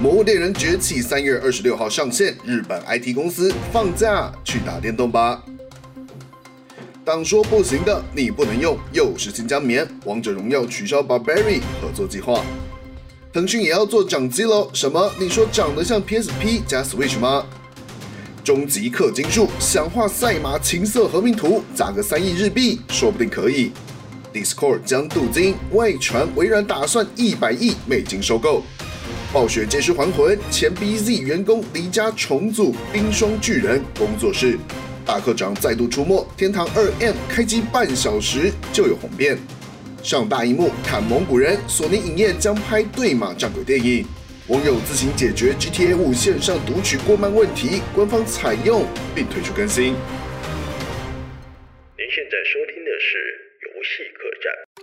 《魔物猎人崛起》三月二十六号上线，日本 IT 公司放假去打电动吧。党说不行的，你不能用。又是新疆棉，《王者荣耀》取消 Burberry 合作计划。腾讯也要做掌机喽？什么？你说长得像 PSP 加 Switch 吗？终极氪金术，想画赛马情色合并图，砸个三亿日币，说不定可以。Discord 将镀金，外传微软打算一百亿美金收购。暴雪借尸还魂，前 BZ 员工离家重组冰霜巨人工作室。大课长再度出没，天堂二 M 开机半小时就有红遍。上大荧幕看蒙古人，索尼影业将拍对马战鬼电影。网友自行解决 GTA 5线上读取过慢问题，官方采用并推出更新。您现在收听的是游戏客栈。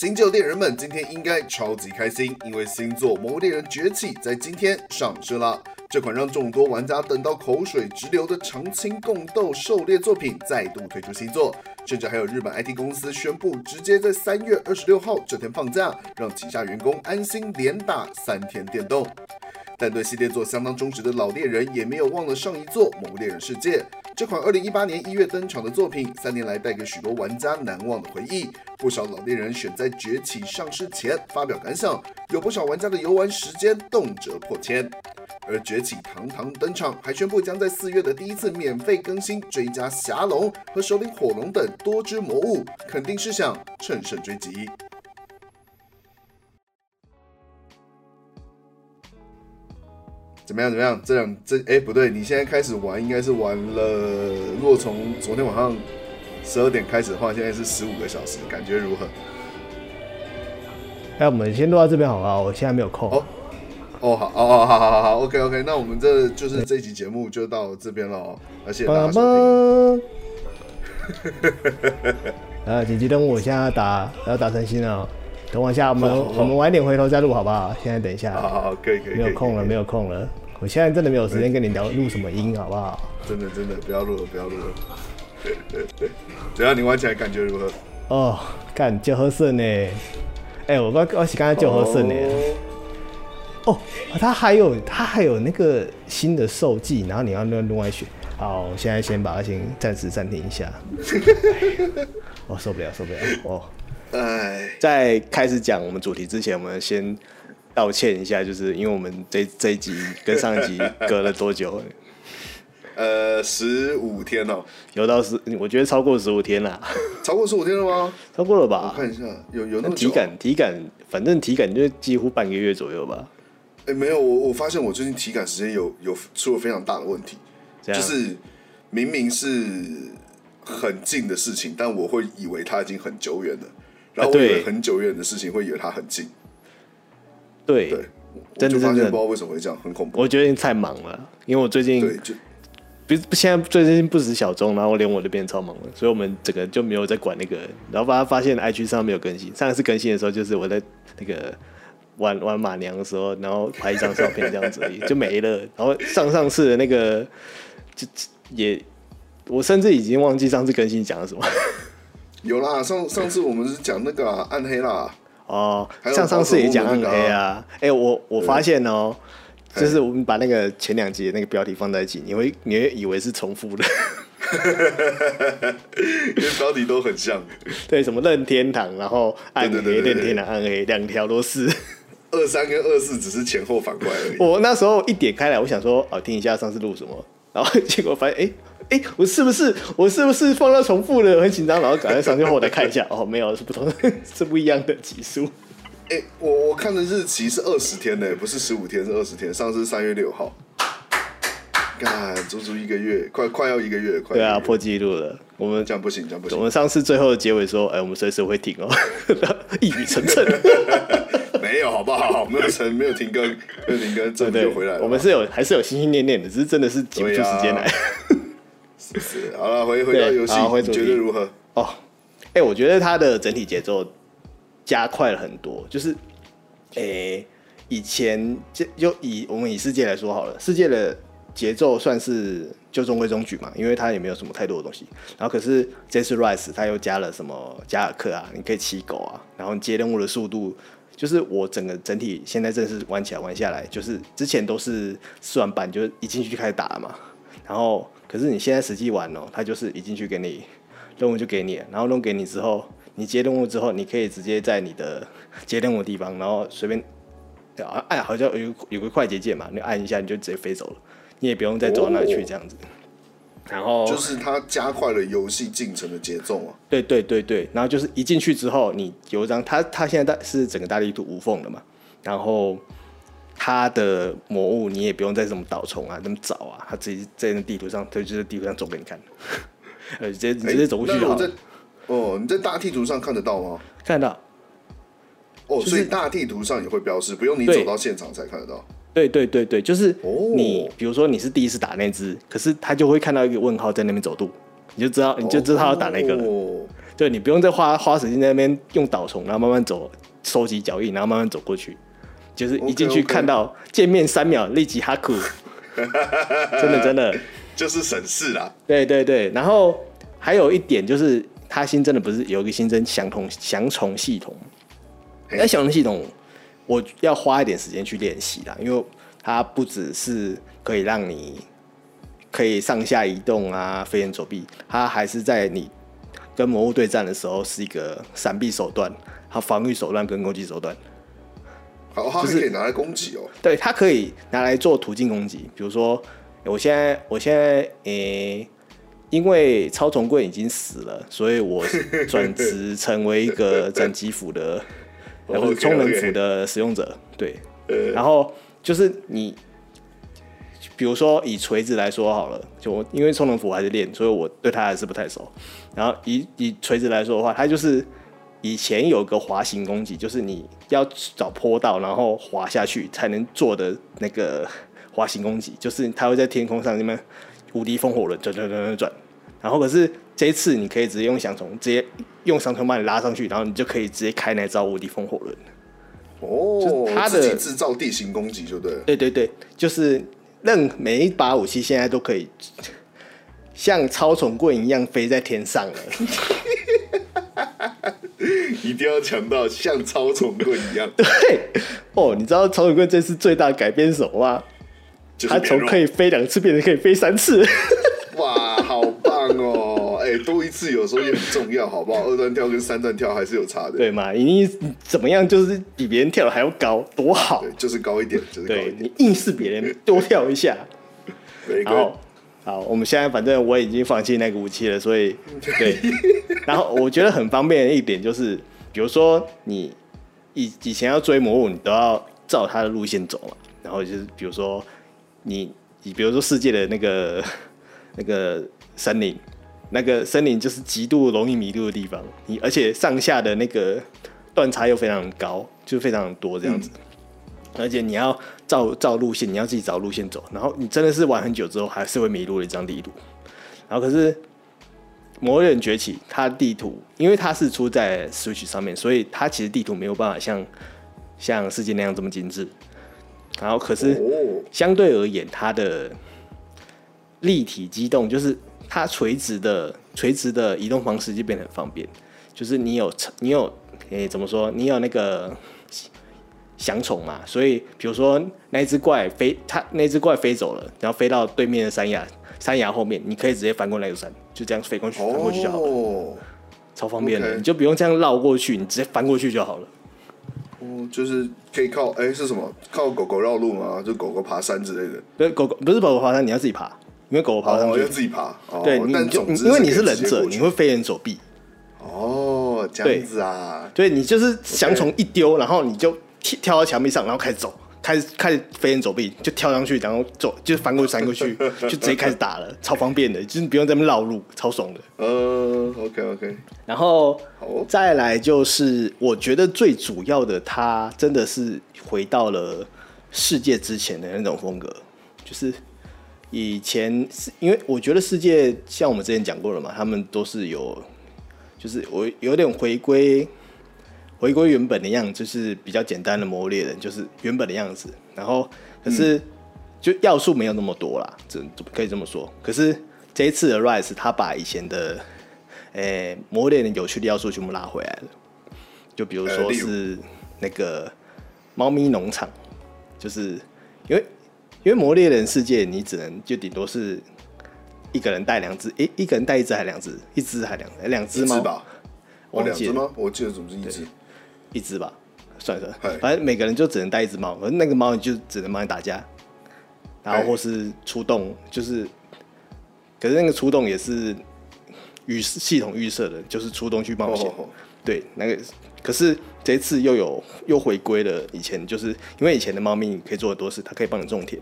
新旧猎人们今天应该超级开心，因为新作《魔物猎人崛起》在今天上市了。这款让众多玩家等到口水直流的长青共斗狩猎作品再度推出新作，甚至还有日本 IT 公司宣布直接在三月二十六号这天放假，让旗下员工安心连打三天电动。但对系列作相当忠实的老猎人也没有忘了上一作《魔物猎人世界》。这款二零一八年一月登场的作品，三年来带给许多玩家难忘的回忆。不少老猎人选在崛起上市前发表感想，有不少玩家的游玩时间动辄破千。而崛起堂堂登场，还宣布将在四月的第一次免费更新追加霞龙和首领火龙等多只魔物，肯定是想乘胜追击。怎么样？怎么样？这两这哎不对，你现在开始玩应该是玩了。如果从昨天晚上十二点开始的话，现在是十五个小时，感觉如何？哎，我们先录到这边好不好？我现在没有空。哦哦好哦哦好好好好 OK OK，那我们这就是这一集节目就到这边了哦，谢谢大家收听。啊，紧急任务，我现在要打要打三星了，等我一下，我们我们晚点回头再录好不好？现在等一下，好好好，可以可以，没有空了没有空了，我现在真的没有时间跟你聊录什么音，好不好？真的真的不要录了不要录了，对对对，只要你玩起来感觉如何？哦，干就喝顺呢，哎，我刚我是刚才就喝顺呢。哦，他还有他还有那个新的兽技，然后你要另另外选。好，我现在先把它先暂时暂停一下。我、哦、受不了，受不了。哦，哎，在开始讲我们主题之前，我们先道歉一下，就是因为我们这这一集跟上一集隔了多久？呃，十五天哦，有到十，我觉得超过十五天了。超过十五天了吗？超过了吧？我看一下，有有那么体感体感，反正体感就几乎半个月左右吧。哎，没有，我我发现我最近体感时间有有出了非常大的问题，就是明明是很近的事情，但我会以为它已经很久远了，然后我以为很久远的事情会以为它很近，对对，真的真的不知道为什么会这样，很恐怖。我觉得你太忙了，因为我最近对就不现在最近不止小钟，然后连我都变超忙了，所以我们整个就没有在管那个，然后把它发现 IG 上没有更新，上一次更新的时候就是我在那个。玩玩马娘的时候，然后拍一张照片这样子而已，就没了。然后上上次的那个，就也，我甚至已经忘记上次更新讲了什么。有啦，上上次我们是讲那个、啊、暗黑啦。哦，上上次也讲暗黑啊。哎、欸，我我发现哦、喔，就是我们把那个前两集的那个标题放在一起，你会你会以为是重复的。因为标题都很像。对，什么任天堂，然后暗黑，任天堂暗黑，两条都是。二三跟二四只是前后反过来而已。我那时候一点开来，我想说，哦，听一下上次录什么，然后结果发现，哎、欸、哎、欸，我是不是我是不是放到重复的，很紧张，然后赶快上去后台看一下，哦，没有，是不同的，是不一样的集数。哎、欸，我我看的日期是二十天呢，不是十五天，是二十天。上次是三月六号，干足足一个月，快快要一个月，快。对啊，破纪录了。我们这样不行，这样不行。我们上次最后的结尾说，哎、欸，我们随时会停哦，一语成谶。没有好不好？没有成，没有停更，没有停更，这就回来了。我们是有，还是有心心念念的，只是真的是挤不出时间来。好了，回回到游戏，你觉得如何？哦，哎、欸，我觉得它的整体节奏加快了很多。就是，哎、欸，以前就就以我们以世界来说好了，世界的节奏算是就中规中矩嘛，因为它也没有什么太多的东西。然后可是这次 Rise 它又加了什么加尔克啊，你可以骑狗啊，然后接任务的速度。就是我整个整体现在正式玩起来玩下来，就是之前都是试玩版，就是一进去就开始打了嘛。然后可是你现在实际玩哦，它就是一进去给你任务就给你，然后任务给你之后，你接任务之后，你可以直接在你的接任务的地方，然后随便按，好像有有个快捷键嘛，你按一下你就直接飞走了，你也不用再走到哪去这样子。哦然后就是它加快了游戏进程的节奏啊。对对对对，然后就是一进去之后，你有一张，它它现在大是整个大地图无缝的嘛，然后它的魔物你也不用再怎么导虫啊，那么找啊，它直接在那地图上，它就在地图上走给你看，呃，直接直接走过去就好。哦，你在大地图上看得到吗？看得到。哦，就是、所以大地图上也会标示，不用你走到现场才看得到。对对对对，就是你，比如说你是第一次打那只，可是他就会看到一个问号在那边走路，你就知道，你就知道他要打那个了。哦、对，你不用再花花时间在那边用导虫，然后慢慢走，收集脚印，然后慢慢走过去。就是一进去看到见面三秒立即哈库，真的真的就是省事啦。对对对，然后还有一点就是，他新增的不是有一个新增降虫降虫系统，那降虫系统。我要花一点时间去练习啦，因为它不只是可以让你可以上下移动啊、飞檐走壁，它还是在你跟魔物对战的时候是一个闪避手段、它防御手段跟攻击手段。好，它可以拿来攻击哦。对，它可以拿来做途径攻击。比如说，我现在我现在诶、欸，因为超重棍已经死了，所以我 转职成为一个斩击斧的。然后充能斧的使用者，对，然后就是你，比如说以锤子来说好了，就因为充能斧还是练，所以我对它还是不太熟。然后以以锤子来说的话，它就是以前有个滑行攻击，就是你要找坡道，然后滑下去才能做的那个滑行攻击，就是它会在天空上那边无敌风火轮转转转转转，然后可是。这一次你可以直接用翔虫，直接用翔虫把你拉上去，然后你就可以直接开那招无敌风火轮。哦，它的自己制造地形攻击就对了。对对对，就是任每一把武器现在都可以像操虫棍一样飞在天上了。一定要强到像超虫棍一样。对哦，你知道超虫棍这次最大改变什么吗？它从可以飞两次变成可以飞三次。哇，好棒哦！哎，多一次有时候也很重要，好不好？二段跳跟三段跳还是有差的，对嘛？你怎么样，就是比别人跳的还要高，多好！对，就是高一点，就是高一点。你硬是别人多跳一下，然后好，我们现在反正我已经放弃那个武器了，所以对。然后我觉得很方便的一点就是，比如说你以以前要追魔物，你都要照他的路线走嘛。然后就是比如说你你比如说世界的那个 那个森林。那个森林就是极度容易迷路的地方，你而且上下的那个断差又非常高，就非常多这样子，嗯、而且你要照照路线，你要自己找路线走，然后你真的是玩很久之后还是会迷路的一张地图。然后可是《魔猎人崛起》它地图，因为它是出在 Switch 上面，所以它其实地图没有办法像像世界那样这么精致。然后可是相对而言，它的立体机动就是。它垂直的垂直的移动方式就变得很方便，就是你有你有诶、欸、怎么说？你有那个翔虫嘛，所以比如说那只怪飞，它那只怪飞走了，然后飞到对面的山崖山崖后面，你可以直接翻过那个山，就这样飞过去翻过去就好了，哦、超方便的.你就不用这样绕过去，你直接翻过去就好了。哦，就是可以靠哎、欸、是什么？靠狗狗绕路吗？就狗狗爬山之类的？对，狗狗不是狗狗爬山，你要自己爬。因为狗狗爬上去，要自己爬。哦对，你就因为你是忍者，你会飞檐走壁。哦，这样子啊。对，你就是想虫一丢，然后你就跳跳到墙壁上，然后开始走，开始开始飞檐走壁，就跳上去，然后走，就翻过去，翻过去，就直接开始打了，超方便的，就是不用在那边绕路，超爽的。嗯，OK OK。然后再来就是，我觉得最主要的，它真的是回到了世界之前的那种风格，就是。以前是因为我觉得世界像我们之前讲过了嘛，他们都是有，就是我有点回归，回归原本的样子，就是比较简单的魔猎人，就是原本的样子。然后可是就要素没有那么多啦，这可以这么说。可是这一次的 Rise，他把以前的诶、欸、魔猎人有趣的要素全部拉回来了。就比如说是那个猫咪农场，就是因为因为魔猎人世界，你只能就顶多是一个人带两只，诶，一个人带一只还两只，一只还两两只猫吧？哦，两只吗？我记得总是一只，一只吧，算了算了，反正每个人就只能带一只猫，而那个猫你就只能帮你打架，然后或是出动，就是，可是那个出动也是预系统预设的，就是出动去冒险。对，那个可是这一次又有又回归了以前，就是因为以前的猫咪可以做很多事，它可以帮你种田，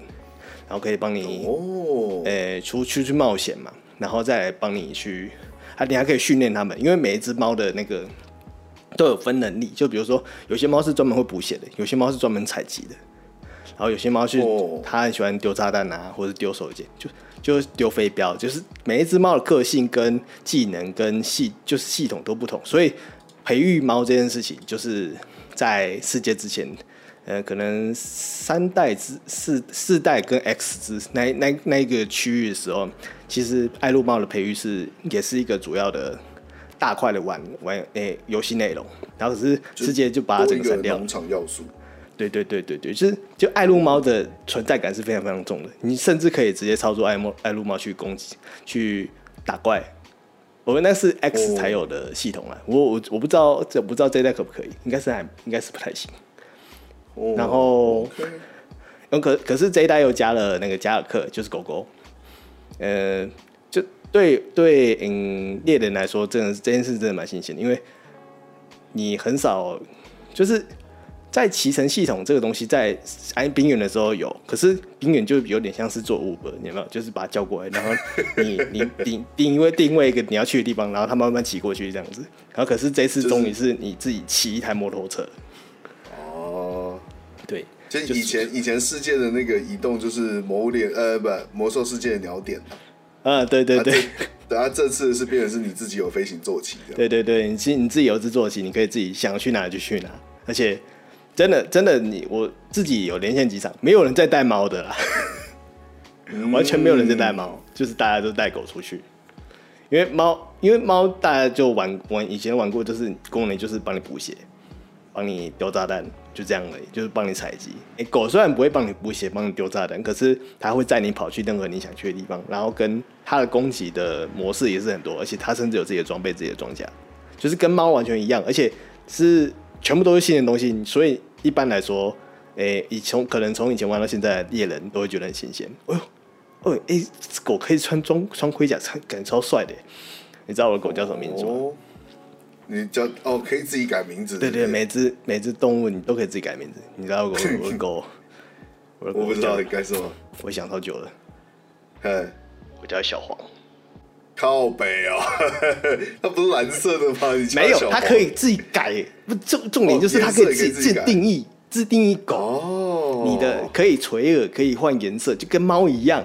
然后可以帮你哦，诶出去去冒险嘛，然后再来帮你去，啊，你还可以训练它们，因为每一只猫的那个都有分能力，就比如说有些猫是专门会补血的，有些猫是专门采集的，然后有些猫是它很喜欢丢炸弹啊，或者丢手锏，就就丢飞镖，就是每一只猫的个性跟技能跟系就是系统都不同，所以。培育猫这件事情，就是在世界之前，呃，可能三代之四四代跟 X 之那那那一个区域的时候，其实爱露猫的培育是也是一个主要的大块的玩玩诶游戏内容。然后可是直接就把它整个删掉。农场要素。对对对对对，就是就爱撸猫的存在感是非常非常重的，你甚至可以直接操作爱猫爱撸猫去攻击去打怪。我们那是 X 才有的系统啊，我我我不知道这不知道这一代可不可以，应该是还应该是不太行。然后，可可是这一代又加了那个加尔克，就是狗狗。呃，就对对，嗯，猎人来说，真的这件事真的蛮新鲜的，因为你很少就是。在骑乘系统这个东西，在安冰原的时候有，可是冰原就有点像是做 Uber，你有没有？就是把它叫过来，然后你 你定定位定位一个你要去的地方，然后他慢慢骑过去这样子。然后可是这次终于是你自己骑一台摩托车。哦，对，就以前以前世界的那个移动就是魔猎呃不魔兽世界的鸟点。啊，对对对，等下这次是变成是你自己有飞行坐骑的。对对对，你自你自己有自坐骑，你可以自己想去哪就去哪，而且。真的，真的，你我自己有连线机场，没有人在带猫的啦，完全没有人在带猫，就是大家都带狗出去。因为猫，因为猫大家就玩玩以前玩过，就是功能就是帮你补血，帮你丢炸弹，就这样而已，就是帮你采集。哎，狗虽然不会帮你补血，帮你丢炸弹，可是它会载你跑去任何你想去的地方，然后跟它的攻击的模式也是很多，而且它甚至有自己的装备、自己的装甲，就是跟猫完全一样，而且是全部都是新的东西，所以。一般来说，诶、欸，以从可能从以前玩到现在，猎人都会觉得很新鲜。哎呦，哦，哎、欸，狗可以穿装穿盔甲，穿 感觉超帅的。你知道我的狗叫什么名字吗？哦、你叫哦，可以自己改名字。对对，每只每只动物你都可以自己改名字。你知道我 我的狗，我，我不知道你该什么，我想好久了。嘿，我叫小黄。靠北哦，它不是蓝色的吗？没有，它可以自己改。不重重点就是它可以自己自定义，自定义狗。哦，你的可以垂耳，可以换颜色，就跟猫一样。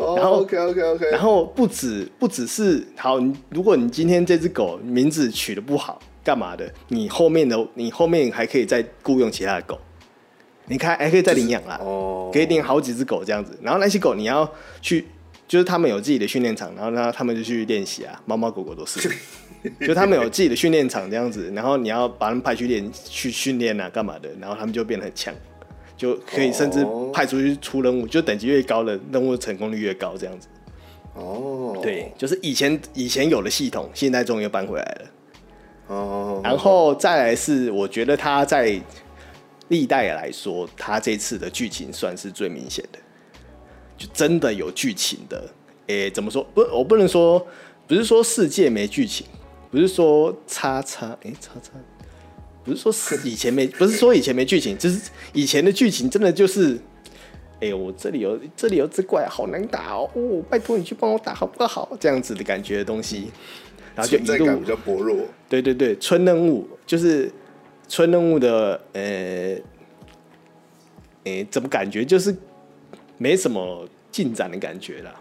哦，然后 OK OK OK，然后不止不只是好，如果你今天这只狗名字取得不好，干嘛的？你后面的你后面还可以再雇佣其他的狗，你看还可以再领养啦。哦，可以领好几只狗这样子，然后那些狗你要去。就是他们有自己的训练场，然后呢，他们就去练习啊，猫猫狗狗都是。就他们有自己的训练场这样子，然后你要把他们派去练去训练啊，干嘛的，然后他们就变得很强，就可以甚至派出去出任务，就等级越高的任务成功率越高这样子。哦，对，就是以前以前有的系统，现在终于又搬回来了。哦，然后再来是，我觉得他在历代来说，他这次的剧情算是最明显的。就真的有剧情的，诶、欸，怎么说？不，我不能说，不是说世界没剧情，不是说叉叉，诶、欸，叉叉，不是说是以前没，不是说以前没剧情，就是以前的剧情真的就是，哎、欸，我这里有这里有只怪，好难打哦，哦拜托你去帮我打好不好？这样子的感觉的东西，然后就一路比较薄弱，对对对，村任务就是村任务的，呃、欸，诶、欸，怎么感觉就是？没什么进展的感觉啦，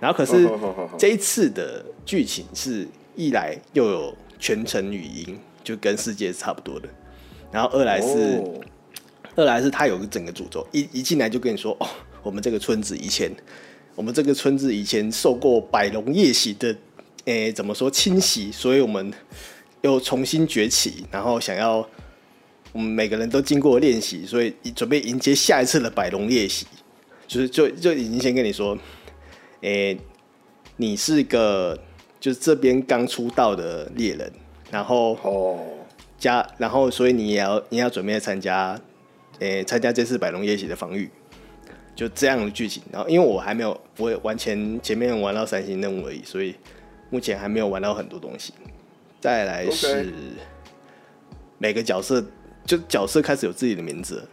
然后可是这一次的剧情是一来又有全程语音，就跟世界是差不多的，然后二来是二来是他有个整个诅咒，一一进来就跟你说哦，我们这个村子以前，我们这个村子以前受过百龙夜袭的，诶，怎么说侵袭，所以我们又重新崛起，然后想要我们每个人都经过练习，所以准备迎接下一次的百龙夜袭，就是就就已经先跟你说，诶、欸，你是个就是这边刚出道的猎人，然后哦加然后所以你也要你也要准备参加，诶、欸，参加这次百龙夜袭的防御，就这样的剧情。然后因为我还没有我也完全前面玩到三星任务而已，所以目前还没有玩到很多东西。再来是每个角色。就角色开始有自己的名字，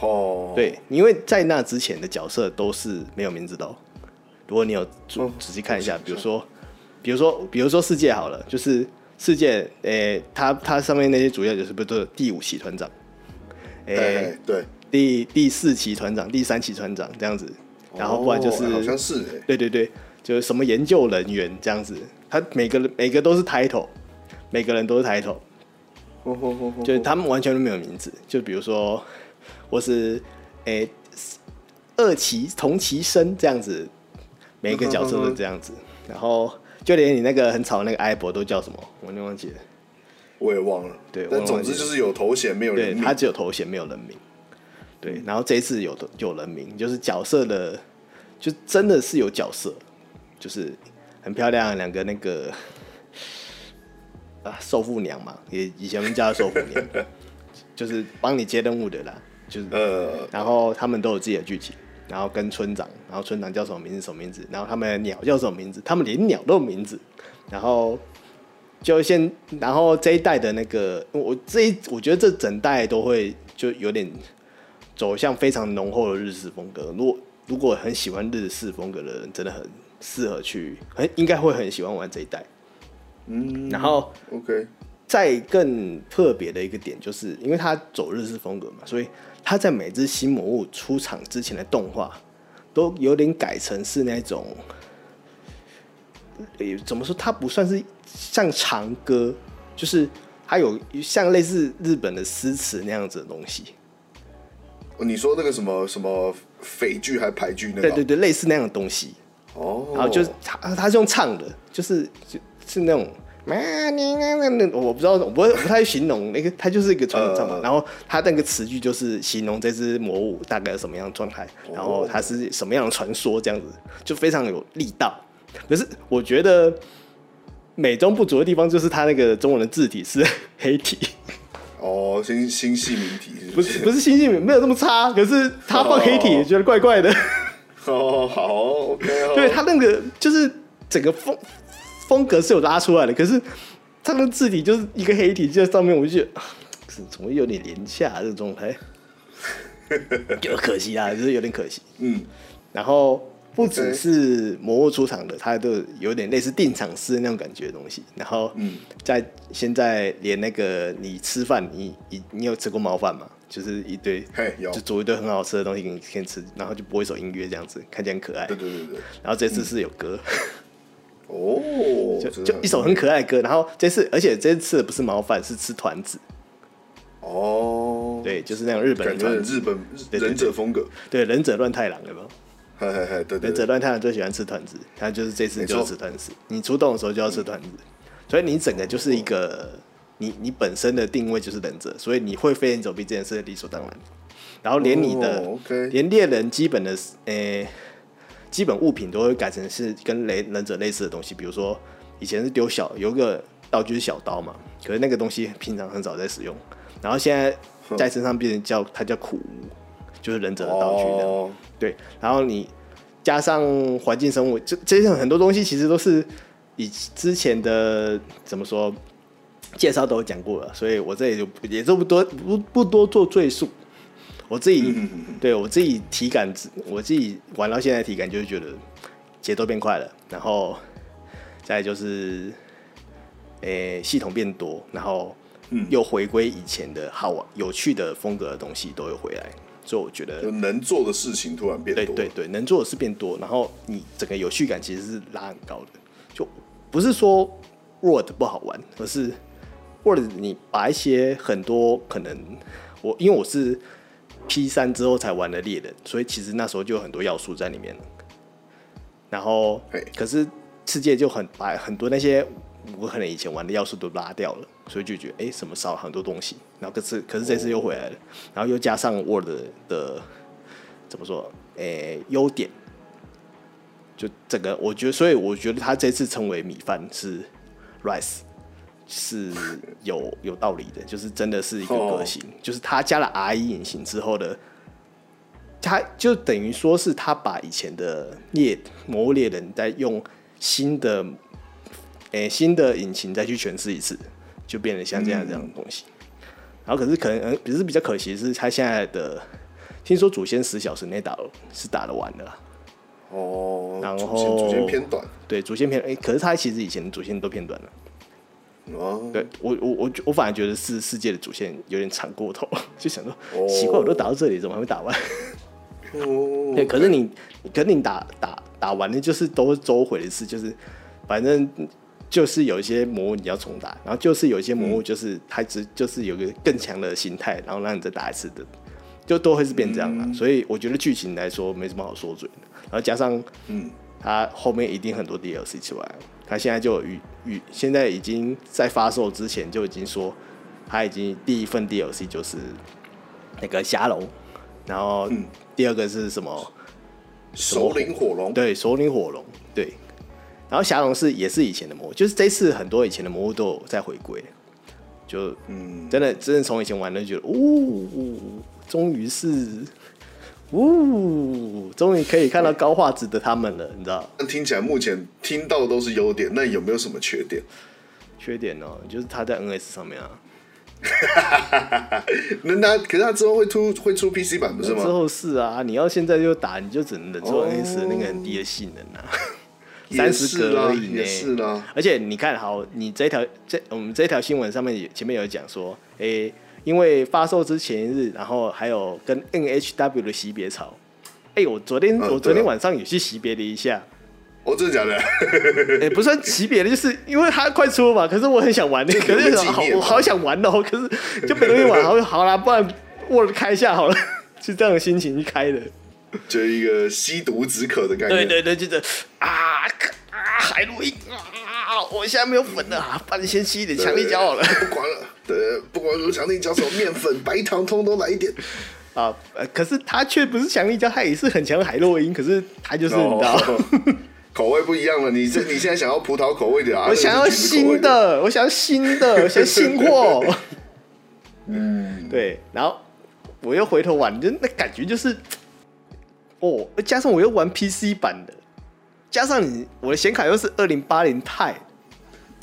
哦，对，因为在那之前的角色都是没有名字的哦。如果你有仔细看一下，比如说，比如说，比如说世界好了，就是世界，诶、欸，它它上面那些主要就是不是都是第五期团长，诶、欸，对，第第四期团长、第三期团长这样子，然后不然就是，哦、好像是，对对对，就是什么研究人员这样子，他每个人每个都是 title，每个人都是 title。就是他们完全都没有名字，就比如说我是诶、欸、二期同期生这样子，每一个角色都这样子，然后就连你那个很吵的那个艾博都叫什么，我就忘记了，我也忘了。对，但总之就是有头衔没有人名，他只有头衔没有人名。对，然后这一次有有人名，就是角色的，就真的是有角色，就是很漂亮两个那个。啊，受妇娘嘛，也以前我们叫受妇娘，就是帮你接任务的啦，就是，呃，然后他们都有自己的剧情，然后跟村长，然后村长叫什么名字？什么名字，然后他们的鸟叫什么名字，他们连鸟都有名字，然后就先，然后这一代的那个，我这一我觉得这整代都会就有点走向非常浓厚的日式风格，如果如果很喜欢日式风格的人，真的很适合去，很应该会很喜欢玩这一代。嗯，然后，OK，再更特别的一个点，就是因为它走日式风格嘛，所以它在每只新魔物出场之前的动画都有点改成是那种，诶，怎么说？它不算是像长歌，就是它有像类似日本的诗词那样子的东西。你说那个什么什么匪剧还是俳剧那个？对对对，类似那样的东西。哦，oh. 然后就是他他是用唱的，就是就是那种，我不知道，我不太形容那个，它就是一个传统唱法。Uh. 然后它那个词句就是形容这只魔物大概什么样的状态，oh. 然后它是什么样的传说，这样子就非常有力道。可是我觉得美中不足的地方就是它那个中文的字体是 黑体。哦、oh，新新细明体是不是？不是不是新细明，没有那么差。可是他放黑体也，觉得怪怪的。哦、oh. oh, 好，OK。对他那个就是整个风。风格是有拉出来的，可是它的字体就是一个黑体在上面，我就觉得怎么有点廉价这个状态，有可惜啊，就是有点可惜。嗯，然后不只是魔物出场的，它都有点类似定场诗那种感觉的东西。然后，嗯，在现在连那个你吃饭，你你你有吃过猫饭吗？就是一堆，就煮一堆很好吃的东西给你先吃，然后就播一首音乐这样子，看起来很可爱。对对对对。然后这次是有歌。嗯哦，就就一首很可爱的歌，然后这次，而且这次不是毛饭，是吃团子。哦，对，就是那种日本的日本忍者风格，对，忍者乱太郎有没有？嘿嘿嘿，对，忍者乱太郎最喜欢吃团子，他就是这次就要吃团子。你出动的时候就要吃团子，所以你整个就是一个，你你本身的定位就是忍者，所以你会飞檐走壁这件事理所当然。然后连你的，连猎人基本的，诶。基本物品都会改成是跟雷忍者类似的东西，比如说以前是丢小有个道具是小刀嘛，可是那个东西平常很少在使用，然后现在在身上变成叫它叫苦无，就是忍者的道具对，然后你加上环境生物，这这些很多东西其实都是以之前的怎么说介绍都有讲过了，所以我这里就也就不多不不多做赘述。我自己、嗯、对我自己体感，我自己玩到现在体感就是觉得节奏变快了，然后再就是，诶、欸，系统变多，然后又回归以前的好玩、有趣的风格的东西都有回来，所以我觉得能做的事情突然变多，对对对，能做的事变多，然后你整个有趣感其实是拉很高的，就不是说 World 不好玩，而是 World 你把一些很多可能我因为我是。P 三之后才玩的猎人，所以其实那时候就有很多要素在里面了。然后，可是世界就很把很多那些我可能以前玩的要素都拉掉了，所以就觉得哎、欸，什么少了很多东西。然后可是可是这次又回来了，然后又加上 Word 的怎么说？诶、欸，优点，就整个我觉得，所以我觉得他这次称为米饭是 Rise 是有 有道理的，就是真的是一个革新，就是他加了 RE 引擎之后的，他就等于说是他把以前的猎魔物猎人再用新的。诶、欸，新的引擎再去诠释一次，就变得像这样这样的东西。嗯、然后可是可能，呃，只是比较可惜的是，他现在的听说主线十小时内打是打得完的。哦。然后主线偏短。对，主线偏，哎、欸，可是他其实以前的主线都偏短了。哦。对我我我我反而觉得是世界的主线有点长过头，就想说，奇怪，我都打到这里，怎么还没打完？哦。对，可是你，可是你打打打完的，就是都是周回的事，就是反正。就是有一些魔物你要重打，然后就是有一些魔物就是它只就是有个更强的形态，然后让你再打一次的，就都会是变这样嘛。嗯、所以我觉得剧情来说没什么好说嘴的。然后加上，嗯，它后面一定很多 DLC 出来，它现在就有预预，现在已经在发售之前就已经说，他已经第一份 DLC 就是那个霞龙，然后第二个是什么？首领火龙。对，首领火龙，对。然后霞龙是也是以前的魔物，就是这次很多以前的魔物都有在回归，就嗯，真的真的从以前玩就觉得，呜，终于是，呜，终于可以看到高画质的他们了，你知道？那听起来目前听到的都是优点，那有没有什么缺点？缺点哦，就是它在 NS 上面啊。那那可是它之后会出会出 PC 版不是吗？之后是啊，你要现在就打，你就只能忍受 NS 的那个很低的性能啊。三十格而已呢，而且你看好，你这条这我们这条新闻上面前面有讲说，诶、欸，因为发售之前一日，然后还有跟 NHW 的惜别潮，哎、欸，我昨天、啊、我昨天晚上也去惜别了一下，哦，真的假的？哎、欸，不算惜别的，就是因为它快出了嘛，可是我很想玩，可是好我好想玩哦，可是就没东西玩，好好啦，不然我开一下好了，是这样的心情去开的。就一个吸毒止渴的感觉。对对对，就是啊啊，海洛因啊！我现在没有粉了，帮你先吸一点强力胶好了。不管了，对，不管有强力胶什么面粉、白糖，通通来一点。啊，可是它却不是强力胶，它也是很强的海洛因。可是它就是你知道，哦、口味不一样了。你这 你现在想要葡萄口味的啊？我想要新的，我想要新的，我想要新货。嗯，对。然后我又回头玩，就那感觉就是。哦，加上我又玩 PC 版的，加上你我的显卡又是二零八零 Ti，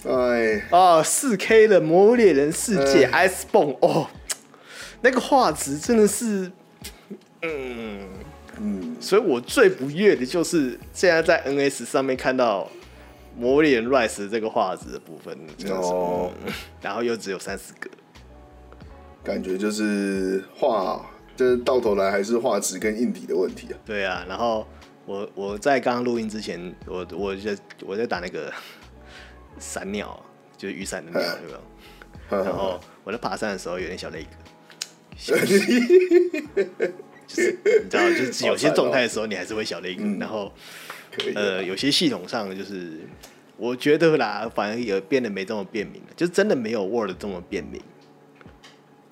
哎，哦，四 K 的《魔物猎人世界》Iceborne，哦，那个画质真的是，嗯。嗯，所以我最不悦的就是现在在 NS 上面看到《魔物猎人 Rise》这个画质的部分，哦、嗯，然后又只有三十个，感觉就是画。就是到头来还是画质跟硬体的问题啊。对啊，然后我我在刚刚录音之前，我我在我在打那个 闪鸟，就是雨伞的鸟，对吧？然后我在爬山的时候有点小累个，就是你知道，就是有些状态的时候你还是会小累个。然后呃，有些系统上就是我觉得啦，反而也变得没这么便民了，就真的没有 Word 这么便民。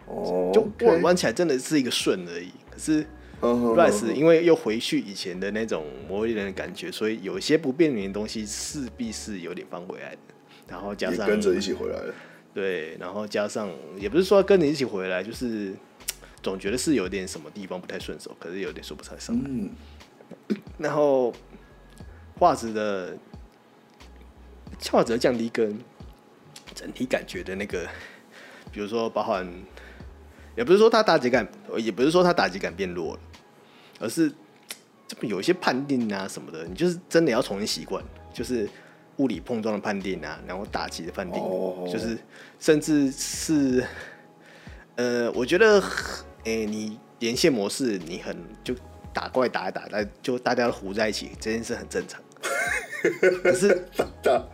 哦，就玩玩起来真的是一个顺而已。可是 Rise 因为又回去以前的那种魔力人的感觉，所以有些不便民的东西势必是有点放回来的。然后加上跟着一起回来了，对，然后加上也不是说跟你一起回来，就是总觉得是有点什么地方不太顺手，可是有点说不太上来。嗯，然后画质的画质降低跟整体感觉的那个，比如说包含。也不是说他打击感，也不是说他打击感变弱了，而是 这不有一些判定啊什么的，你就是真的要重新习惯，就是物理碰撞的判定啊，然后打击的判定，oh. 就是甚至是呃，我觉得，哎、欸，你连线模式你很就打怪打一打，但就大家都糊在一起，这件事很正常。可是 大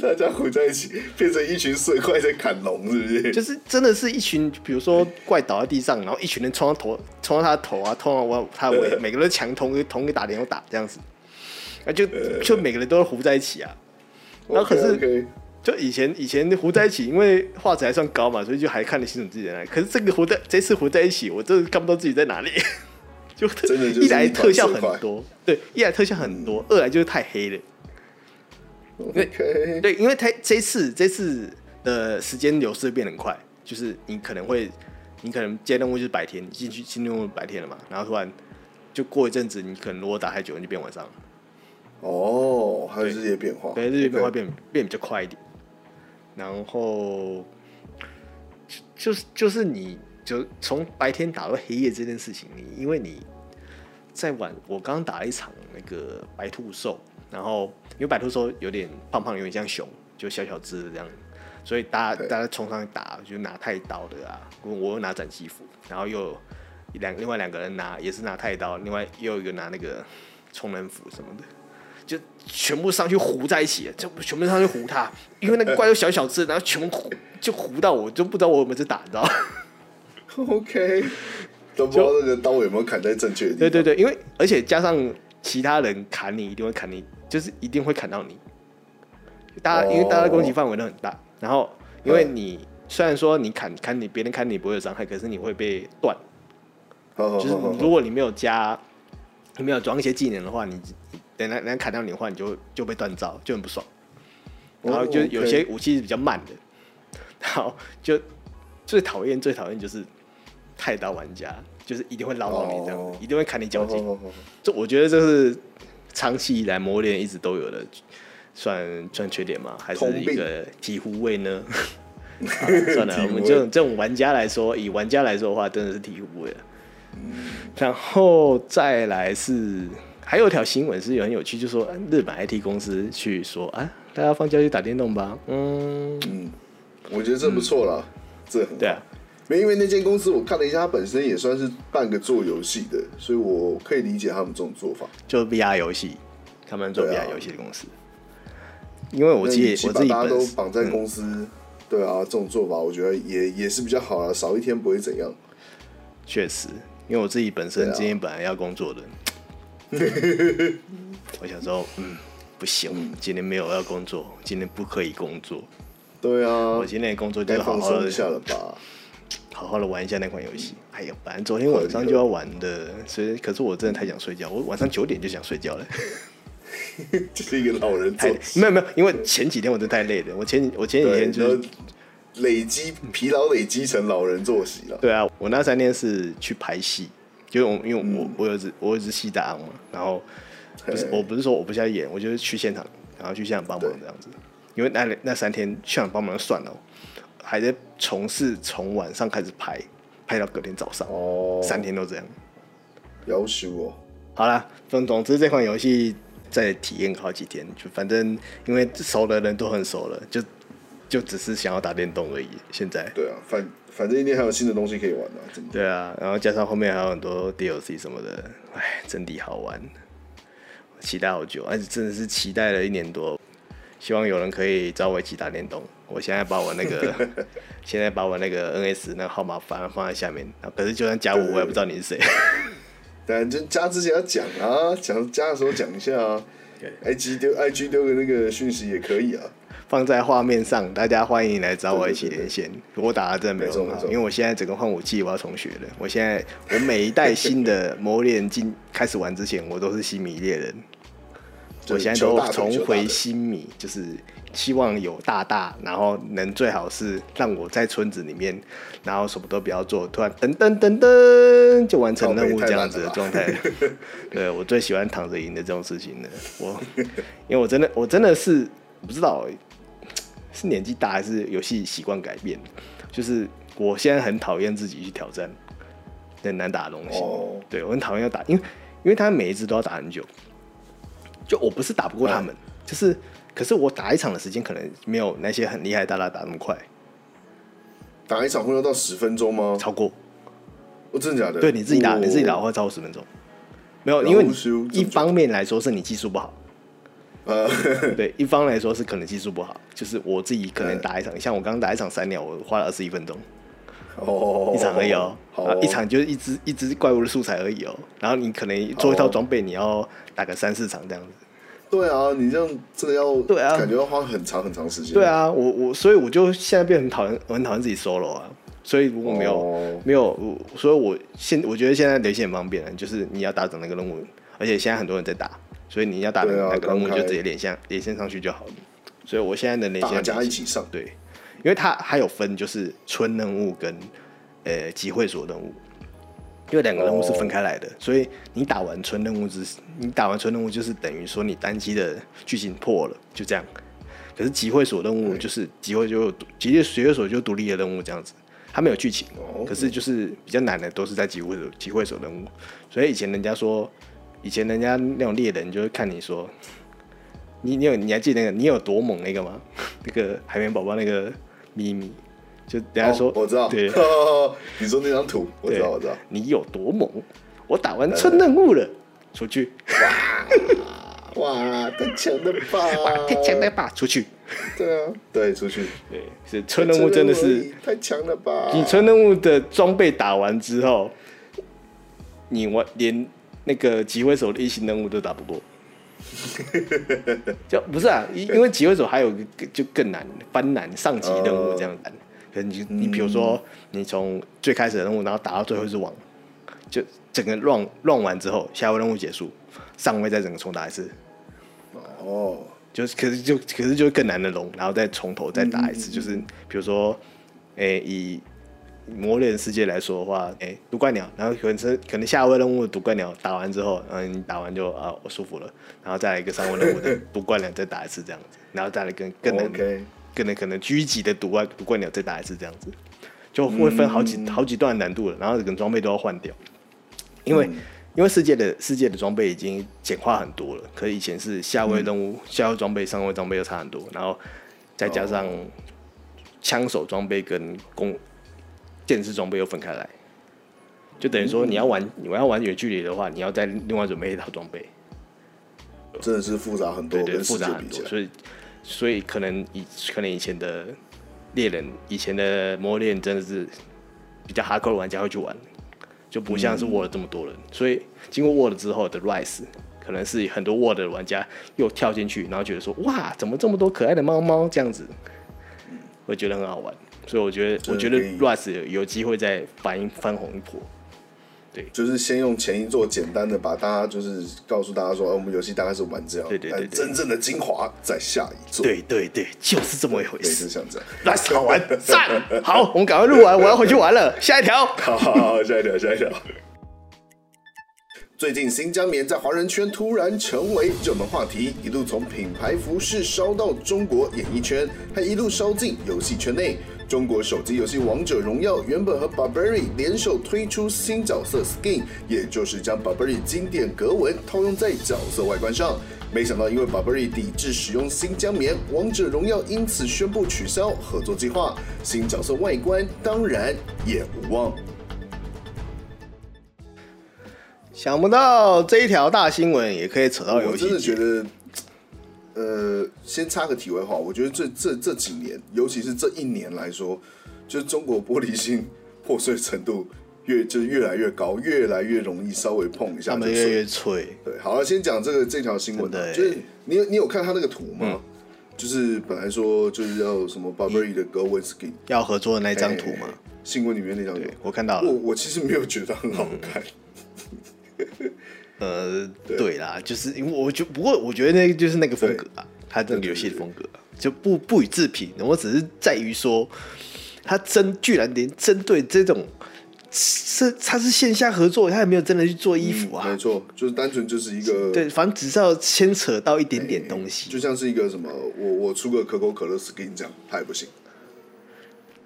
大家混在一起，变成一群碎块在砍龙，是不是？就是真的是一群，比如说怪倒在地上，然后一群人冲到头，冲到他的头啊，冲到我他的尾，每个人强同个同一打打这样子，那就就每个人都会糊在一起啊。然后可是就以前以前糊在一起，因为画质还算高嘛，所以就还看得清楚自己在哪。可是这个糊在这次糊在一起，我真的看不到自己在哪里。就真的一来特效很多，对，一来特效很多，二来就是太黑了。因对，因为它这次这次的时间流逝变得很快，就是你可能会，你可能接任务就是白天，你进去新任务白天了嘛，然后突然就过一阵子，你可能如果打太久，你就变晚上了。哦，还有日夜变化，对，日夜变化变变比较快一点。然后就就是就是你就从白天打到黑夜这件事情，你因为你在晚，我刚刚打了一场那个白兔兽。然后，因为白兔兽有点胖胖，有点像熊，就小小只的这样，所以大家大家冲上去打，就拿太刀的啊，我我又拿斩击斧，然后又两另外两个人拿也是拿太刀，另外又有一个拿那个冲能斧什么的，就全部上去糊在一起了，就全部上去糊他，因为那个怪又小小只，然后全部糊就糊到我就不知道我有没有在打，你知道吗？OK，都不知道那个刀有没有砍在正确的地方。对对对，因为而且加上其他人砍你，一定会砍你。就是一定会砍到你，大家因为大家攻击范围都很大，然后因为你虽然说你砍砍你别人砍你不会有伤害，可是你会被断。就是如果你没有加，你没有装一些技能的话，你等人人家砍到你的话，你就就被断招，就很不爽。然后就有些武器是比较慢的，然后就最讨厌最讨厌就是太刀玩家，就是一定会捞到你这样子，一定会砍你脚筋。这我觉得这是。长期以来磨练一直都有的，算算缺点吗？还是一个体护位呢？算了，我们这种这种玩家来说，以玩家来说的话，真的是体护位了。嗯、然后再来是还有一条新闻是很有趣，就是说日本 IT 公司去说啊，大家放假去打电动吧。嗯嗯，我觉得这不错了，嗯、这很对啊。没因为那间公司我看了一下，它本身也算是半个做游戏的，所以我可以理解他们这种做法。就 VR 游戏，他们做 VR 游戏的公司。因为我自己我自己大家都绑在公司，嗯、对啊，这种做法我觉得也也是比较好啊，少一天不会怎样。确实，因为我自己本身今天本来要工作的，啊、我想说，嗯，不行，今天没有要工作，今天不可以工作。对啊，我今天的工作就好好的一下了吧。好好的玩一下那款游戏。哎呀，反正昨天晚上就要玩的，所以可是我真的太想睡觉，我晚上九点就想睡觉了。这是一个老人作息。没有没有，因为前几天我真的太累了，我前我前几天就是累积疲劳，累积成老人作息了。对啊，我那三天是去拍戏，就是我因为我我有只我有只戏打嘛，然后不是我不是说我不下去演，我就是去现场，然后去现场帮忙这样子。因为那那三天现场帮忙算了。还在从事，从晚上开始拍，拍到隔天早上，哦，三天都这样，要求哦。好啦，总总之这款游戏再体验好几天，就反正因为熟的人都很熟了，就就只是想要打电动而已。现在对啊，反反正一定还有新的东西可以玩啊，真的。对啊，然后加上后面还有很多 DLC 什么的，哎，真的好玩，期待好久，而且真的是期待了一年多。希望有人可以找我一起打电动。我现在把我那个，现在把我那个 NS 那个号码放放在下面。可是就算加我，我也不知道你是谁。但，就加之前要讲啊，讲加的时候讲一下啊。IG 丢 IG 丢个那个讯息也可以啊，放在画面上，大家欢迎来找我一起连线。我打的真的没有很好，因为我现在整个换武器我要重学了。我现在我每一代新的 磨练进开始玩之前，我都是新米猎人。我现在都重回新米，就是希望有大大，然后能最好是让我在村子里面，然后什么都不要做，突然噔噔噔噔就完成任务这样子的状态。对，我最喜欢躺着赢的这种事情了。我因为我真的我真的是不知道是年纪大还是游戏习惯改变，就是我现在很讨厌自己去挑战很难打的东西。对，我很讨厌要打，因为因为他每一只都要打很久。就我不是打不过他们，就是，可是我打一场的时间可能没有那些很厉害的大大打那么快。打一场会要到十分钟吗？超过。哦真的假的？对，你自己打，你自己打会超过十分钟。没有，因为你一方面来说是你技术不好。呃，对，一方来说是可能技术不好，就是我自己可能打一场，像我刚刚打一场三鸟，我花了二十一分钟。哦，一场而已哦，一场就是一只一只怪物的素材而已哦。然后你可能做一套装备，你要打个三四场这样子。对啊，你这样这个要对啊感觉要花很长很长时间。对啊，我我所以我就现在变得很讨厌，我很讨厌自己 solo 啊。所以如果没有、哦没有，我所以我现我觉得现在连线很方便了，就是你要打整那个任务，而且现在很多人在打，所以你要打对啊那个任务就直接连线连线上去就好了。所以我现在的连线大家一起上，对，因为它还有分就是村任务跟呃集会所任务，因为两个任务是分开来的，所以你打完村任务之，你打完村任务就是等于说你单机的剧情破了，就这样。可是集会所任务就是集会就集会集会所就独立的任务这样子。它没有剧情，可是就是比较难的都是在集会所集会所任务，所以以前人家说，以前人家那种猎人就会看你说，你你有你还记得那个你有多猛那个吗？那个海绵宝宝那个咪咪，就等下说、哦、我知道，对，你说那张图我知道我知道，你有多猛？我打完村任务了，出去，哇，哇太强了吧！哇，太强了吧，出去。对啊，对，出去。对，是村任务真的是太强了吧！你村任务的装备打完之后，你完连那个集会手的一星任务都打不过。就不是啊，因因为集会所还有个就更难，翻难上级任务这样难。可是你你比如说，你从最开始的任务，然后打到最后一只王，就整个 run run 完之后，下一个任务结束，上位再整个重打一次。哦。就是，可是就可是就更难的龙，然后再从头再打一次。嗯、就是比如说，诶、欸，以魔猎世界来说的话，哎、欸，毒怪鸟，然后可能可能下位任务的毒怪鸟打完之后，嗯，你打完就啊，我舒服了，然后再来一个上位任务的毒怪鸟再打一次这样子，然后再来更更难、Okay. 更难可能狙击的毒怪毒怪鸟再打一次这样子，就会分好几、嗯、好几段难度了，然后整个装备都要换掉，因为。嗯因为世界的世界的装备已经简化很多了，可是以前是下位任务、嗯、下位装备、上位装备又差很多，然后再加上枪手装备跟弓剑士装备又分开来，就等于说你要玩、嗯、你要玩远距离的话，你要再另外准备一套装备，真的是复杂很多，对，复杂很多，所以所以可能以可能以前的猎人，以前的魔猎真的是比较 hardcore 的玩家会去玩。就不像是 World 这么多人，嗯、所以经过 World 之后的 Rise，可能是很多 World 的玩家又跳进去，然后觉得说哇，怎么这么多可爱的猫猫这样子，会觉得很好玩，所以我觉得我觉得 Russ 有有机会再翻翻红一波。对，就是先用前一座简单的，把大家就是告诉大家说，啊、我们游戏大概是玩这样，对对对，对，真正的精华在下一座，对对对，就是这么一回事，是像这样，Rise 好玩，赞，好，我们赶快录完，我要回去玩了，下一条，好，好，好，下一条，下一条。最近新疆棉在华人圈突然成为热门话题，一路从品牌服饰烧到中国演艺圈，还一路烧进游戏圈内。中国手机游戏《王者荣耀》原本和 Burberry 联手推出新角色 Skin，也就是将 Burberry 经典格纹套用在角色外观上。没想到因为 Burberry 抵制使用新疆棉，《王者荣耀》因此宣布取消合作计划，新角色外观当然也无望。想不到这一条大新闻也可以扯到游戏。真的觉得，呃，先插个题外话，我觉得这这这几年，尤其是这一年来说，就是中国玻璃心破碎程度越就是越来越高，越来越容易稍微碰一下就越来越脆。对，好了，先讲这个这条新闻的，就是你你有看他那个图吗？嗯、就是本来说就是要什么 Burberry 的 g o w i n Skin 要合作的那张图吗？新闻里面那张图，我看到了。我我其实没有觉得很好看。嗯呃，对啦，就是因为我就，不过我觉得那个就是那个风格啊，他这个游戏的风格就不不予置评。我只是在于说，他真居然连针对这种是他是线下合作，他也没有真的去做衣服啊。没错，就是单纯就是一个对，反正只是要牵扯到一点点东西，就像是一个什么，我我出个可口可乐 skin 这样，他也不行。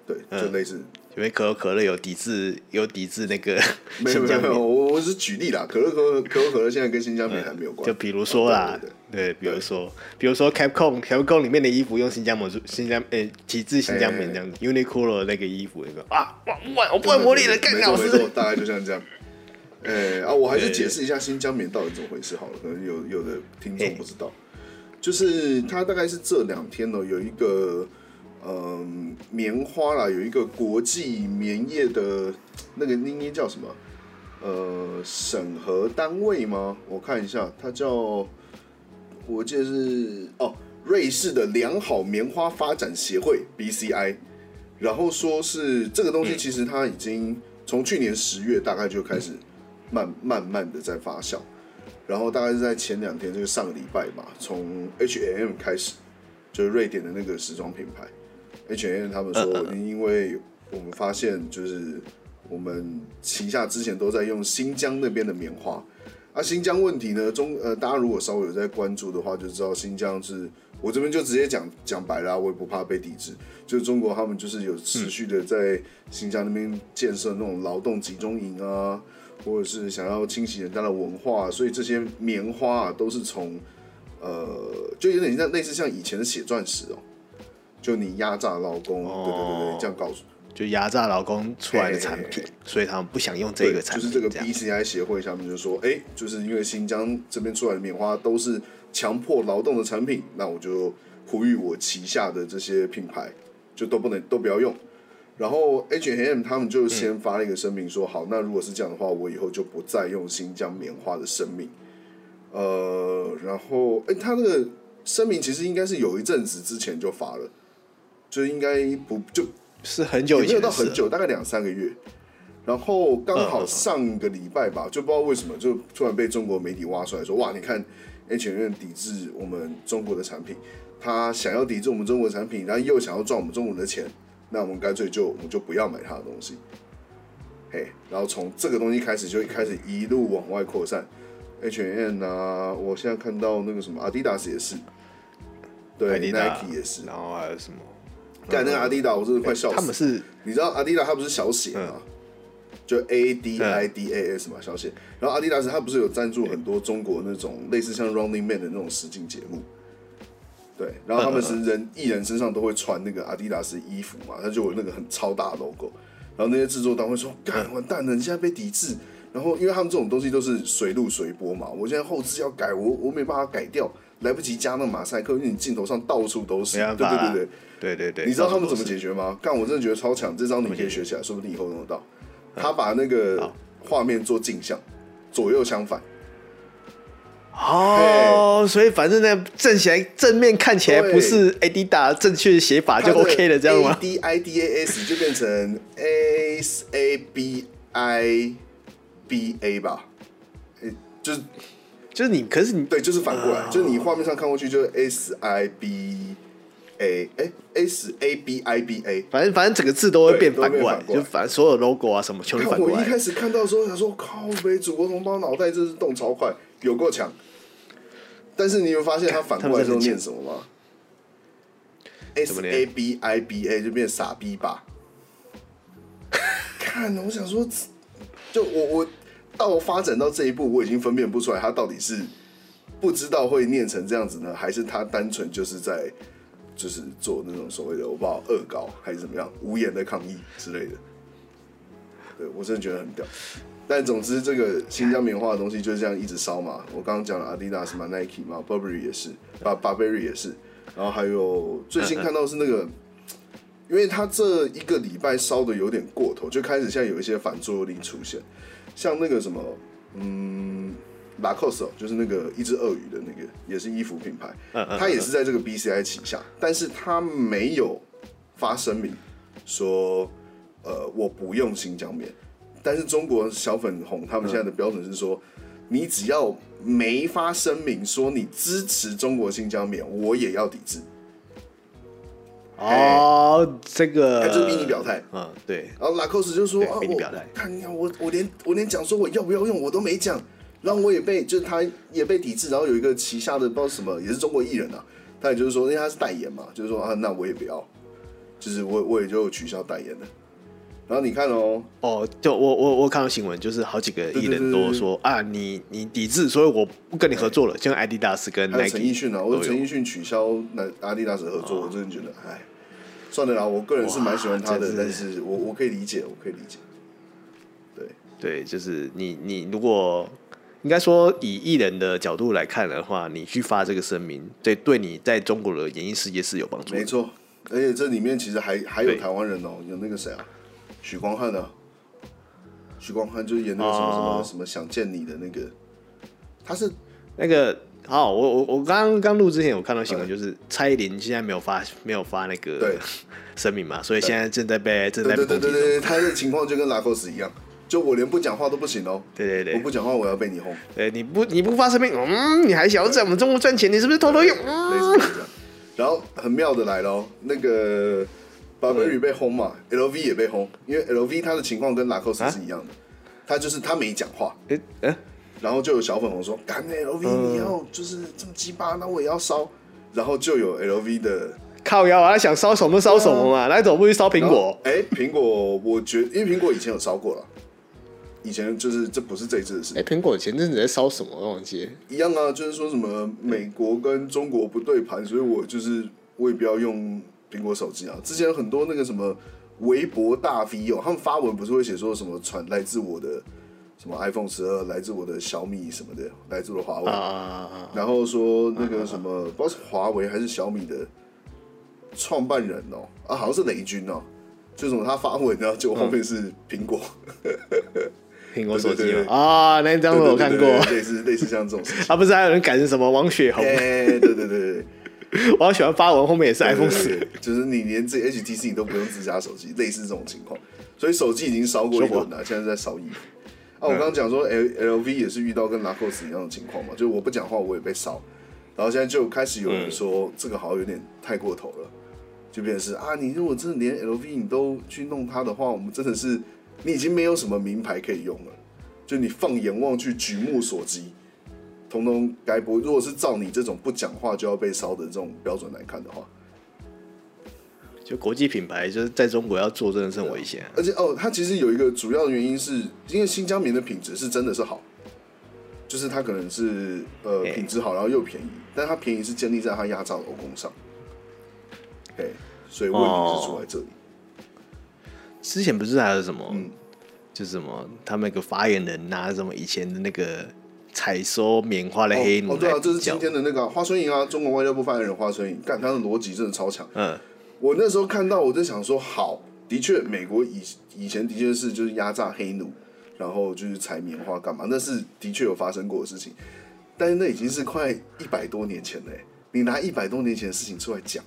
对，就类似。因为可口可乐有抵制，有抵制那个没有 没有，我我是举例啦。可乐可可口可乐现在跟新疆棉还没有关。就比如说啦，对，比如说，比如说 Capcom，Capcom 里面的衣服用新疆棉，新疆诶，抵制新疆棉这样子。Uniqlo 那个衣服那个啊，哇，我不会魔力了，干老师。大概就像这样。诶啊，我还是解释一下新疆棉到底怎么回事好了，可能有有的听众不知道，就是它大概是这两天呢有一个。嗯，棉花啦，有一个国际棉业的那个那那叫什么？呃，审核单位吗？我看一下，它叫我记得是哦，瑞士的良好棉花发展协会 BCI，然后说是这个东西其实它已经从去年十月大概就开始慢慢慢的在发酵，然后大概是在前两天，就是上个礼拜吧，从 H&M 开始，就是瑞典的那个时装品牌 H&M 他们说，因为我们发现就是我们旗下之前都在用新疆那边的棉花。啊，新疆问题呢？中呃，大家如果稍微有在关注的话，就知道新疆是，我这边就直接讲讲白了，我也不怕被抵制。就是中国他们就是有持续的在新疆那边建设那种劳动集中营啊，或者是想要清洗人家的文化，所以这些棉花啊都是从呃，就有点像类似像以前的血钻石哦，就你压榨劳工，对对对对，这样告诉。就压榨劳工出来的产品，所以他们不想用这个产品。就是这个 BCI 协会下面就说，哎、欸，就是因为新疆这边出来的棉花都是强迫劳动的产品，那我就呼吁我旗下的这些品牌就都不能都不要用。然后 H&M 他们就先发了一个声明说，好，那如果是这样的话，我以后就不再用新疆棉花的声明。呃，然后哎、欸，他那个声明其实应该是有一阵子之前就发了，就应该不就。是很久以前，没有到很久，大概两三个月。然后刚好上个礼拜吧，就不知道为什么，就突然被中国媒体挖出来说：“哇，你看 H&M 抵制我们中国的产品，他想要抵制我们中国的产品，然后又想要赚我们中国人的钱，那我们干脆就我们就不要买他的东西。”嘿，然后从这个东西开始，就开始一路往外扩散。H&M 啊，我现在看到那个什么 Adidas 也是，对，Nike 也是，然后还有什么？干那个阿迪达，我真的快笑死。他们是，你知道阿迪达他不是小写吗？就 A D I D A S 嘛，小写。然后阿迪达斯他不是有赞助很多中国那种类似像 Running Man 的那种实境节目？对。然后他们是人艺人身上都会穿那个阿迪达斯衣服嘛，他就有那个很超大的 logo。然后那些制作单位说：“干完蛋了，你现在被抵制。”然后因为他们这种东西都是随录随播嘛，我现在后置要改，我我没办法改掉。来不及加那马赛克，因为你镜头上到处都是。对对对对对对对。你知道他们怎么解决吗？干，我真的觉得超强，这招你可以学起来，说不定以后用得到。他把那个画面做镜像，左右相反。哦，所以反正呢，正起来正面看起来不是 Adidas 正确的写法就 OK 了，这样吗 D I D A S 就变成 A S A B I B A 吧？就是。就是你，可是你对，就是反过来，就是你画面上看过去就是 S I B A，哎，S A B I B A，反正反正整个字都会变反过来，就反正所有 logo 啊什么全部反过来。我一开始看到的时候想说，靠北，祖国同胞脑袋真是动超快，有够强。但是你有发现他反过来之后念什么吗？S A B I B A 就变傻逼吧？看，我想说，就我我。到发展到这一步，我已经分辨不出来他到底是不知道会念成这样子呢，还是他单纯就是在就是做那种所谓的我不知道恶搞还是怎么样无言的抗议之类的。对，我真的觉得很屌。但总之，这个新疆棉花的东西就是这样一直烧嘛。我刚刚讲了 Adidas 嘛，Nike 嘛，Burberry 也是，Burberry 也是。然后还有最新看到是那个，因为他这一个礼拜烧的有点过头，就开始现在有一些反作用力出现。像那个什么，嗯，Lacoste 就是那个一只鳄鱼的那个，也是衣服品牌，它也是在这个 BCI 旗下，但是它没有发声明说，呃，我不用新疆棉。但是中国小粉红他们现在的标准是说，你只要没发声明说你支持中国新疆棉，我也要抵制。哦，这个，还是逼你表态，嗯，对。然后拉克斯就说啊，我看你看我，我连我连讲说我要不要用我都没讲，然后我也被就是他也被抵制，然后有一个旗下的不知道什么也是中国艺人啊，他也就是说因为他是代言嘛，就是说啊，那我也不要，就是我我也就取消代言了。然后你看哦，哦，就我我我看到新闻，就是好几个艺人都说啊，你你抵制，所以我不跟你合作了，像 Adidas 跟 Nike，陈奕迅啊，我陈奕迅取消那 Adidas 合作，我真的觉得哎。算了啦，我个人是蛮喜欢他的，是但是我我可以理解，我可以理解。对对，就是你你如果应该说以艺人的角度来看的话，你去发这个声明，对对你在中国的演艺事业是有帮助。没错，而且这里面其实还还有台湾人哦、喔，有那个谁啊，许光汉啊，许光汉就是演那个什么什么、哦、什么想见你的那个，他是那个好，我我我刚刚录之前，我看到新闻，就是蔡依林现在没有发没有发那个对 声明嘛，所以现在正在被正在对被攻击中。对对他的情况就跟拉克斯一样，就我连不讲话都不行哦。对对对我不讲话，我要被你轰。对，你不你不发声明，嗯，你还想要在我们中国赚钱？你是不是偷偷用？类似这样。然后很妙的来了，那个 Burberry 被轰嘛，LV 也被轰，因为 LV 它的情况跟拉克斯是一样的，他就是他没讲话，哎哎，然后就有小粉红说：“干 LV 你要就是这么鸡巴，那我也要烧。”然后就有 LV 的靠腰啊，想烧什么烧什么嘛，来走不去烧苹果？哎，苹果，我觉得因为苹果以前有烧过了，以前就是这不是这一次的事情哎，苹果前阵子在烧什么？我忘记。一样啊，就是说什么美国跟中国不对盘，所以我就是我也不要用苹果手机啊。之前很多那个什么微博大 V 哦，他们发文不是会写说什么传来自我的什么 iPhone 十二，来自我的小米什么的，来自我的华为，啊，然后说那个什么不知道是华为还是小米的创办人哦，啊好像是雷军哦，就什么他发文然后结果后面是苹果。苹果手机？啊，那张我有看过类似类似像这种事情。啊，不是还有人改成什么王雪红？对对对。我好喜欢发文，后面也是 iPhone 十，就是你连这 HTC 你都不用自家手机，类似这种情况，所以手机已经烧过一轮了，现在在烧衣服。啊，我刚刚讲说 L LV 也是遇到跟 Lacoste 一样的情况嘛，就是我不讲话我也被烧，然后现在就开始有人说这个好像有点太过头了，就变成是啊，你如果真的连 LV 你都去弄它的话，我们真的是你已经没有什么名牌可以用了，就你放眼望去举目所及。通通该不，如果是照你这种不讲话就要被烧的这种标准来看的话，就国际品牌就是在中国要做，真的是很危险。而且哦，它其实有一个主要的原因是，因为新疆棉的品质是真的是好，就是它可能是呃品质好，然后又便宜，但它便宜是建立在它压榨劳工上，哎，所以问题是出在这里。之前不是还有什么，嗯，就是什么他们那个发言人拿什么以前的那个。采收棉花的黑奴哦，对啊，这是今天的那个、啊、华春莹啊，中国外交部发言人花春莹，干他的逻辑真的超强。嗯，我那时候看到，我就想说，好，的确，美国以以前的确是就是压榨黑奴，然后就是采棉花干嘛，那是的确有发生过的事情。但是那已经是快一百多年前了，你拿一百多年前的事情出来讲，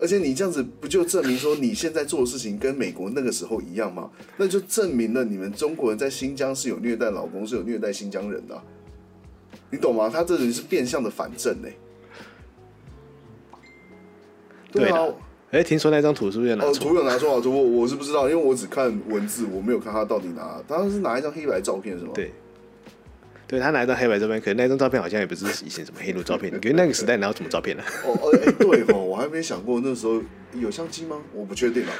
而且你这样子不就证明说你现在做的事情跟美国那个时候一样吗？那就证明了你们中国人在新疆是有虐待老公，是有虐待新疆人的啊。你懂吗？他这人是变相的反证呢。对啊，哎，听说那张图是不是拿错？哦，图有拿错啊，图我我是不知道，因为我只看文字，我没有看他到底拿，他是拿一张黑白照片是吗？对，对他拿一张黑白照片，可是那张照片好像也不是以前什么黑奴照片，因为那个时代哪有什么照片呢？哦哦，哎，对哦，我还没想过那时候有相机吗？我不确定啊。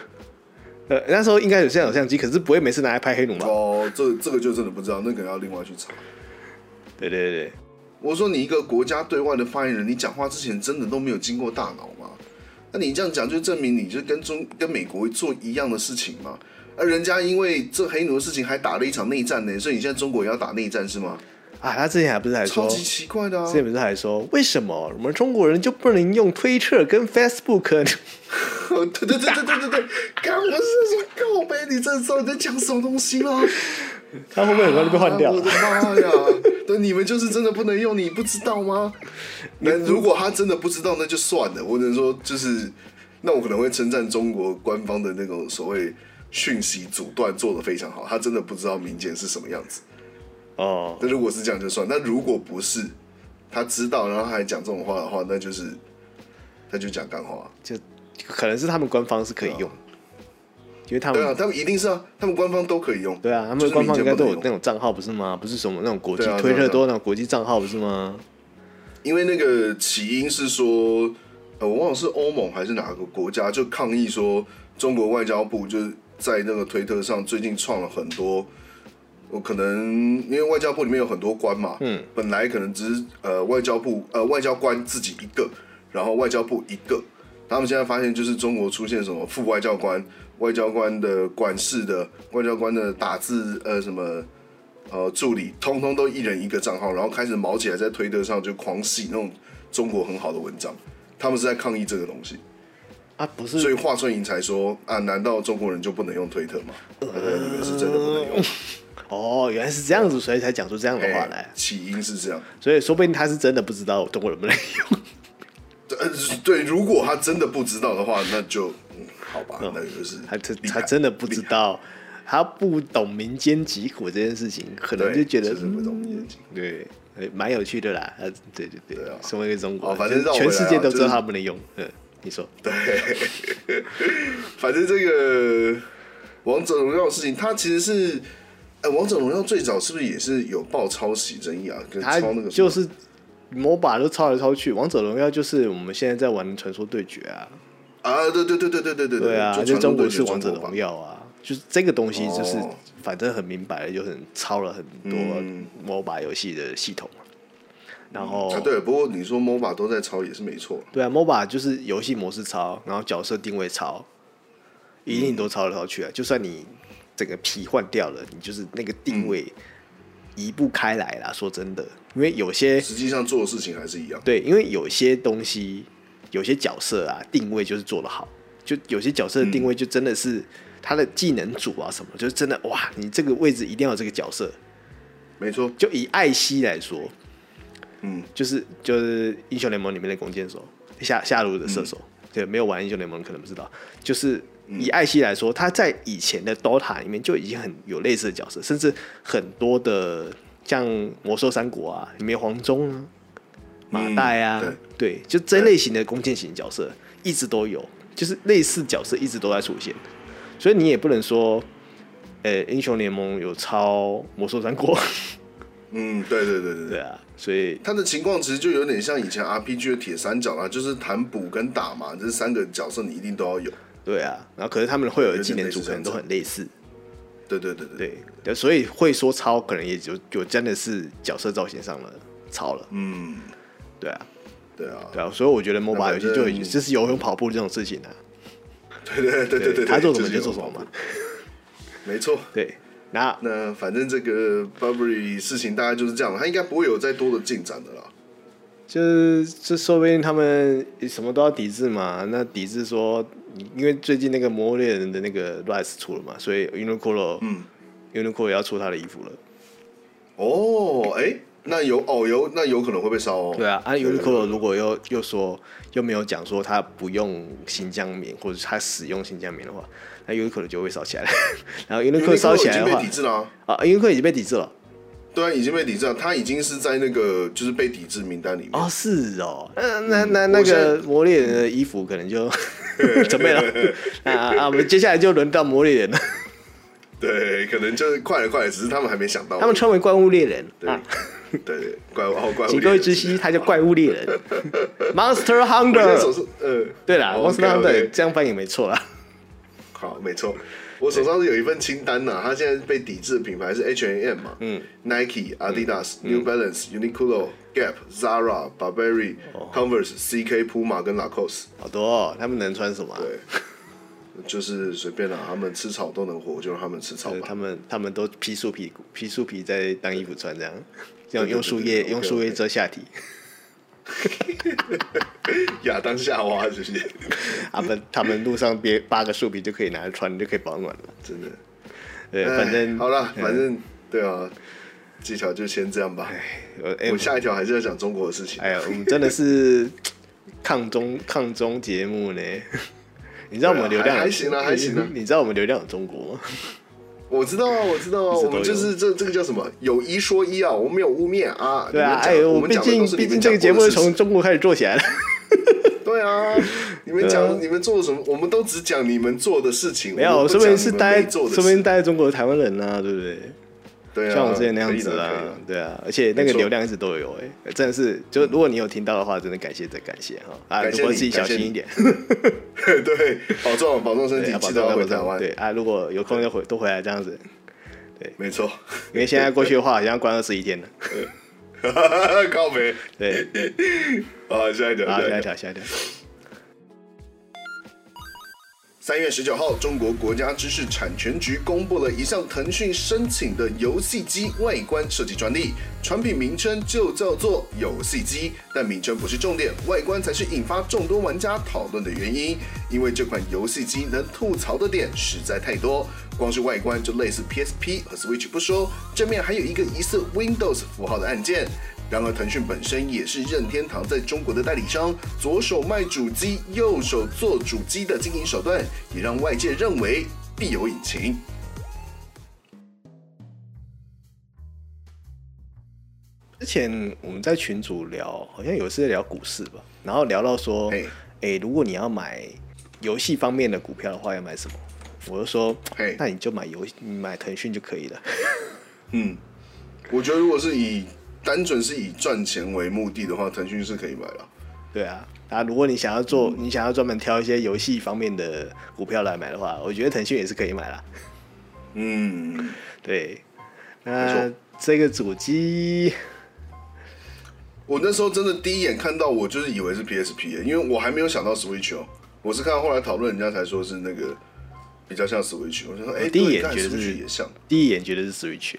呃，那时候应该有这样有相机，可是不会每次拿来拍黑奴吧？哦，这这个就真的不知道，那可能要另外去查。对对对，我说你一个国家对外的发言人，你讲话之前真的都没有经过大脑吗？那你这样讲就证明你就跟中跟美国做一样的事情嘛？而人家因为这黑奴的事情还打了一场内战呢，所以你现在中国也要打内战是吗？啊，他之前还不是还说超级奇怪的啊！之前不是还说为什么我们中国人就不能用推特跟 Facebook？对对对对对对对，刚我是说告白，你这时候你在讲什么东西吗？他会不会很快就被换掉？我的妈呀！对，你们就是真的不能用，你不知道吗？那如果他真的不知道，那就算了。我只能说，就是那我可能会称赞中国官方的那种所谓讯息阻断做的非常好。他真的不知道民间是什么样子。哦，那如果是这样就算。那如果不是，他知道，然后他还讲这种话的话，那就是他就讲干话，就可能是他们官方是可以用。因为他们对啊，他们一定是啊，他们官方都可以用。对啊，他们官方应该都有那种账号不是吗？不是什么那种国际推特多那种国际账号不是吗？因为那个起因是说，呃，我忘了是欧盟还是哪个国家就抗议说，中国外交部就是在那个推特上最近创了很多，我可能因为外交部里面有很多官嘛，嗯，本来可能只是呃外交部呃外交官自己一个，然后外交部一个，他们现在发现就是中国出现什么副外交官。外交官的管事的，外交官的打字，呃，什么，呃，助理，通通都一人一个账号，然后开始毛起来，在推特上就狂洗那种中国很好的文章，他们是在抗议这个东西啊，不是？所以华春莹才说啊，难道中国人就不能用推特吗？呃，你们是真的不能用。哦，原来是这样子，所以才讲出这样的话来哎。起因是这样。所以说不定他是真的不知道中国能不能用。呃，对，如果他真的不知道的话，那就嗯，好吧，那就是他他他真的不知道，他不懂民间疾苦这件事情，可能就觉得是不懂民间疾苦嗯对，呃蛮有趣的啦。呃，对对对，对啊身为一个中国反正全世界都知道他不能用。嗯，你说对，反正这个王者荣耀的事情，它其实是，哎，王者荣耀最早是不是也是有爆抄袭争议啊？跟抄那个就是 MOBA 都抄来抄去，王者荣耀就是我们现在在玩的传说对决啊。啊，对对对对对对对对啊，就就中国是王者荣耀啊，就是这个东西就是哦反正很明白的，就很抄了很多嗯 MOBA 游戏的系统嘛。然后啊，对，不过你说 MOBA 都在抄也是没错，对啊，MOBA 就是游戏模式抄，然后角色定位抄，一定都抄来抄去啊。就算你整个皮换掉了，你就是那个定位移不开来啦。说真的，因为有些实际上做的事情还是一样。对，因为有些东西，有些角色啊，定位就是做的好，就有些角色的定位就真的是他的技能组啊什么，就是真的哇，你这个位置一定要有这个角色。没错，就以艾希来说，嗯，就是就是英雄联盟里面的弓箭手，下下路的射手，对，没有玩英雄联盟可能不知道，就是以艾希来说，他在以前的 DOTA 里面就已经很有类似的角色，甚至很多的像魔兽三国啊，里面有黄忠啊、马岱啊，嗯对，就这类型的弓箭型角色一直都有，就是类似角色一直都在出现，所以你也不能说，呃，英雄联盟有超魔兽三国，嗯，对对对对对。啊，所以他的情况其实就有点像以前 RPG 的铁三角啦，就是弹补跟打嘛，这三个角色你一定都要有。对啊，然后可是他们会有的技能有点类似组可能都很类似，对对对对，对，所以会说抄，可能也就就真的是角色造型上了抄了，嗯，对啊，对啊，对啊，所以我觉得 MOBA 游戏就已经就是游泳、跑步这种事情啊，对对对对对，他做什么就做什么嘛，没错。对，那那反正这个 Burberry 事情大概就是这样，他应该不会有再多的进展的啦。就是这说不定他们什么都要抵制嘛，那抵制说，因为最近那个魔物猎人的那个 Rise 出了嘛，所以 Uniqlo 嗯 Uniqlo 也要出他的衣服了。哦，哎，那有哦有那有可能会被烧哦。对啊，啊 Uniqlo 如果又又说又没有讲说他不用新疆棉，或者他使用新疆棉的话，那 Uniqlo 就会烧起来了。然后 Uniqlo 烧起来的话已经被抵，制了啊。啊，Uniqlo 已经被抵制了。对啊，已经被抵制了，他已经是在那个就是被抵制名单里面。哦，是哦，那那那那个魔猎人的衣服可能就 准备了。啊啊，我们接下来就轮到魔猎人了。对，可能就是快了快了，只是他们还没想到。他们称为怪物猎人对啊，对对，怪物哦怪物。请各位知悉，他叫怪物猎人，Monster Hunter。上，呃，对啦 OK，，Monster Hunter 这样翻译没错啦。好，没错。我手上是有一份清单呐、他现在被抵制的品牌是 H&M 嘛，嗯，Nike、Adidas、New Balance、Uniqlo、Gap、Zara、Burberry、Converse、CK、Puma 跟 Lacoste。好多哦，他们能穿什么啊？对，就是随便啦，他们吃草都能活，就让他们吃草吧。就是他们他们都披树皮，披树皮在当衣服穿，这样对用用树叶对用树叶遮下体。亚当夏娃是不是？他们他们路上别扒个树皮就可以拿来穿，就可以保暖了。真的。对，哎反正好了，嗯反正对啊，技巧就先这样吧。我下一条还是要讲中国的事情。哎呀，我们真的是 抗中抗中节目呢。你知道我们流量啊还还行啊还行啊你知道我们流量有中国吗？我知道啊，我知道啊，我们就是这这个叫什么？有一说一啊，我们没有污蔑啊。对啊，哎，我们毕竟毕竟这个节目是从中国开始做起来的。对啊，你们讲、啊你们做了什么，我们都只讲你们做的事情，没有，说不定不讲你们是待，说明。待在中国的台湾人啊，对不对？对啊，像我之前那样子啊对啊，而且那个流量一直都有哎、真的是，就如果你有听到的话，真的感谢再感谢哈。啊，如果自己小心一点，对，保重保重身对体，啊，保记得要重回台湾。对啊，如果有空就回都回来这样子，没错。因为现在过去的话好像关二十一天了，靠北。对，好，下一条，好，下。一条下一条，三月十九号，中国国家知识产权局公布了一项腾讯申请的游戏机外观设计专利，产品名称就叫做游戏机，但名称不是重点，外观才是引发众多玩家讨论的原因。因为这款游戏机能吐槽的点实在太多，光是外观就类似 PSP 和 Switch 不说，正面还有一个疑似 Windows 符号的按键。然而，腾讯本身也是任天堂在中国的代理商，左手卖主机，右手做主机的经营手段，也让外界认为必有隐情。之前我们在群组聊，好像有一次在聊股市吧，然后聊到说，哎、欸，如果你要买游戏方面的股票的话，要买什么？我就说，那你就买游，你买腾讯就可以了。嗯，我觉得如果是以单纯是以赚钱为目的的话，腾讯是可以买了。对啊，啊，如果你想要做，嗯、你想要专门挑一些游戏方面的股票来买的话，我觉得腾讯也是可以买啦。嗯，对。那这个主机，我那时候真的第一眼看到，我就是以为是 PSP，因为我还没有想到 Switch 哦。我是看到后来讨论，人家才说是那个比较像 Switch。我就说，哎、欸，第一眼觉得是也像，第一眼觉得是 Switch。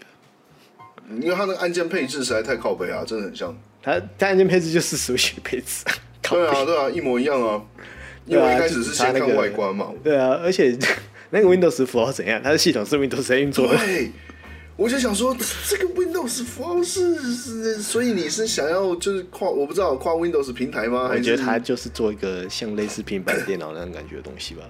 因为它那个按键配置实在太靠背啊，真的很像。它它按键配置就是 Switch 配置。对啊，对啊，一模一样啊。因为我一开始是先看外观嘛。对啊，而且 那个 Windows 符号怎样？它的系统是 Windows 在运作的。对，我就想说，这个 Windows 符号是是，所以你是想要就是跨，我不知道跨 Windows 平台吗？我觉得它就是做一个像类似平板电脑那种感觉的东西吧。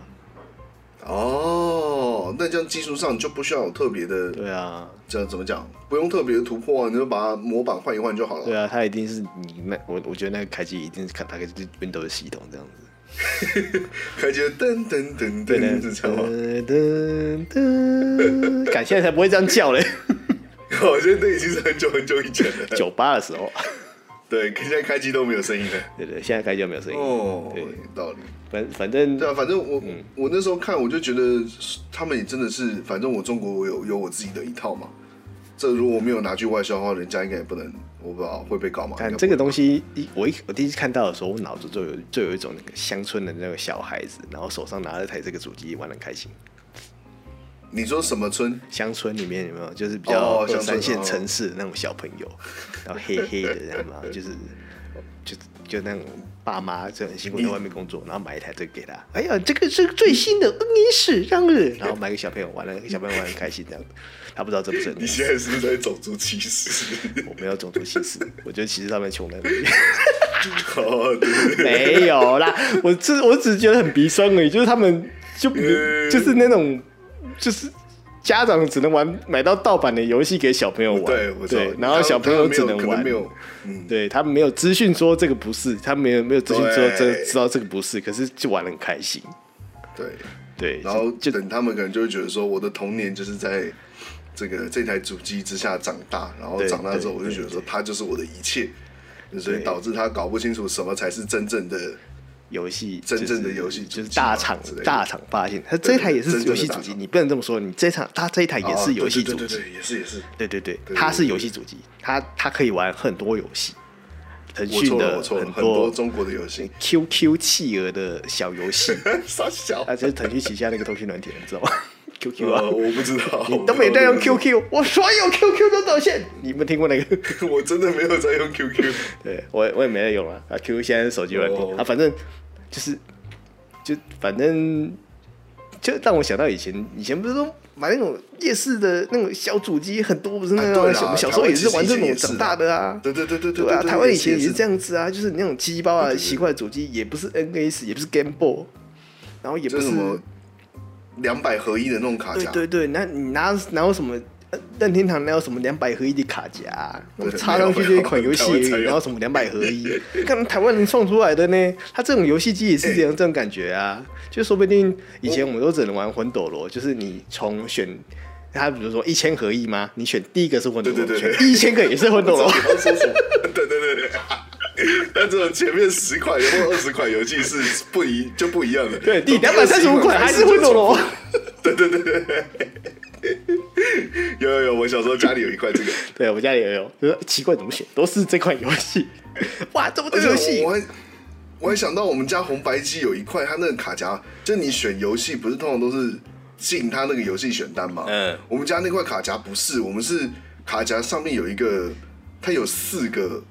哦，那这样技术上就不需要有特别的，对啊，这样怎么讲？不用特别的突破啊，你就把它模板换一换就好了。对啊，它一定是你那我我觉得那个开机一定是看它是 Windows 系统这样子，开机噔噔噔噔，是这样吗？噔噔噔，感现在才不会这样叫嘞。我觉得那已经是很久很久以前了，酒吧的时候。对，现在开机都没有声音了。对对，现在开机都没有声音。哦，对，有道理。反反正对啊，反正我、嗯、我那时候看，我就觉得他们也真的是，反正我中国有有我自己的一套嘛。这如果我没有拿去外销的话，人家应该也不能，我不知道会被搞吗？但这个东西，一我一我第一次看到的时候，我脑子就有就有一种那个乡村的那个小孩子，然后手上拿着台这个主机玩的开心。你说什么村？乡村里面有没有就是比较二三线城市的那种小朋友，然后黑黑的这样嘛，就是就就那种爸妈就很辛苦在外面工作，然后买一台这个给他。哎呀，这个是最新的 N S 让日，然后买给小朋友玩了，小朋友玩很开心这样。他不知道这不是。你现在是不是在种族歧视？我没有种族歧视，我觉得歧视他们穷人。哦，没有啦，我只我只是觉得很鼻酸而已，就是他们就就是那种。就是家长只能玩买到盗版的游戏给小朋友玩，对，对，然后小朋友只能玩，没有，嗯、对他们没有资讯说这个不是，他没有没有资讯说这知道这个不是，可是就玩得很开心，对。对，然后就等他们可能就会觉得说，我的童年就是在这个这台主机之下长大，然后长大之后我就觉得说，它就是我的一切，所以导致他搞不清楚什么才是真正的。游戏真正的游戏就是大厂大厂发现，它这一台也是游戏主机，你不能这么说。你这场它这一台也是游戏主机，也是也是，对对对，它是游戏主机，它它可以玩很多游戏。腾讯的很多中国的游戏，QQ 企鹅的小游戏，傻小，啊，这是腾讯旗下那个通讯软体，你知道吗？QQ 啊，我不知道，你都没在用 QQ，我所有 QQ 都到线，你们听过那个？我真的没有在用 QQ，对我我也没在用啊。啊，QQ 现在手机软体啊，反正。就是，就反正就让我想到以前，以前不是说买那种夜市的那种小主机很多，不是那种我们小时候也是玩这种长大的啊。对对对对对啊！台湾以前也是这样子啊，就是那种机包啊，奇怪的主机也不是 NS，也不是 Game Boy，然后也不是什么两百合一的那种卡夹。对对对，那你拿拿有什么？任天堂哪有什么两百合一的卡夹？插上去就一款游戏，然后什么两百合一？看台湾人创出来的呢？他这种游戏机也是这样这种感觉啊！就说不定以前我们都只能玩魂斗罗，就是你从选他，比如说一千合一吗？你选第一个是魂斗罗，选一千个也是魂斗罗。但这种前面十款或二十款游戏是不一就不一样的。对，第两百三十五款还是魂斗罗。对对对对。有有有，我小时候家里有一块这个，对，我家里也有。就是奇怪怎么选，都是这款游戏。哇，这么多游戏！我还我还想到我们家红白机有一块，它那个卡夹，就你选游戏不是通常都是进它那个游戏选单吗？嗯我们家那块卡夹不是，我们是卡夹上面有一个，它有四个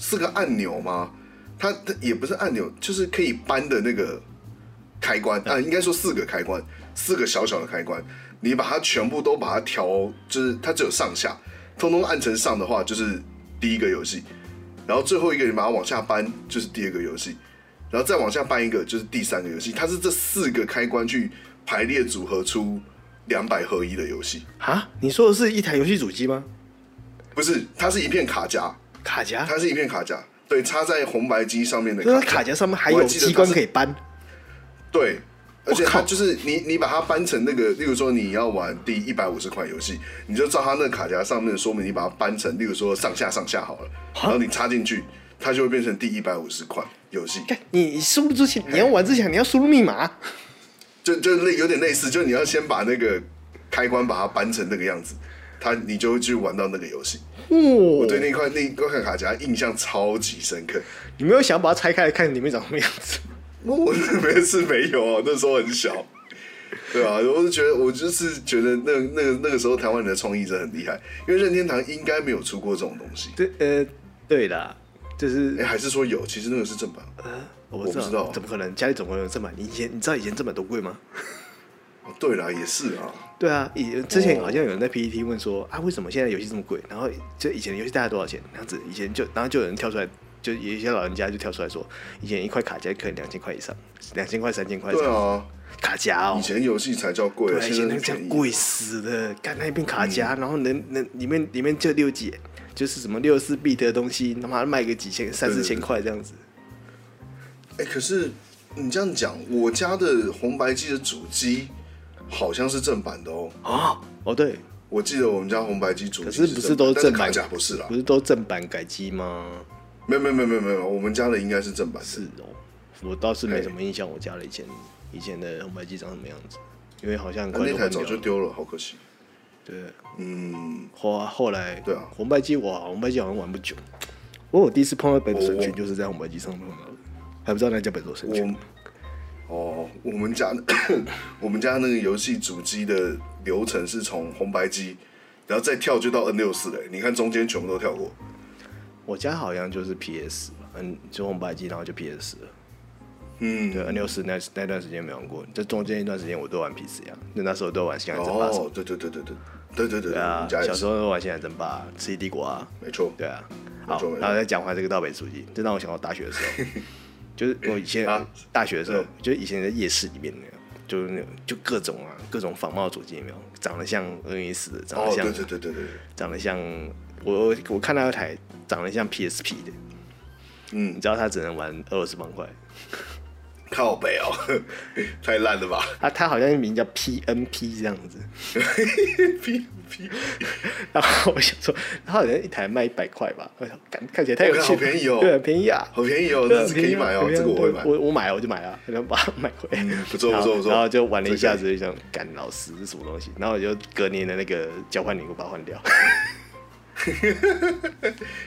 四个按钮吗？它它也不是按钮，就是可以搬的那个开关啊，应该说四个开关，四个小小的开关，你把它全部都把它调，就是它只有上下，通通按成上的话就是第一个游戏。然后最后一个你把它往下搬，就是第二个游戏，然后再往下搬一个，就是第三个游戏。它是这四个开关去排列组合出两百合一的游戏，啊，你说的是一台游戏主机吗？不是，它是一片卡夹，卡夹？它是一片卡夹，对，插在红白机上面的就是卡卡夹上面还有机关可以搬。对，而且它就是你你把它搬成那个，例如说你要玩第一百五十款游戏，你就照它那个卡夹上面的说明，你把它搬成，例如说上下上下好了，然后你插进去，它就会变成第一百五十款游戏。干你输入之前，你要玩之前，你要输入密码。就就类有点类似，就你要先把那个开关把它搬成那个样子，它你就会去玩到那个游戏。我哦，对那块那块卡夹印象超级深刻。你没有想把它拆开来看里面长什么样子？我我没是没有啊，那时候很小。对啊，我就觉得我就是觉得那那个那个时候台湾人的创意真的很厉害，因为任天堂应该没有出过这种东西。对，呃，对啦，就是哎，还是说有？其实那个是正版。我不知道，我不知道怎么可能家里总会有正版？你以前你知道以前正版多贵吗？哦，对了，也是啊。对啊，以之前好像有人在 PPT 问说、啊，为什么现在游戏这么贵？然后就以前的游戏大概多少钱？那样子，以前就然后就有人跳出来，就有一些老人家就跳出来说，以前一块卡夹可能两千块以上，两千块、三千块。对啊，卡夹哦，以前游戏才叫贵，以前那个叫。贵死了，看那一片卡夹，然后能能里面里面就六几，就是什么六四 B 的东西，他妈卖个几千、三四千块这样子。哎，可是你这样讲，我家的红白机的主机好像是正版的哦。啊哦，对，我记得我们家红白机主机可是不是都是正版但是卡夹不是啦不，是都正版改机吗？没有没有没有没有没有，我们家的应该是正版的。是哦，我倒是没什么印象，我家的以前以前的红白机长什么样子，因为好像很那那台早就换掉了。就丢了，好可惜。对，嗯，后后来对啊红白机哇，红白机好像玩不久。不过我第一次碰到本神我拳就是在红白机上碰到的，还不知道那叫本手神拳我。哦，我们家我们家那个游戏主机的流程是从红白机，然后再跳就到 N 六四嘞。你看中间全部都跳过。我家好像就是 PS，嗯，就红白机，然后就 PS 了。嗯，对，N 六四那那段时间没玩过，这中间一段时间我都玩 PC 啊，那那时候都玩《星海争霸手》哦，对对对对对对对对对啊小时候都玩《星海争霸》《吃帝国》啊，没错。对啊。好然后再讲回这个盗版主机，这让我想到大学的时候，就是我以前啊大学的时候嗯，就以前在夜市里面那样，就是那种就各种啊，各种仿冒主机有没有？长得像 NS 的，长哦，得像对对对对对，长得像我我我看到一台长得像 PSP 的，嗯。你，知道它只能玩俄罗斯方块，靠北哦，太烂了吧它它好像名叫 PNP 这样子。PNP 然后我想说，它好像一台卖一百块吧，我想看看起来太有我看趣，好便宜哦对，便宜啊，好便宜哦，对啊那是可以买哦，这个我会买。我我买了我就买了，然后把它买回来，不错不错不错然后就玩了一下子，这就想干老师是什么东西，然后我就隔年的那个交换礼物把它换掉。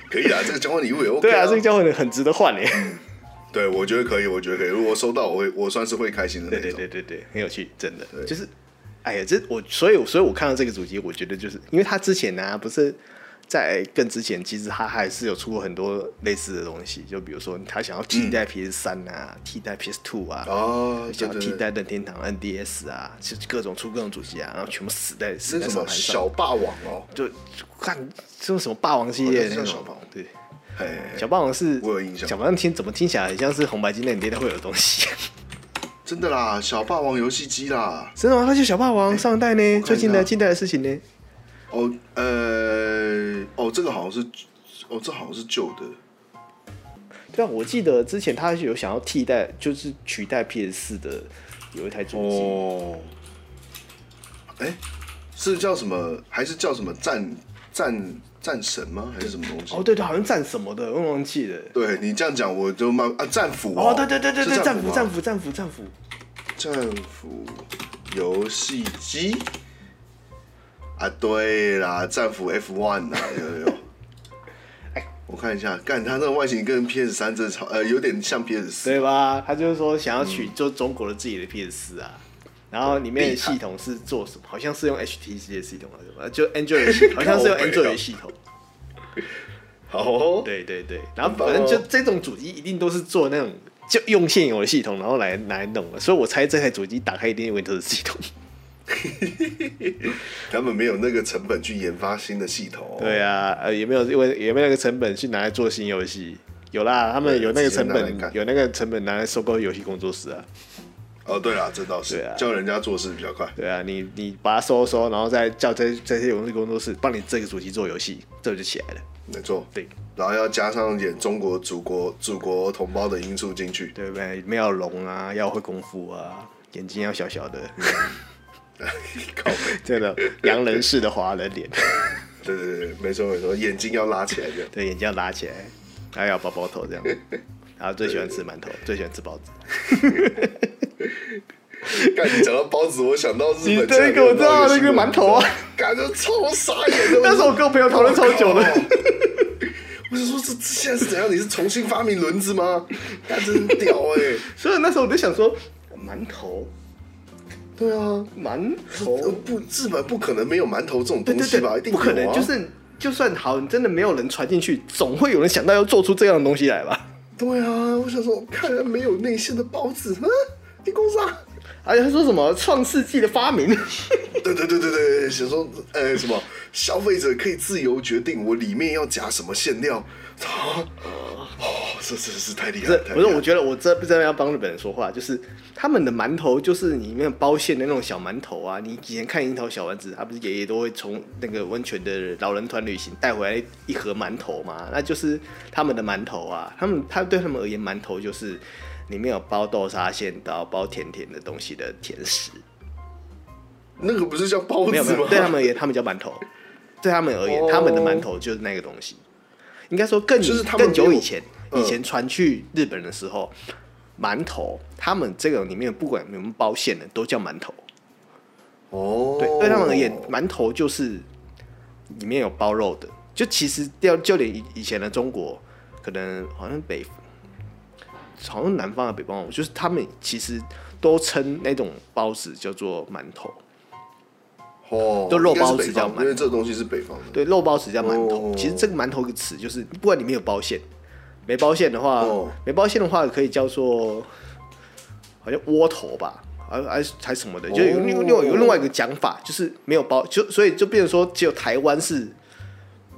可以啊，这个交换礼物也 OK。对啊，这个交换礼物很值得换诶。对，我觉得可以，我觉得可以。如果收到，我会，我算是会开心的那对种。对对对对，很有趣，真的就是，哎呀，这我所以所以我看到这个主机，我觉得就是因为他之前呢、啊，不是在更之前，其实他还是有出过很多类似的东西，就比如说他想要替代 PS 三啊，替代 PS Two 啊，哦，想要替对对，代任天堂 NDS 啊，就各种出各种主机啊，然后全部死在死那是什么小，霸王哦？就看这种什么霸王系列的那种小霸王，对。嘿，小霸王是，我有印象小霸王听怎么听起来很像是红白机那年代会有的东西？真的啦，小霸王游戏机啦。真的吗？它就小霸王上一代呢，最近的近代的事情呢？哦，呃，哦，这个好像是，哦，这好像是旧的。对啊，我记得之前他有想要替代，就是取代 PS 四的有一台主机，哦，哎，是叫什么？还是叫什么战战战神吗？还是什么东西？哦，对对，好像战什么的，我忘记了。对你这样讲，我就慢啊，战斧哦，对对对对对，战斧战斧战斧战斧，战斧游戏机啊，对啦，战斧 F One 啦，有有有。哎，我看一下，干他那个外形跟 PS 三真的超，呃，有点像 PS 四，对吧？他就是说想要取就中国的自己的 PS 四啊，然后里面的系统是做什么？好像是用 HTC 的系统还是什么？就 Android 好像是用 Android 的系统。好、哦，对对对，然后反正就这种主机一定都是做那种就用现有的系统，然后来来弄的，所以我猜这台主机打开一定有 Windows 系统。他们没有那个成本去研发新的系统、哦。对啊，呃，有没有因为有没有那个成本去拿来做新游戏？有啦，他们有那个成本，有那个成本拿来收购游戏工作室啊。哦，对啊，这倒是，对啊，叫人家做事比较快。对啊，你你把它收收，然后再叫这这些游戏工作室帮你这个主题做游戏，这就起来了。没错，对，然后要加上一点中国祖国祖国同胞的因素进去，对不对？没有龙啊，要会功夫啊，眼睛要小小的，靠北，真的洋人式的华人脸，对对对，没错没错，眼睛要拉起来的，对，眼睛要拉起来，还要包包头这样，然后最喜欢吃馒头，最喜欢吃包子。干你讲到包子，我想到日本。你这个我知道那个馒头啊，感觉超傻眼的。那是我跟我朋友讨论超久了。我是说，这现在是怎样？你是重新发明轮子吗？那真屌哎、欸！所以那时候我就想说，馒头。对啊，馒头不，日本不可能没有馒头这种东西吧？对对对，一定不可能。就是就算好，你真的没有人传进去，总会有人想到要做出这样的东西来吧？对啊，我想说，看来没有内馅的包子，嗯，你公司啊？而且他说什么创世纪的发明？对对对对对，想说呃什么消费者可以自由决定我里面要加什么馅料啊？哦，这真是太厉害了！不是，我觉得我这不真的要帮日本人说话，就是他们的馒头就是里面包馅的那种小馒头啊。你以前看樱桃小丸子，他不是爷爷都会从那个温泉的老人团旅行带回来一盒馒头嘛？那就是他们的馒头啊。他们他对他们而言，馒头就是。里面有包豆沙馅，然后包甜甜的东西的甜食，那个不是叫包子吗？对他们而言，他们叫馒头。对他们而言，oh. 他们的馒头就是那个东西。应该说更就是更久以前，以前传去日本的时候，馒、嗯、头他们这个里面不管有没有包馅的，都叫馒头。哦、oh.，对，对他们而言，馒头就是里面有包肉的。就其实掉就连以以前的中国，可能好像北。好像南方的北方，就是他们其实都称那种包子叫做馒头。哦，都肉包子叫馒头，因为这个东西是北方的。对，肉包子叫馒头。哦、其实这个馒头一个词就是，不管里面有包馅，没包馅的话，哦、没包馅的话可以叫做好像窝头吧，还还还什么的，就有另另外有另外一个讲法，就是没有包，就所以就变成说只有台湾是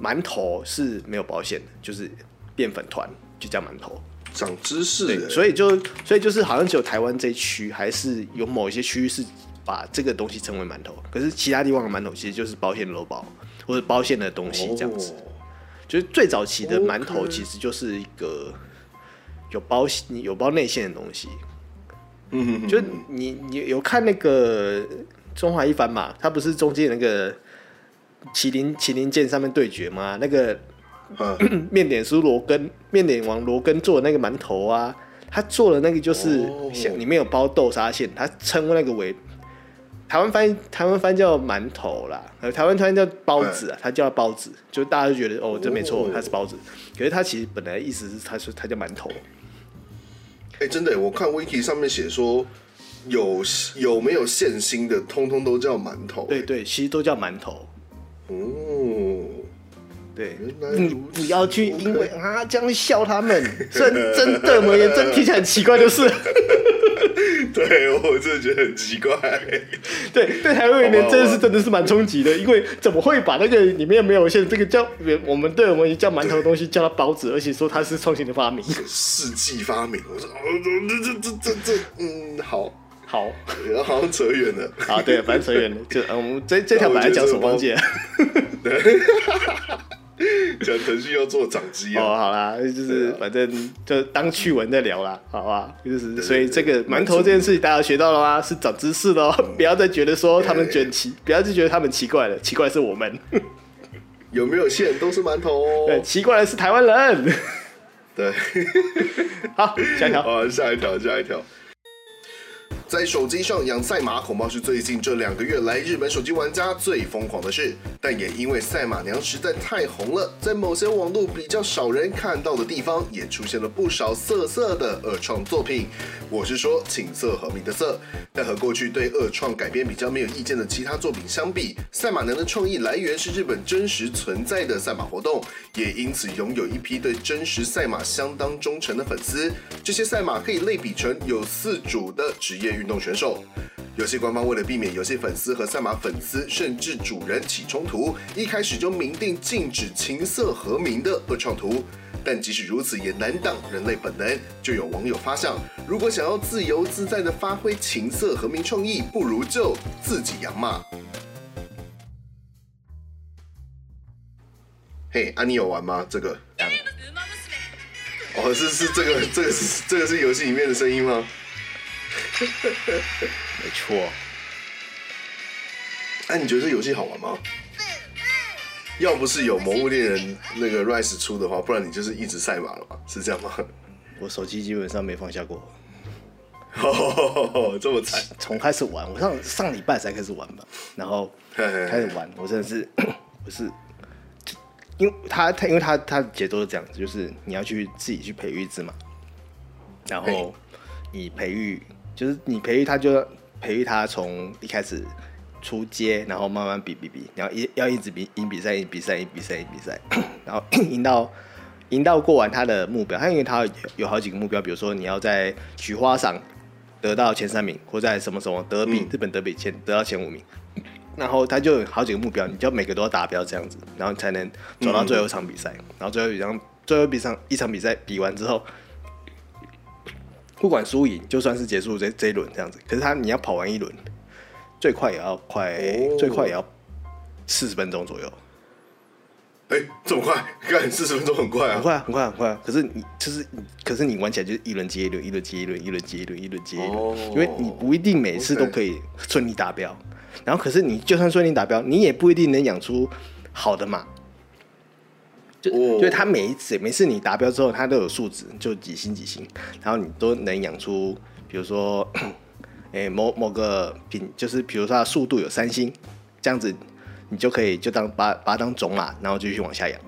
馒头是没有包馅的，就是淀粉团就叫馒头。长知识，对，所以就所以就是好像只有台湾这一区，还是有某一些区域是把这个东西称为馒头，可是其他地方的馒头其实就是包馅肉包或者包馅的东西这样子。哦、就是最早期的馒头其实就是一个有包有包内馅的东西。嗯，就你你有看那个中华一番嘛？它不是中间那个麒麟麒麟剑上面对决吗？那个。面点师罗根，面点王罗根做的那个馒头啊，他做的那个就是像里面有包豆沙馅，他称那个为台湾翻，台湾翻叫馒头啦，台湾翻叫包子啊，他叫包子，就大家就觉得哦，这没错，它是包子，可是他其实本来意思是他说他叫馒头。哎、欸，真的，我看 Wiki 上面写说有有没有现心的，通通都叫馒头。对，对对，其实都叫馒头。哦。对，你不要去因为啊这样笑他们，真真的吗？也真听起来很奇怪，就是。对，我真的觉得很奇怪。对，对台湾人真的是真的是蛮冲击的，因为怎么会把那个里面没有馅这个叫我们对我们叫馒头的东西叫它包子，而且说它是创新的发明，世纪发明。我说哦，这这这这这，嗯，好好，然后好像扯远了。啊，对，反正扯远了。就嗯，我们这这条本来讲什么东西？对。讲腾讯要做掌机哦，好啦，就是反正就当趣闻在聊啦，好吧？就是所以这个馒头这件事情大家学到了吗？是长知识的哦，不要再觉得说他们卷奇，不要再觉得他们奇怪了，奇怪是我们。有没有线都是馒头哦，对，奇怪的是台湾人，对，好，下一条，好，下一条，下一条。在手机上养赛马恐怕是最近这两个月来日本手机玩家最疯狂的事，但也因为赛马娘实在太红了，在某些网络比较少人看到的地方，也出现了不少色色的二创作品。我是说情色和鸣的色。但和过去对二创改编比较没有意见的其他作品相比，赛马娘的创意来源是日本真实存在的赛马活动，也因此拥有一批对真实赛马相当忠诚的粉丝。这些赛马可以类比成有四主的职业运动选手，游戏官方为了避免游戏粉丝和赛马粉丝甚至主人起冲突，一开始就明定禁止情色和鸣的二创图。但即使如此，也难挡人类本能。就有网友发想，如果想要自由自在的发挥情色和鸣创意，不如就自己养马。嘿，安妮有玩吗？这个？哦，是是这个这个是这个是游戏里面的声音吗？没错。哎，你觉得这游戏好玩吗？要不是有《魔物猎人》那个 Rise 出的话，不然你就是一直赛马了吧？是这样吗？我手机基本上没放下过。哦，这么惨。从开始玩，我上上礼拜才开始玩吧，然后开始玩，我真的是 我是，因为他他因为他他节奏是这样子，就是你要去自己去培育一只马。然后你培育，就是你培育他，就培育他从一开始出街，然后慢慢比比比，然后一要一直比赢比赛，赢比赛，赢比赛，赢比赛，然后 赢到赢到过完他的目标。他因为他有好几个目标，比如说你要在菊花赏得到前三名，或在什么什么德比、嗯、日本德比前得到前五名，然后他就有好几个目标，你就每个都要达标这样子，然后才能走到最后一场比赛。嗯、然后最后一场最后一场一场比赛比完之后。不管输赢，就算是结束这这一轮这样子。可是他你要跑完一轮，最快也要快，哦、最快也要四十分钟左右。哎、欸，这么快？干四十分钟很快啊！很快啊，很快，很快啊！可是你就是，可是你玩起来就是一轮接一轮，一轮接一轮，一轮接一轮，一轮接一轮。哦、因为你不一定每次都可以顺利达标。然后，可是你就算顺利达标，你也不一定能养出好的马。就，就他每一次每次你达标之后，他都有数值，就几星几星，然后你都能养出，比如说，哎、欸、某某个品，就是比如说它速度有三星，这样子你就可以就当把把它当种马，然后继续往下养。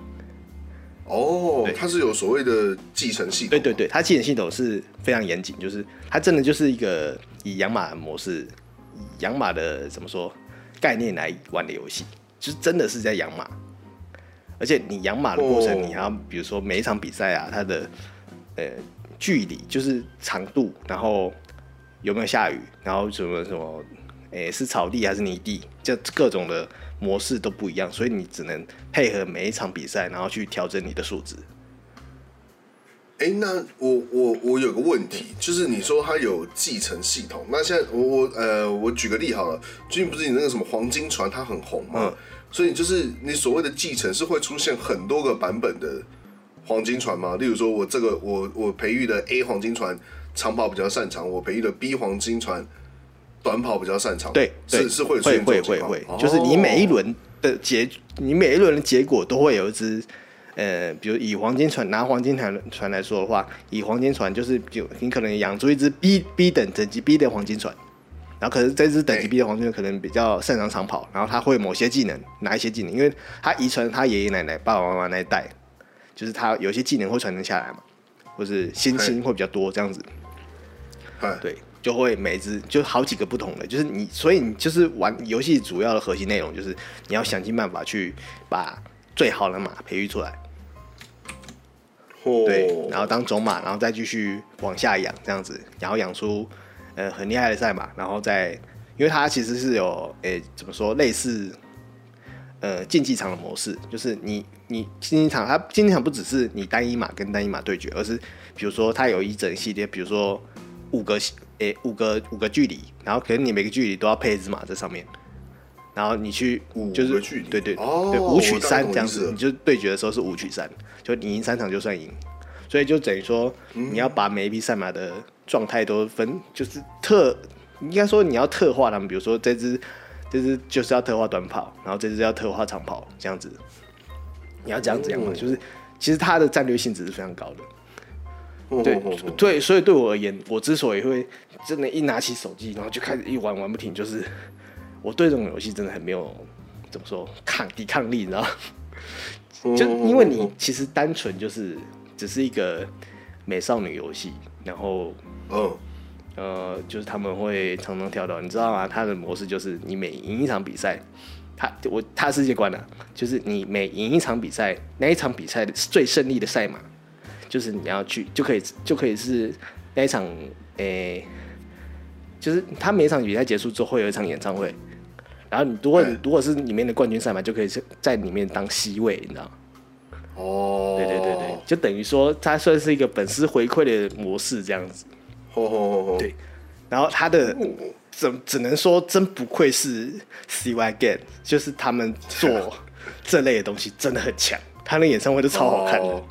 哦，它是有所谓的继承系统。对对对，它继承系统是非常严谨，就是它真的就是一个以养马模式、养马的怎么说概念来玩的游戏，就是真的是在养马。而且你养马的过程，你还要比如说每一场比赛啊，它的呃距离就是长度，然后有没有下雨，然后什么什么，诶、欸、是草地还是泥地，这各种的模式都不一样，所以你只能配合每一场比赛，然后去调整你的数值。哎、欸，那我我我有个问题，就是你说它有继承系统，那现在我我呃我举个例好了，最近不是你那个什么黄金船它很红吗？嗯所以就是你所谓的继承是会出现很多个版本的黄金船吗？例如说，我这个我我培育的 A 黄金船长跑比较擅长，我培育的 B 黄金船短跑比较擅长。对，是是会会会会会，就是你每一轮的结，你每一轮的结果都会有一只呃，比如以黄金船拿黄金船船来说的话，以黄金船就是就你可能养出一只 B B 等等级 B 的黄金船。然后可是这只等级 B 的黄金可能比较擅长长跑，然后他会某些技能，哪一些技能？因为他遗传他爷爷奶奶、爸爸妈妈那一代，就是他有些技能会传承下来嘛，或是星星会比较多这样子。对，就会每只就好几个不同的，就是你，所以你就是玩游戏主要的核心内容就是你要想尽办法去把最好的马培育出来。对，然后当种马，然后再继续往下养这样子，然后养出。呃，很厉害的赛马，然后再，因为它其实是有，诶、欸，怎么说，类似，呃，竞技场的模式，就是你你竞技场，它竞技场不只是你单一马跟单一马对决，而是比如说它有一整系列，比如说五个，诶、欸，五个五个距离，然后可能你每个距离都要配一只马在上面，然后你去就是对对、哦、对五取三这样子，你就对决的时候是五取三，就你赢三场就算赢，所以就等于说你要把每一匹赛马的。状态都分，就是特，应该说你要特化他们，比如说这只，这只就是要特化短跑，然后这只要特化长跑，这样子，你要这样子样嘛，就是其实它的战略性质是非常高的，对对，所以对我而言，我之所以会真的，一拿起手机，然后就开始一玩玩不停，就是我对这种游戏真的很没有怎么说抗抵抗力，你知道？就因为你其实单纯就是只是一个美少女游戏，然后嗯呃，就是他们会常常跳到，你知道吗？他的模式就是你每赢一场比赛，他我他的世界观呢、啊，就是你每赢一场比赛，那一场比赛最胜利的赛马，就是你要去就可以就可以是那一场诶、欸，就是他每一场比赛结束之后会有一场演唱会，然后你如果你如果是里面的冠军赛马，就可以在里面当 C 位，你知道吗？哦，对对对对，就等于说它算是一个粉丝回馈的模式这样子。吼吼吼吼，对，然后他的只只能说真不愧是 CY Game，就是他们做 这类的东西真的很强，他的演唱会都超好看的，哦。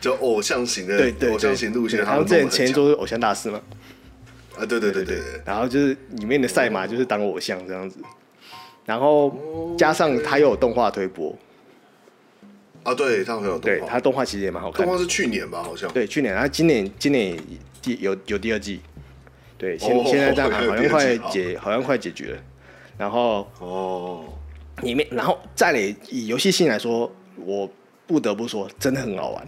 就偶像型的，对对对。偶像型路线，他们之前前一周是偶像大师嘛，啊，对对对对对，然后就是里面的赛马就是当偶像这样子，然后加上他又有动画推播，啊，对他很有动画，对他动画其实也蛮好看的，动画是去年吧，好像，对去年，他今年今年第有有第二季，对，现哦现在这样好像快解好像快解决了，然后。哦，里面，然后再来以游戏性来说，我不得不说，真的很好玩。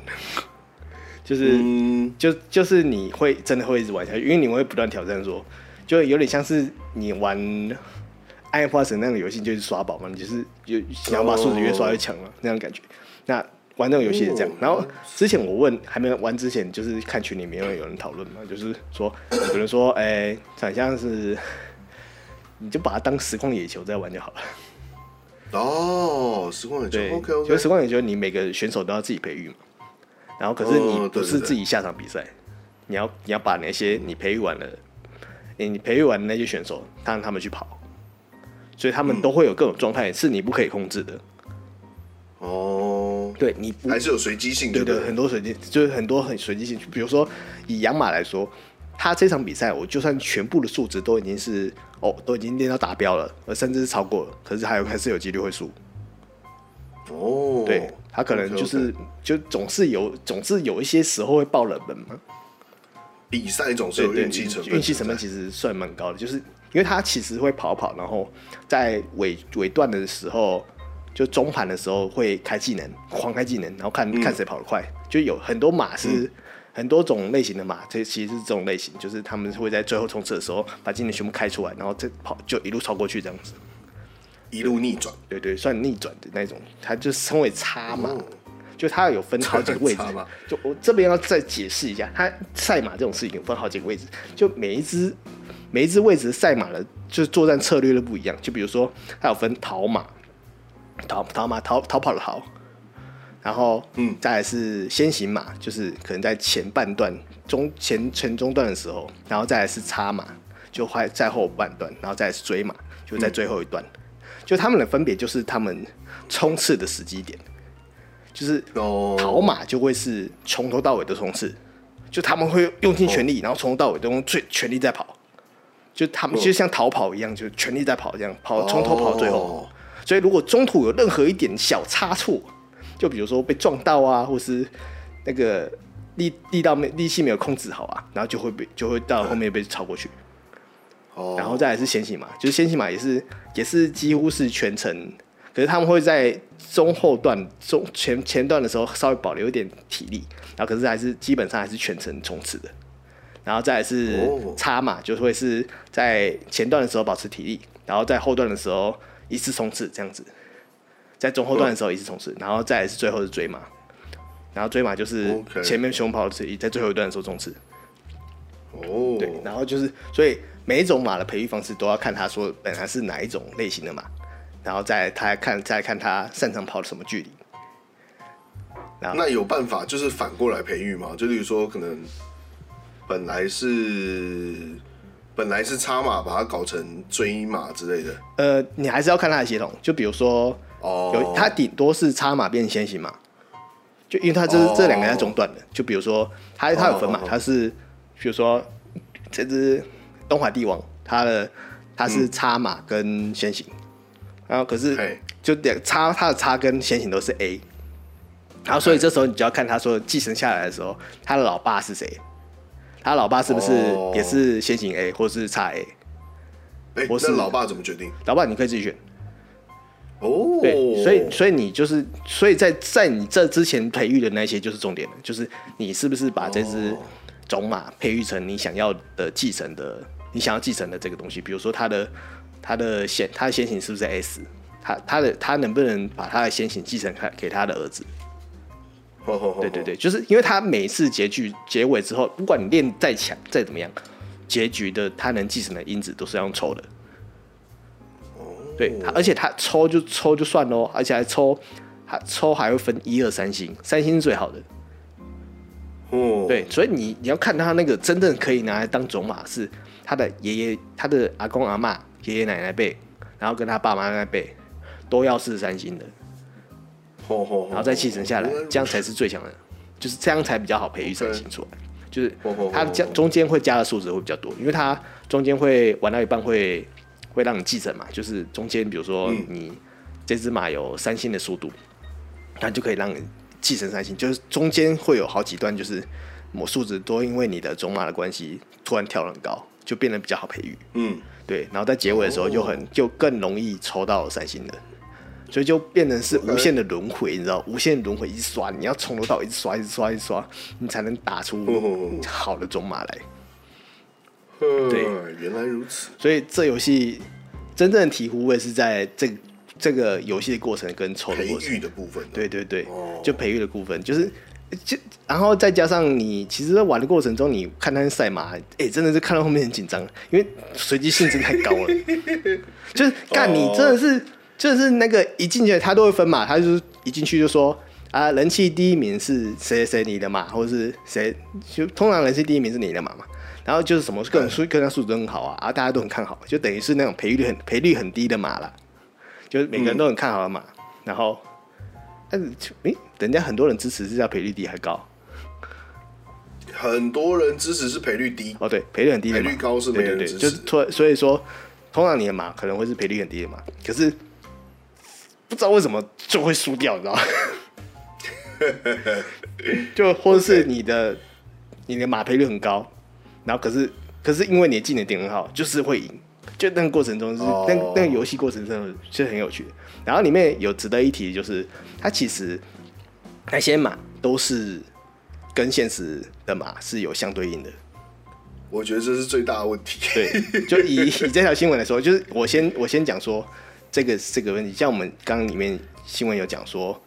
就是，嗯，就就是你会真的会一直玩下去，因为你会不断挑战说，就有点像是你玩《暗夜破坏神》那种游戏，就是刷宝嘛，你就是就想要把数值越刷越强嘛，那种感觉。那玩这种游戏是这样。然后之前我问还没有玩之前，就是看群里面有人讨论嘛，就是说有人说，哎，好像是你就把它当实况野球在玩就好了。哦，时光野球，OK OK，就实况野球，你每个选手都要自己培育嘛。然后可是你不是自己下场比赛，你要你要把那些你培育完了，你你培育完的那些选手，他让他们去跑，所以他们都会有各种状态，是你不可以控制的。哦，对，你还是有随机性，对对对，很多随机，就是很多很随机性。比如说以养马来说，他这场比赛，我就算全部的数值都已经是哦，都已经练到达标了，而甚至是超过了，可是还有还是有几率会输。哦，对他可能就是就总是有总是有一些时候会爆冷门嘛。比赛总是有运气成分，运气成分其实算蛮高的，就是因为他其实会跑跑，然后在尾尾段的时候，就中盘的时候会开技能，狂开技能，然后看、嗯看谁跑得快。就有很多马是、很多种类型的马，这其实是这种类型，就是他们会在最后冲刺的时候把技能全部开出来，然后再跑就一路超过去这样子。一路逆转，对对，算逆转的那种，它就称为插马，就它有分好几个位置差马。就我这边要再解释一下，它赛马这种事情有分好几个位置，就每一只每一只位置赛马的，就是作战策略都不一样。就比如说，它有分逃马，逃逃马逃逃跑的逃，然后嗯，再来是先行马，就是可能在前半段、中前前中段的时候，然后再来是插马，就快在后半段，然后再来是追马，就在最后一段。嗯就他们的分别就是他们冲刺的时机点，就是逃马就会是从头到尾的冲刺，就他们会用尽全力，然后从头到尾都用最全力在跑，就他们就像逃跑一样，就全力在跑，这样跑从头跑到最后。所以如果中途有任何一点小差错，就比如说被撞到啊，或是那个力力道没力气没有控制好啊，然后就会被就会到后面被超过去。哦然后再来是先行马，就是先行马也是也是几乎是全程，可是他们会在中后段中前前段的时候稍微保留一点体力，然后可是还是基本上还是全程冲刺的。然后再来是差马，就会是在前段的时候保持体力，然后在后段的时候一次冲刺这样子，在中后段的时候一次冲刺，然后再来是最后是追马，然后追马就是前面熊跑体力，在最后一段的时候冲刺。哦，对，然后就是所以。每一种马的培育方式都要看他说本来是哪一种类型的马，然后再他看再看他擅长跑的什么距离。那有办法就是反过来培育吗？就例如说，可能本来是本来是插马，把它搞成追马之类的。呃，你还是要看它的系统。就比如说，哦，有它顶多是插马变先行马，就因为它这、哦、这两个在中断的。就比如说，它它有分嘛，它、哦、是比如说这只。东海帝王，它的它是插马跟先行，嗯、然后可是就两差他的插跟先行都是 A，然后所以这时候你就要看他说继承下来的时候，他的老爸是谁？他老爸是不是也是先行 A 或是叉 A？哎，我是那老爸怎么决定？老爸你可以自己选。哦，对，所以所以你就是，所以在在你这之前培育的那些就是重点了，就是你是不是把这只种马培育成你想要的继承的，你想要继承的这个东西，比如说它的它的先它的先行是不是 S，他他的他能不能把他的先行继承给给他的儿子？对 对对，就是因为他每次结局结尾之后，不管你练再强再怎么样，结局的他能继承的因子都是要用抽的。对，而且他抽就抽就算喽，而且还抽，还抽还会分一二三星，三星是最好的。哦，对，所以你你要看他那个真正可以拿来当种马是他的爷爷、他的阿公阿妈、爷爷奶奶辈，然后跟他爸妈那辈都要是三星的，然后再继承下来，这样才是最强的，就是这样才比较好培育三星出来。就是它加中间会加的数值会比较多，因为它中间会玩到一半会。会让你继承嘛，就是中间比如说你这只马有三星的速度，那、嗯、就可以让你继承三星。就是中间会有好几段，就是某数值都因为你的种马的关系突然跳很高，就变得比较好培育。嗯，对。然后在结尾的时候就很、哦、就更容易抽到三星的，所以就变成是无限的轮回，你知道，无限轮回一直刷，你要从头到尾一直刷，一直刷，一直刷，你才能打出好的种马来。对，原来如此。所以这游戏真正的醍醐味是在这这个游戏的过程跟抽的培育的部分。对对对，就培育的部分，就是就然后再加上你其实在玩的过程中，你看那些赛马，哎，真的是看到后面很紧张，因为随机性真的太高了。就是干你真的是就是那个一进去他都会分嘛，他就是一进去就说啊，人气第一名是谁谁你的嘛，或者是谁就通常人气第一名是你的马嘛。然后就是什么个人数，个人素质很好啊，然后大家都很看好，就等于是那种赔率很赔率很低的马了，就是每个人都很看好的马。嗯、然后，但是诶，人家很多人支持是叫赔率低还高，很多人支持是赔率低。哦，对，赔率很低赔率高是没人支持，对对对，就是所所以说，通常你的马可能会是赔率很低的嘛，可是不知道为什么就会输掉，你知道吗？就或者是你的你的马赔率很高。然后可是可是因为你的技能点很好，就是会赢。就那个过程中是、oh. 那那个游戏过程中是很有趣的。然后里面有值得一提的，就是它其实那些马都是跟现实的马是有相对应的。我觉得这是最大的问题。对，就以以这条新闻来说，就是我先我先讲说这个这个问题，像我们刚刚里面新闻有讲说，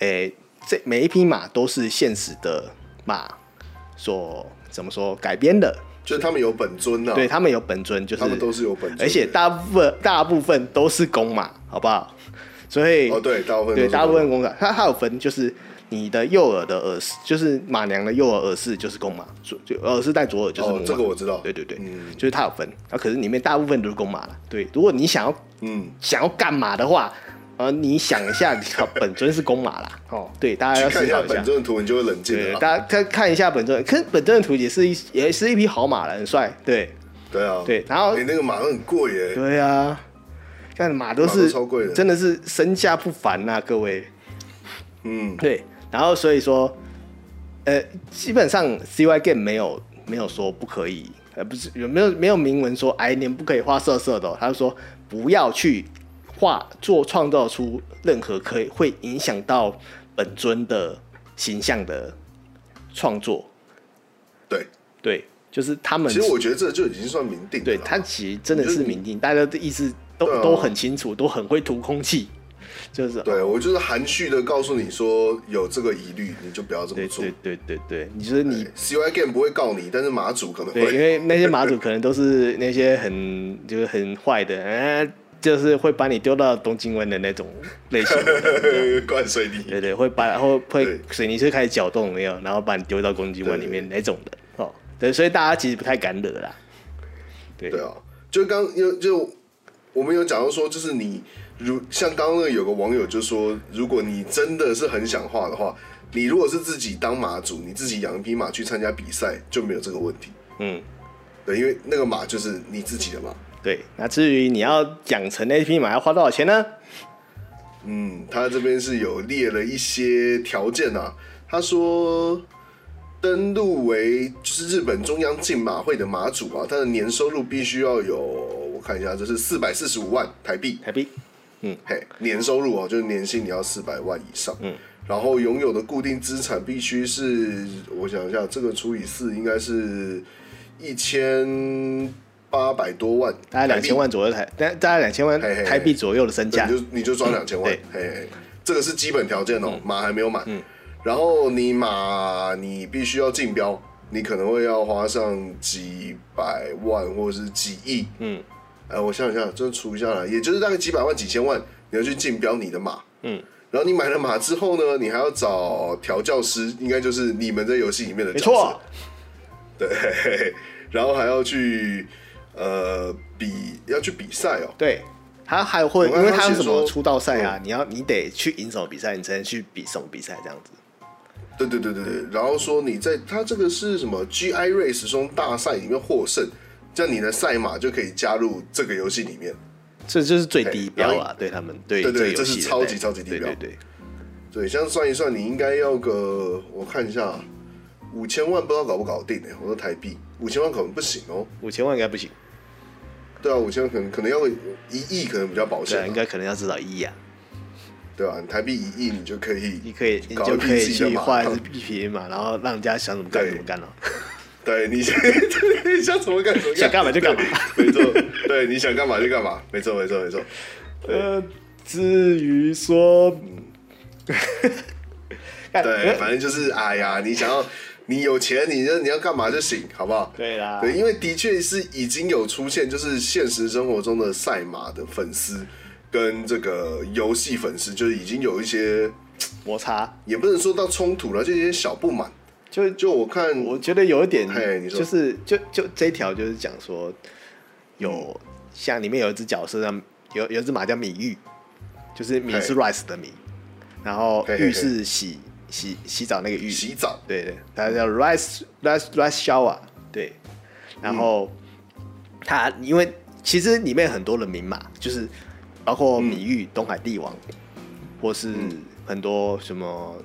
诶，这每一匹马都是现实的马所。怎么说改编的？就是他们有本尊呢、啊。对他们有本尊，就是他们都是有本尊，而且大部分大部分都是公马，好不好？所以哦，对，大部分对大部分公马，它它有分，就是你的右耳的耳饰，就是马娘的右耳耳饰就是公马，就耳饰戴左耳就是公马、哦。这个我知道。对对对，嗯，就是它有分，啊，可是里面大部分都是公马了。对，如果你想要嗯想要干嘛的话。呃，你想一下，本尊是公马啦，哦，对，大家要思考一下。看一下本尊的图，你就会冷静了。大家看看一下本尊，可是本尊的图也是一也是一匹好马了，很帅。对，对啊，对。然后你、欸、那个马都很贵耶。对啊，看马都是都超贵的，真的是身价不凡呐、啊，各位。嗯，对。然后所以说，呃，基本上 CY Game 没有没有说不可以，呃，不是有没有没有明文说哎，你们不可以画色色的、哦，他就说不要去。画做创造出任何可以会影响到本尊的形象的创作，对对，就是他们。其实我觉得这就已经算明定了。对，他其实真的是明定，大家的意思都、啊、都很清楚，都很会涂空气，就是。对，我就是含蓄的告诉你说有这个疑虑，你就不要这么做。对对对对对，你说你 CY Game 不会告你，但是马主可能会，对，因为那些马主 可能都是那些很就是很坏的，嗯。就是会把你丢到东京湾的那种类型的，灌水泥，对对，会把然后会水泥车开始搅动没有，然后把你丢到东京湾里面那种的哦，对，所以大家其实不太敢惹啦。对对啊，就刚有就我们有讲到说，就是你如像刚刚那个有个网友就说，如果你真的是很想画的话，你如果是自己当马主，你自己养一匹马去参加比赛就没有这个问题。嗯，对，因为那个马就是你自己的马。对，那至于你要养成那匹马要花多少钱呢？嗯，他这边是有列了一些条件啊。他说，登录为就是日本中央竞马会的马主啊，他的年收入必须要有，我看一下，这是四百四十五万台币。台币，嗯，嘿，年收入哦，就是年薪你要四百万以上。嗯，然后拥有的固定资产必须是，我想一下，这个除以四应该是一千八百多万，大概两千万左右台，大大概两千万台币左右的身价，你就你就赚两千万。嘿嘿，这个是基本条件哦，马还没有买。嗯。然后你马你必须要竞标，你可能会要花上几百万或者是几亿。嗯，哎，我想想，真除一下来，也就是大概几百万几千万，你要去竞标你的马。嗯，然后你买了马之后呢，你还要找调教师，应该就是你们在游戏里面的角色。没错。对，然后还要去呃比，要去比赛哦。对。他还会，因为他有什么出道赛啊？你要你得去赢什么比赛，你才能去比什么比赛这样子。对对对对对，然后说你在他这个是什么 GI Race 中大赛里面获胜，这样你的赛马就可以加入这个游戏里面。这就是最低标啊，对他们对对对，这是超级超级低标。对对对，这样算一算，你应该要个我看一下，五千万不知道搞不搞定呢？我说台币五千万可能不行哦，五千万应该不行。对啊，五千万可能可能要一亿，可能比较保险。对，应该可能要至少一亿啊。对啊，你台币一亿，你就可以，你可以，你就可以去换一匹马，然后让人家想怎么干怎么干了。对，你想 你想怎么干怎么干，想干嘛就干嘛。没错，对，你想干嘛就干嘛。没错，没错，没错。呃，至于说，对，反正就是，哎呀，你想要，你有钱，你就你要干嘛就行，好不好？对啦，对，因为的确是已经有出现，就是现实生活中的赛马的粉丝。跟这个游戏粉丝就是已经有一些摩擦，也不能说到冲突了，就一些小不满。就就我看，我觉得有一点，就是就就这一条就是讲说，有像里面有一只角色，叫有有一只马叫米玉，就是米是 rice 的米，然后玉是洗洗洗澡那个浴，洗澡，对对，它叫 rice rice rice shower，对，然后它因为其实里面很多的名马就是。包括米玉、东海帝王，或是很多什么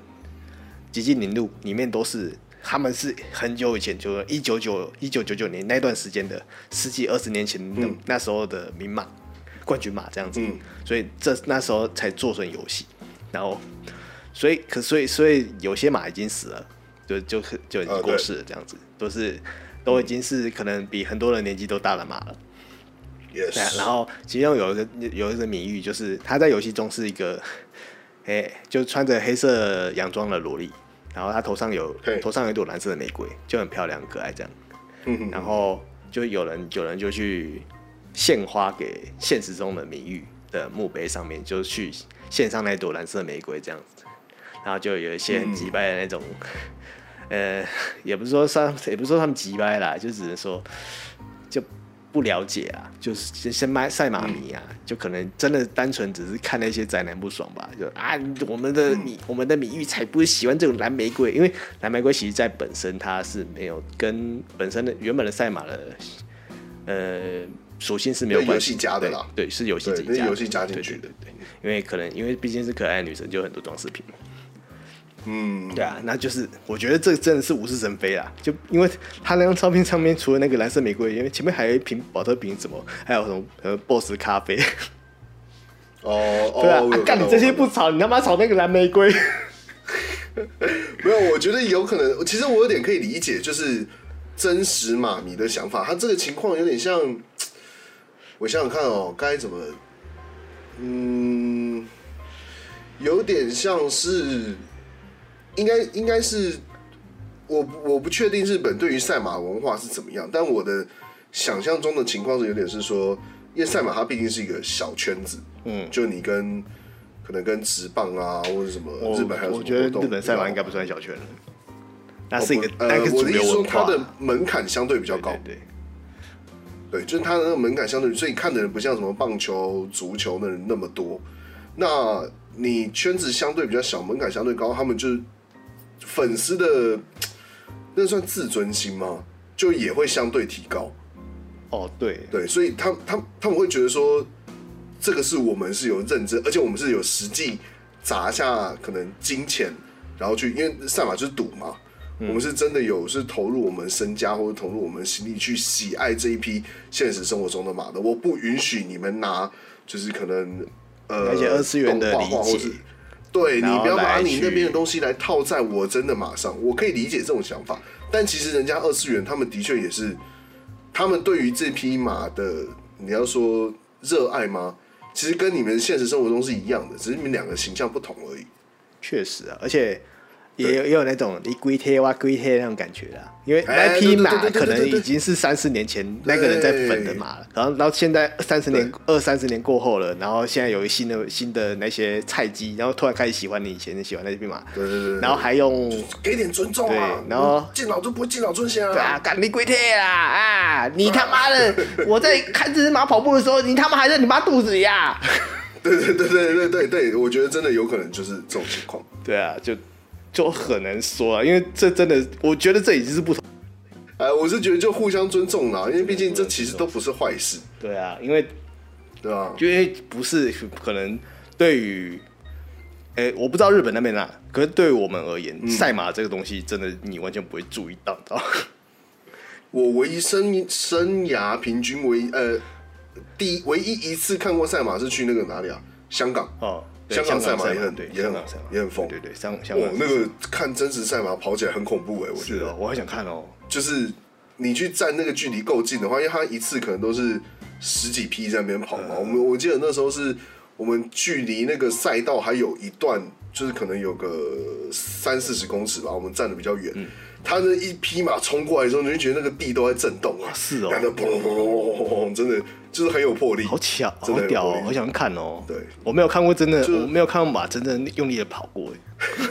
吉吉林路里面都是，他们是很久以前，就一九九一九九九年那段时间的十几二十年前的那时候的名马、冠军马这样子，所以这那时候才做成游戏，然后所以可所以所以有些马已经死了，就就就已经过世了这样子，都是都已经是可能比很多人年纪都大的马了。Yes. 对，然后其中有一个有一个谜语，就是他在游戏中是一个，哎，就穿着黑色洋装的萝莉，然后他头上有头上有一朵蓝色的玫瑰，就很漂亮可爱这样。然后就有人有人就去献花给现实中的名誉的墓碑上面，就去献上那朵蓝色玫瑰这样子。然后就有一些很急掰的那种，呃，也不是说上，也不是说他们急掰啦，就只能说就。不了解啊，就是先先买赛马迷啊，嗯、就可能真的单纯只是看那些宅男不爽吧，就啊，我们的米，嗯、我们的米玉才不会喜欢这种蓝玫瑰，因为蓝玫瑰其实在本身它是没有跟本身的原本的赛马的呃属性是没有关系加的啦，对，是游戏加，游戏加进去的，对因为可能因为毕竟是可爱的女神，就有很多装饰品。嗯，对啊，那就是我觉得这真的是无事生非啊！就因为他那张照片上面除了那个蓝色玫瑰，因为前面还有一瓶宝特瓶，什么还有什么呃 BOSS 咖啡。哦，对啊，干你这些不炒，你他妈炒那个蓝玫瑰。没有，我觉得有可能，其实我有点可以理解，就是真实妈咪的想法。他这个情况有点像，我想想看哦，该怎么，嗯，有点像是。应该应该是我我不确定日本对于赛马文化是怎么样，但我的想象中的情况是有点是说，因为赛马它毕竟是一个小圈子，嗯，就你跟可能跟直棒啊或者什么日本还有什么，我觉得日本赛马应该不算小圈了，那是一个呃，我的意思说它的门槛相对比较高，对，对，就是它的那个门槛相对，所以看的人不像什么棒球、足球的人那么多，那你圈子相对比较小，门槛相对高，他们就是。粉丝的 那算自尊心吗？就也会相对提高。哦，对对，所以他他他们会觉得说，这个是我们是有认真，而且我们是有实际砸下可能金钱，然后去，因为赛马就是赌嘛。我们是真的有是投入我们身家或者投入我们心力去喜爱这一批现实生活中的马的。我不允许你们拿就是可能呃而且二次元的理解，对，你不要把你那边的东西来套在我真的马上。我可以理解这种想法，但其实人家二次元他们的确也是，他们对于这匹马的你要说热爱吗？其实跟你们现实生活中是一样的，只是你们两个形象不同而已。确实啊，而且。也有也有那种你龟贴哇龟贴那种感觉啦，因为那匹马可能已经是三十年前那个人在粉的马了，然后然后现在三十年二三十年过后了，然后现在有一新的新的那些菜鸡，然后突然开始喜欢你以前喜欢那匹马，对对对，然后还用给点尊重啊，然后敬老尊不会敬老尊先啊，对啊，干你龟贴啊啊，你他妈的，我在看这只马跑步的时候，你他妈还在你妈肚子里啊，对对对对对对对，我觉得真的有可能就是这种情况，对啊，就。就很难说啊，因为这真的，我觉得这已经是不同。哎，我是觉得就互相尊重啦，因为毕竟这其实都不是坏事。对啊，因为，对啊，因为不是可能对于，哎、欸，我不知道日本那边啊，可是对于我们而言，赛、嗯、马这个东西真的你完全不会注意到，我唯一生生涯平均唯一呃第一唯一一次看过赛马是去那个哪里啊？香港哦。香港赛马也很也很也很疯，对对，香香港。我，那个看真实赛马跑起来很恐怖哎，我觉得。我很想看哦。就是你去站那个距离够近的话，因为他一次可能都是十几匹在那边跑嘛。我们我记得那时候是我们距离那个赛道还有一段，就是可能有个三四十公尺吧，我们站的比较远。他那一匹马冲过来的时候，你就觉得那个地都在震动啊！是哦，砰砰砰砰砰，真的就是很有魄力，好巧，好屌哦，好想看哦。对，我没有看过真的，我没有看过马真正用力的跑过。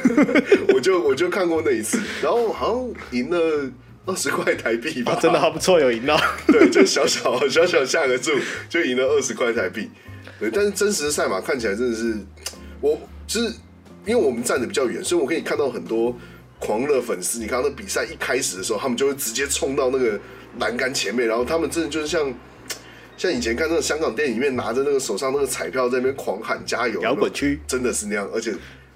我就我就看过那一次，然后好像赢了二十块台币吧，真的还不错，有赢到。对，就小小小小下个注就赢了二十块台币。对，但是真实的赛马看起来真的是，我就是因为我们站的比较远，所以我可以看到很多。狂热粉丝，你看到那比赛一开始的时候，他们就会直接冲到那个栏杆前面，然后他们真的就是像像以前看那个香港电影里面拿着那个手上那个彩票在那边狂喊加油，摇滚区真的是那样，而且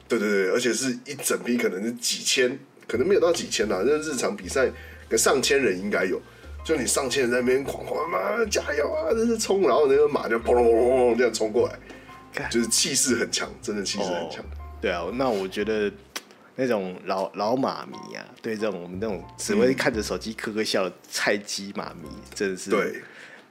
对对对，而且是一整批，可能是几千，可能没有到几千啦，那日常比赛跟上千人应该有，就你上千人在那边狂狂妈加油啊，这是冲，然后那个马就砰砰砰砰这样冲过来，就是气势很强，真的气势很强。哦。对啊，那我觉得。那种老老马迷啊，对这种我们那种只会看着手机咯咯笑的菜鸡马迷，真的是对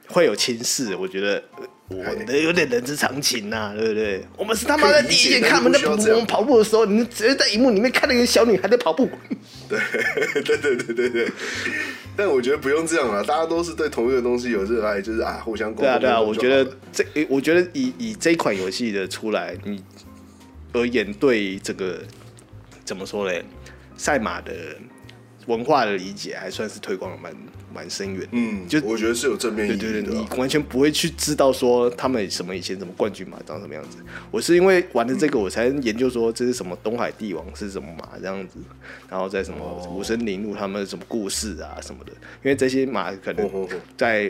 会有轻视。我觉得我的有点人之常情呐、啊，对不对？我们是他妈在第一眼看我们在跑步的时候，你们直接在荧幕里面看那个小女孩在跑步。对 对对对对对。但我觉得不用这样了，大家都是对同一个东西有热爱，就是啊，互相沟通。对啊对啊，我觉得这我觉得以以这款游戏的出来，你而言对这个。怎么说嘞？赛马的文化的理解还算是推广的蛮蛮深远。嗯，就我觉得是有正面意义的。对对对，你完全不会去知道说他们什么以前什么冠军马长什么样子。我是因为玩的这个，我才研究说这是什么东海帝王是什么马这样子，然后在什么武森岭路他们什么故事啊什么的。因为这些马可能在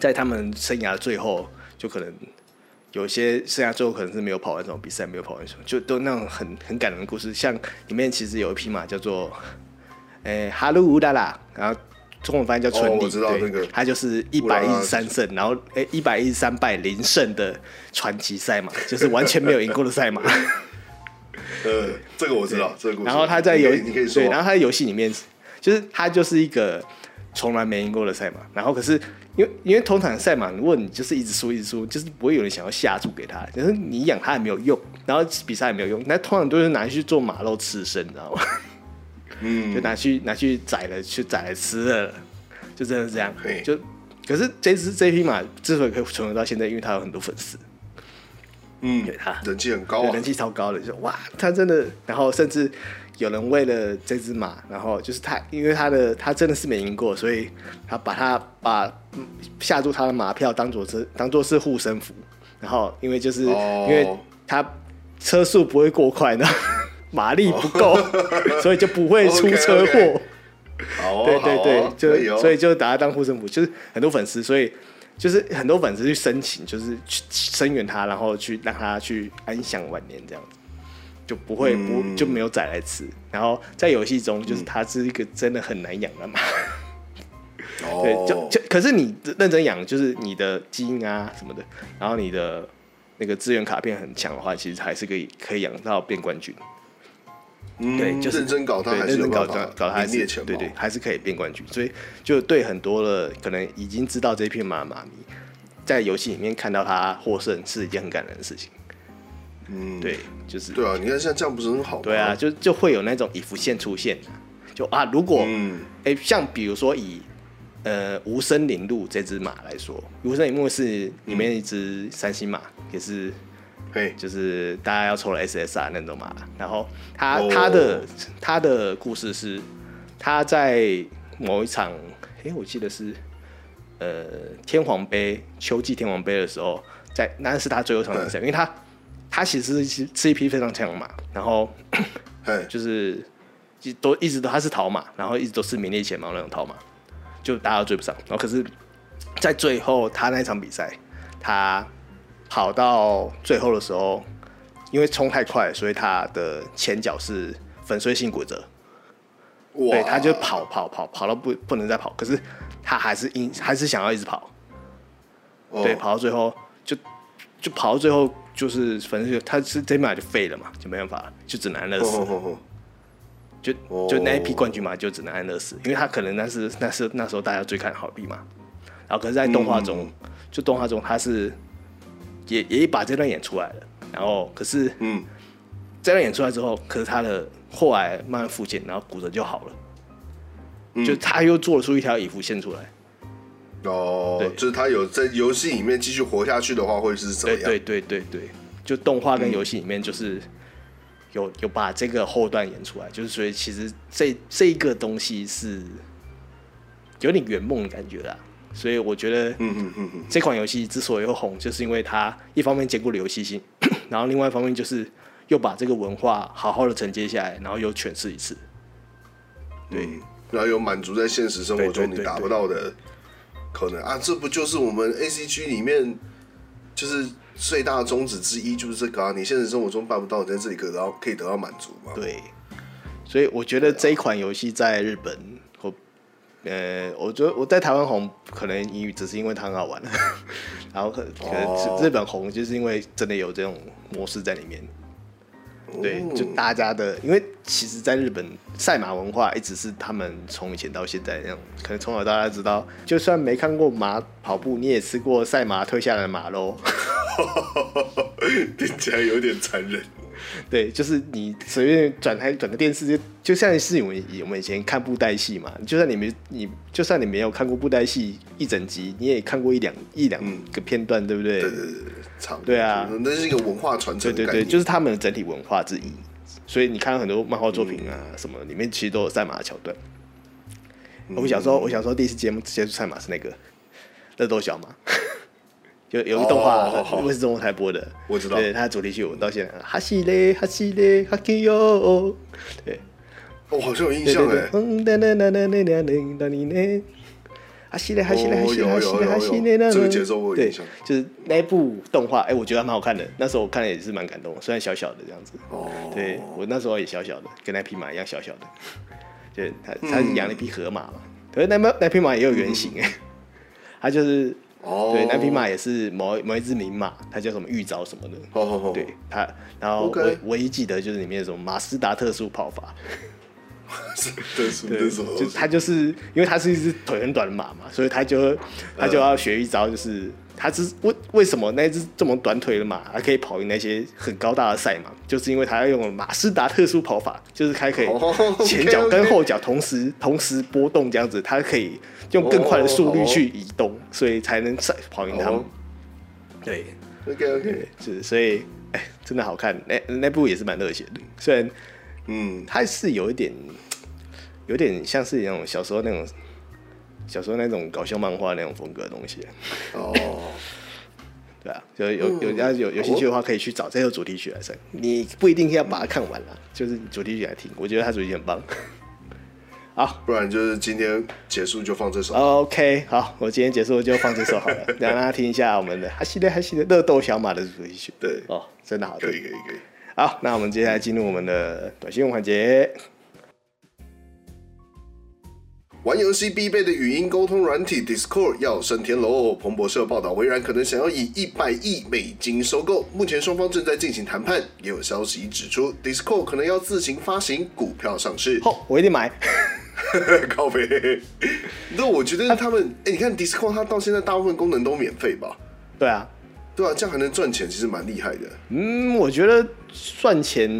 在他们生涯最后就可能。有些剩下最后可能是没有跑完这种比赛，没有跑完什么，就都那种很很感人的故事。像里面其实有一匹马叫做，诶、欸，哈鲁乌达拉，然后中文翻译叫春丽，哦，我知道那个，他就是一百一十三胜，然后诶一百一十三败零胜的传奇赛马，就是完全没有赢过的赛马。呃，这个我知道，这个故事。然后他在游，你可以说，对，然后他在游戏里面，就是他就是一个。从来没赢过的赛马，然后可是因为因为通常赛马，如果你就是一直输一直输，就是不会有人想要下注给他，就是你养他也没有用，然后比赛也没有用，那通常都是拿去做马肉刺身，你知道吗？嗯，就 拿去拿去宰了，去宰来吃了，就真的是这样。就可是这只这匹马之所以可以存活到现在，因为它有很多粉丝，嗯，对他人气很高啊，人气超高的，就哇，他真的，然后甚至。有人为了这只马，然后就是他，因为他的他真的是没赢过，所以他把他把下注他的马票当做是当做是护身符，然后因为就是、哦、因为他车速不会过快呢，马力不够，哦、所以就不会出车祸。对对对，就所以就把他当护身符，就是很多粉丝，所以就是很多粉丝去申请，就是去声援他，然后去让他去安享晚年这样子，就不会不就没有宰来吃。然后在游戏中，就是它是一个真的很难养的马。哦，对，就就可是你认真养，就是你的基因啊什么的，然后你的那个资源卡片很强的话，其实还是可以可以养到变冠军。嗯，对，就是认真搞它对还是有认真搞办法搞他还是对对，还是可以变冠军。所以就对很多的可能已经知道这片马的马迷，在游戏里面看到它获胜是一件很感人的事情。嗯，对，就是对啊，你看像这样不是很好吗？对啊，就就会有那种以浮现出现，就啊，如果哎、嗯。欸，像比如说以呃无声林鹿这只马来说，无声林鹿是里面一只三星马，也是对，就是大家要抽了 SSR 那种马，然后他哦。他的他的故事是他在某一场，哎、我记得是呃天皇杯秋季天皇杯的时候，在那是他最后一场比赛，因为他他其实是是一匹非常强的马，然后 嘿，就是一都一直都他是逃马，然后一直都是名列前茅那种逃马，就大家都追不上。然后可是，在最后他那场比赛，他跑到最后的时候，因为冲太快，所以他的前脚是粉碎性骨折。对，他就跑跑跑跑到不不能再跑，可是他还是硬还是想要一直跑。哦对，跑到最后就就跑到最后就是反正就他是这马就废了嘛，就没办法了，就只能安乐死。就哦就那一批冠军嘛就只能安乐死，因为他可能那是那是那时候大家最看好的匹马，然后可是，在动画中，嗯就动画中他是也也把这段演出来了，然后可是嗯，这段演出来之后，可是他的后来慢慢复健，然后骨折就好了，嗯。就他又做出一条以符线出来，哦对，就是他有在游戏里面继续活下去的话，会是怎么样？对对对对对，就动画跟游戏里面就是有有把这个后段演出来，就是所以其实这这一个东西是有点圆梦的感觉啦。所以我觉得，嗯嗯嗯嗯，这款游戏之所以会红，就是因为它一方面兼顾了游戏性，然后另外一方面就是又把这个文化好好的承接下来，然后又诠释一次。对，嗯然后有满足在现实生活中你达不到的可能啊，这不就是我们 A C G 里面就是最大的宗旨之一，就是这个啊，你现实生活中办不到，你在这里可以得到可以得到满足吗？对，所以我觉得这一款游戏在日本，或呃，我觉得我在台湾红，可能因只是因为它很好玩，然后可可能哦日本红，就是因为真的有这种模式在里面。对，就大家的，因为其实，在日本赛马文化一直是他们从以前到现在那样，可能从小到大知道，就算没看过马跑步，你也吃过赛马推下来的马喽。听起来有点残忍。对，就是你随便转台转个电视就，就像是我们我们以前看布袋戏嘛，就算你没你，就算你没有看过布袋戏一整集，你也看过一两一两个片段，对不对？对对对，差不多。对啊那是一个文化传承。对对对，就是他们的整体文化之一。所以你看到很多漫画作品啊，什么里面其实都有赛马的桥段。我小时候，我小时候第一次节目接触赛马是那个乐透小马，有有个动哦画，我是中国台播的，我知道对，它的主题曲我到现在哈西嘞哈西嘞哈基哟，对。哦，好像有印象哎对，。嗯哒哒哒哒哒哒哒哩呢，哈西嘞哈西嘞哈西嘞哈西嘞哈西嘞那这个节奏我有对印象，就是那一部动画，哎，我觉得还蛮好看的。那时候我看的也是蛮感动的，虽然小小的这样子。哦，对我那时候也小小的，跟那匹马一样小小的。就是他他养了一匹河马嘛，可是那匹那匹马也有原型哎，他就是哦，对那匹马也是某某一只名马，它叫什么玉藻什么的。哦好好，对它，然后 OK 唯唯一记得就是里面有什么马斯达特殊跑法。这是这对，是什么？就他就是因为它是一只腿很短的马嘛，所以它就它就要学一招，就是它是为为什么那只这么短腿的马还可以跑赢那些很高大的赛马，就是因为它要用马斯达特殊跑法，就是它可以哦前脚跟后脚同时同时波动这样子，它可以用更快的速率哦去移动，所以才能赛跑赢他们哦。对 OK OK，对，就是所以哎，真的好看，那那部也是蛮热血的，虽然。嗯，它是有一点，有点像是那种小时候那种小时候那种搞笑漫画那种风格的东西，哦，对啊，就有有要有有兴趣的话，可以去找这首主题曲来唱。你不一定要把它看完了，就是主题曲来听，我觉得它主题曲很棒。好，不然就是今天结束就放这首。OK，好，我今天结束就放这首好了，让大家听一下我们的哈西的哈西的乐豆小马的主题曲。对，哦，真的好听可以可以可以。好，那我们接下来进入我们的短新闻环节。玩游戏必备的语音沟通软体 Discord 要升天喽！彭博社报道，微软可能想要以一百亿美金收购，目前双方正在进行谈判。也有消息指出，Discord 可能要自行发行股票上市。好、哦，我一定买。靠北。那我觉得他们，哎、欸，你看 Discord 它到现在大部分功能都免费吧？对啊，对啊，这样还能赚钱，其实蛮厉害的。嗯，我觉得赚钱，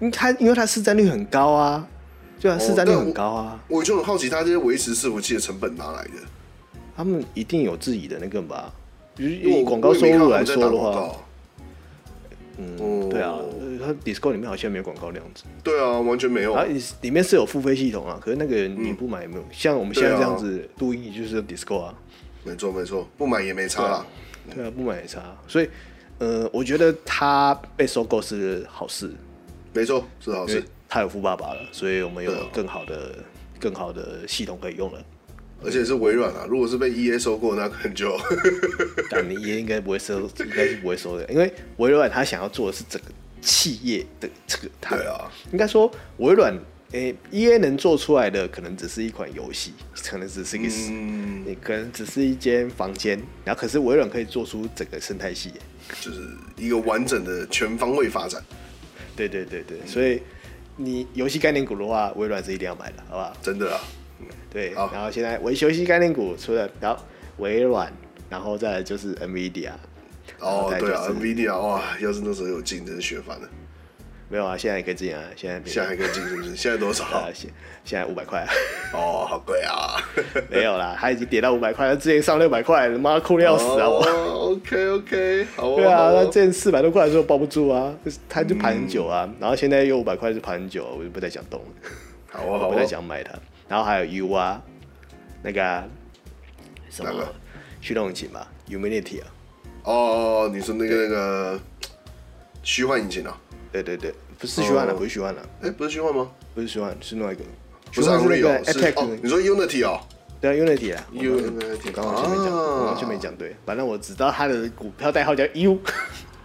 因它因为它市占率很高啊。对啊，市占率很高啊！我，我就很好奇，它这些维持伺服器的成本哪来的？他们一定有自己的那个吧？以广告收入来说的话，嗯，对啊，它 Discord 里面好像没有广告那样子。对啊，完全没有。啊，里面是有付费系统啊，可是那个你不买也没有。像我们现在这样子录音，就是 Discord 啊。没错没错，不买也没差啦。对啊，不买也差。所以，呃，我觉得它被收购是好事。没错，是好事。他有富爸爸了，所以我们有更好的、哦、更好的系统可以用了。而且是微软啊，如果是被 EA 收购，那可能就 但你 EA 应该不会收，应该是不会收的，因为微软他想要做的是整个企业的这个。他对啊，应该说微软，诶、欸、，EA 能做出来的可能只是一款游戏，可能只是一个，嗯，你可能只是一间房间，然后可是微软可以做出整个生态系，就是一个完整的全方位发展。对对对对，所以。你游戏概念股的话，微软是一定要买的，好不好？真的啊，对。然后现在维修系概念股除了然后微软，然后再来就是 NVIDIA。哦，对啊，NVIDIA 哇，要是那时候有进，真是血翻了。没有啊，现在也可以进啊，现在现在还可以进是不是？现在多少？现现在五百块。哦，好贵啊！没有啦，它已经跌到五百块，之前上六百块，妈哭的要死啊！我。OK OK，好。对啊，那之前四百多块的时候包不住啊，它就盘很久啊，然后现在又五百块就盘很久，我就不太想动了。好啊，好，不太想买它。然后还有 U 啊，那个什么驱动引擎吧，Unity 啊。哦，你说那个那个虚幻引擎啊？对对对，不是虚幻的，不是虚幻的，哎，不是虚幻吗？不是虚幻，是另外一个，不是 Unreal，是你说 Unity 哦？对啊，Unity 啊，Unity，刚刚前面讲，完全没讲对，反正我知道它的股票代号叫 U。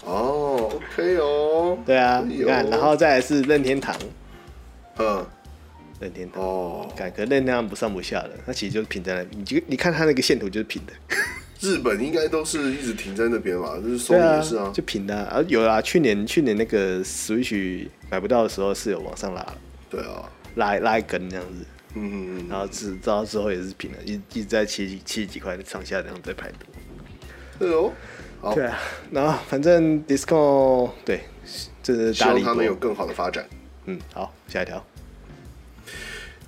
哦，OK 哦，对啊，你看，然后再来是任天堂，嗯，任天堂，哦，感觉任天堂不上不下的，它其实就是平在那，你就你看它那个线图就是平的。日本应该都是一直停在那边吧，就是索尼也是啊，就平的啊。有啊，去年去年那个 Switch 买不到的时候是有往上拉，对啊，拉拉一根这样子，嗯嗯嗯，然后直到之后也是平的，一一直在七几七几块上下这样在排毒。对哦，对啊，然后反正 Discord 对，这是希望他们有更好的发展。嗯，好，下一条。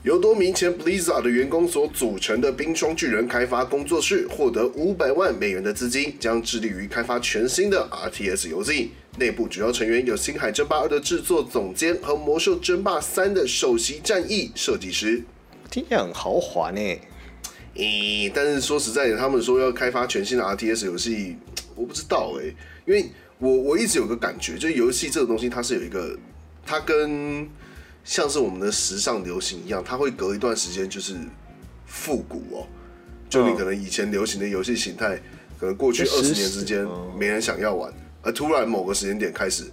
由多名前 Blizzard 的员工所组成的冰霜巨人开发工作室获得五百万美元的资金，将致力于开发全新的 RTS 游戏。内部主要成员有《星海争霸二》的制作总监和《魔兽争霸三》的首席战役设计师。听起来很豪华呢。咦，但是说实在的，他们说要开发全新的 RTS 游戏，我不知道哎，因为我我一直有个感觉，就是游戏这个东西，它是有一个，它跟像是我们的时尚流行一样，它会隔一段时间就是复古哦。就你可能以前流行的游戏形态，可能过去二十年之间没人想要玩，而突然某个时间点开始，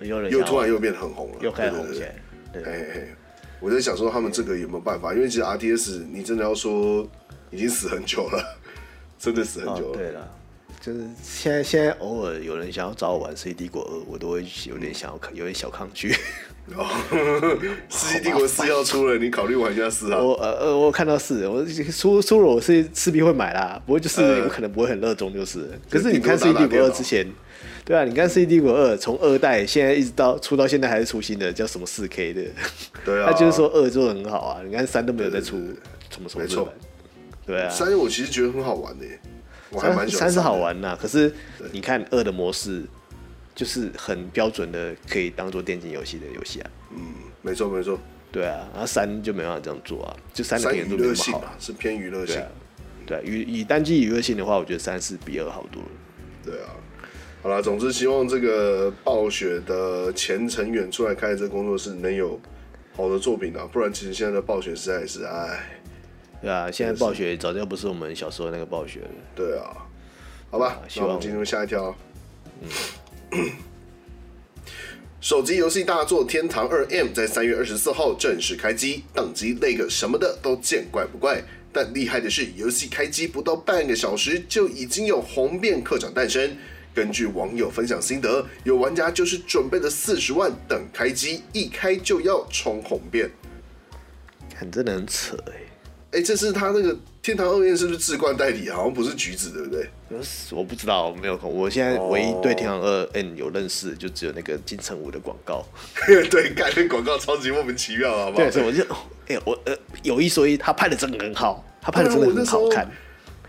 又突然又变得很红了，又开始红起来。对，我在想说他们这个有没有办法？因为其实 RTS 你真的要说已经死很久了，真的死很久了。对了，就是现在现在偶尔有人想要找我玩《世纪帝国二》，我都会有点想要有点小抗拒。哦，世纪帝国四要出了，你考虑玩一下四啊？我呃呃，我看到四，我出出了，我是势必会买啦。不过就是我可能不会很热衷，就是。可是你看世纪帝国二之前，对啊，你看世纪帝国二从二代现在一直到出到现在还是出新的，叫什么四 K 的？对啊。那就是说二做的很好啊，你看三都没有再出什么什么。没错。对啊。三我其实觉得很好玩的，我还蛮喜欢三是好玩呐，可是你看二的模式。就是很标准的，可以当做电竞游戏的游戏啊。嗯，没错没错。对啊，然后三就没办法这样做啊，就三的体验度没那么好，是偏娱乐性。对啊，以以单机娱乐性的话，我觉得三是比二好多了。对啊，好了，总之希望这个暴雪的前成员出来开的这个工作室能有好的作品啊，不然其实现在的暴雪实在是哎，对啊，现在暴雪早就不是我们小时候那个暴雪了。对啊，好吧，希望那我们进入下一条。嗯，手机游戏大作《天堂二 M》在三月二十四号正式开机，宕机、那个什么的都见怪不怪。但厉害的是，游戏开机不到半个小时，就已经有红遍客场诞生。根据网友分享心得，有玩家就是准备了四十万等开机，一开就要冲红遍。看，真的很扯哎、欸！哎，这是他那个《天堂二院》是不是置冠代理？好像不是橘子，对不对？我不知道，没有看。我现在唯一对《天堂二 N》有认识，就只有那个金城武的广告。对，改的广告超级莫名其妙，好不好？对，所以我就，哎、欸，我呃有一说一，他拍的真的很好，他拍的真的很好看。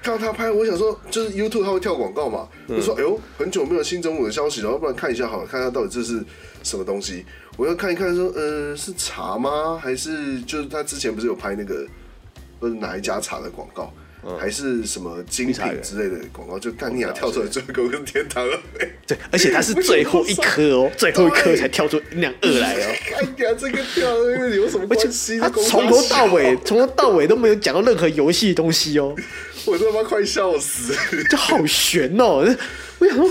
看到他拍，我想说，就是 YouTube 他会跳广告嘛，嗯、我说，哎呦，很久没有金城武的消息了，要不然看一下好了，看一下到底这是什么东西。我要看一看，说，嗯、呃，是茶吗？还是就是他之前不是有拍那个，不是哪一家茶的广告，嗯、还是什么精品之类的广告？就干你俩跳出来最后一个天堂了，对，而且它是最后一颗哦，最后一颗才跳出阴阳二来哦。哎呀，这个跳那有什么关系？他从头到尾，从头到尾都没有讲到任何游戏的东西哦。我他妈快笑死！就好悬哦！我想说，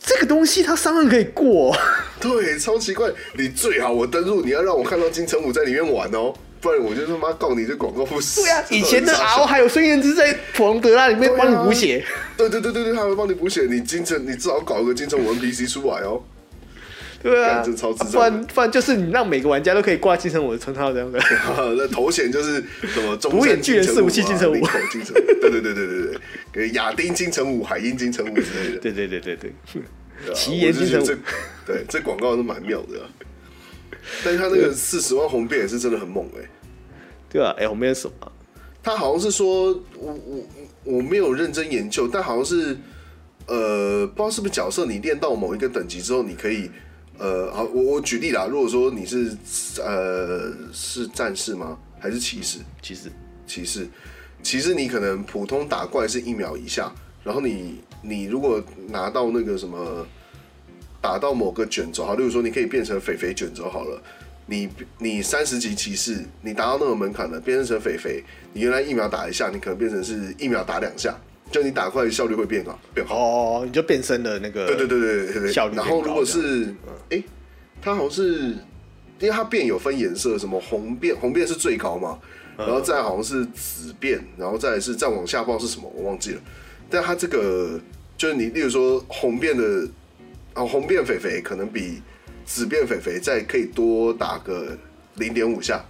这个东西它上岸可以过，对，超奇怪。你最好我登录，你要让我看到金城武在里面玩哦，不然我就他妈告你这广告不实。对啊，以前的 RO 还有孙燕姿在普隆德拉里面帮你补血。对对对对对，他会帮你补血。你金城，你至少搞一个金城武 NPC 出来哦。对啊，不然不然就是你让每个玩家都可以挂金城武的称号这样的，那头衔就是什么？独眼巨人四五七金城武，金城武，对对对对对对，给亚丁金城武、海鹰金城武之类的，对对对对对，奇岩金城武，对，这广告是蛮妙的，但是他那个四十万红遍也是真的很猛哎，对啊，哎，红遍是什么？他好像是说，我我我没有认真研究，但好像是呃，不知道是不是角色你练到某一个等级之后，你可以。呃，好，我我举例啦。如果说你是呃是战士吗？还是骑士？骑士，骑士，骑士，你可能普通打怪是一秒以下，然后你你如果拿到那个什么打到某个卷轴，好，例如说你可以变成肥肥卷轴好了。你你三十级骑士，你达到那个门槛了，变成肥肥，你原来一秒打一下，你可能变成是一秒打两下。就你打怪效率会变高，变好哦，你就变身了那个，对对对对对对，效率。然后如果是，哎、欸，它好像是，因为它变有分颜色，什么红变，红变是最高嘛，然后再好像是紫变，然后再是再往下不知道是什么，我忘记了。但它这个就是你，例如说红变的，哦，红变肥肥可能比紫变肥肥再可以多打个零点五下。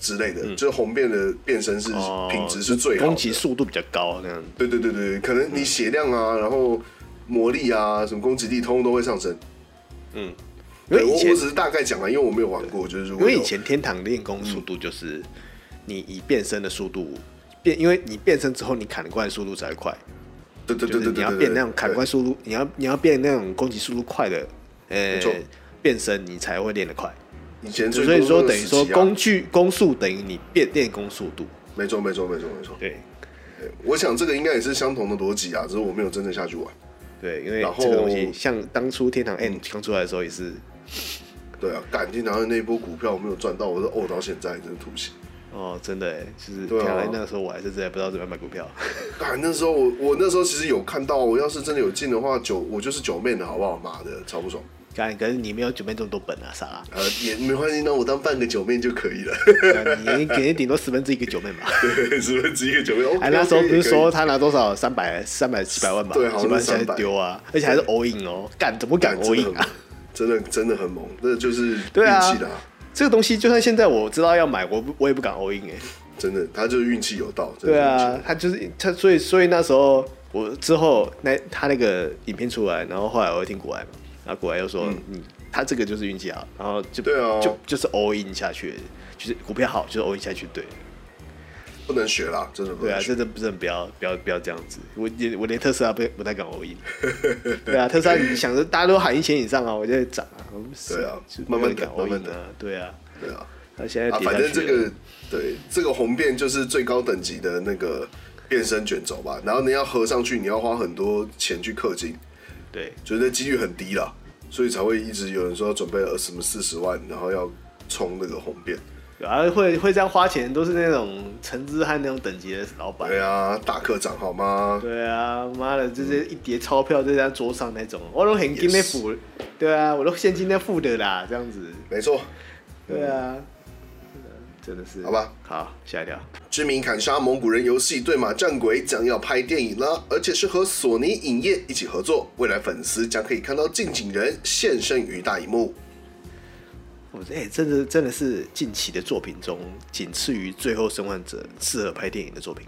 之类的，嗯、就是红变的变身是品质是最好的，攻击速度比较高那样。对对对对，可能你血量啊，嗯、然后魔力啊，什么攻击力，通通都会上升。嗯，因为我我只是大概讲了，因为我没有玩过，就是如果因为以前天堂练功速度就是你以变身的速度变，因为你变身之后你砍怪速度才会快。对对对对，你要变那种砍怪速度，你要你要变那种攻击速度快的，呃，错变身你才会练得快。以前所以说等于说工具攻速等于你变练功速度，没错没错没错没错。对，我想这个应该也是相同的逻辑啊，只是我没有真正下去玩。对，因为这个东西像当初天堂 N 刚出来的时候也是，对啊，赶天堂的那一波股票我没有赚到，我是呕到现在真的吐血。哦，真的哎，其实看来那个时候我还是真的不知道怎么买股票。啊那时候我我那时候其实有看到，我要是真的有进的话，九我就是九妹的好不好？妈的，超不爽。可是你没有九面这么多本啊，啥？呃，也没关系，那我当半个九面就可以了。你肯定顶多十分之一个九面吧？对，十分之一个九面。哎，那时候不是说他拿多少三百三百几百万吧？对，好像现在丢啊，而且还是 all in 哦，敢怎么敢 all in 啊？真的真的很猛，那就是运气的。这个东西就算现在我知道要买，我我也不敢 all in 哎。真的，他就是运气有到。对啊，他就是他，所以所以那时候我之后那他那个影片出来，然后后来我又听古来嘛，然后古来又说嗯。他这个就是运气好，然后就对啊，就就是 all in 下去，就是股票好，就是 all in 下去，对。不能学啦，真的不能学。对啊，真的不能不要不要不要这样子。我连我连特斯拉不不太敢 all in。对啊，特斯拉你想着大家都喊一千以上啊，我就会涨啊。对啊，慢慢敢 all in 的。对啊，对啊。那现在反正这个对这个红变就是最高等级的那个变身卷轴吧，然后你要合上去，你要花很多钱去氪金。对，觉得几率很低啦。所以才会一直有人说要准备了什么四十万，然后要冲那个红遍。然后会会这样花钱，都是那种陈之汉那种等级的老板。对啊，大科长好吗？对啊，妈的，就是一叠钞票就在桌上那种，我都现金在付。对啊，我都现金在付的啦，这样子。没错。对啊，真的是。好吧，好，下一条。知名砍杀蒙古人游戏《对马战鬼》将要拍电影了，而且是和索尼影业一起合作，未来粉丝将可以看到近景人现身于大荧幕。我哎，真的真的是近期的作品中，仅次于《最后生还者》适合拍电影的作品。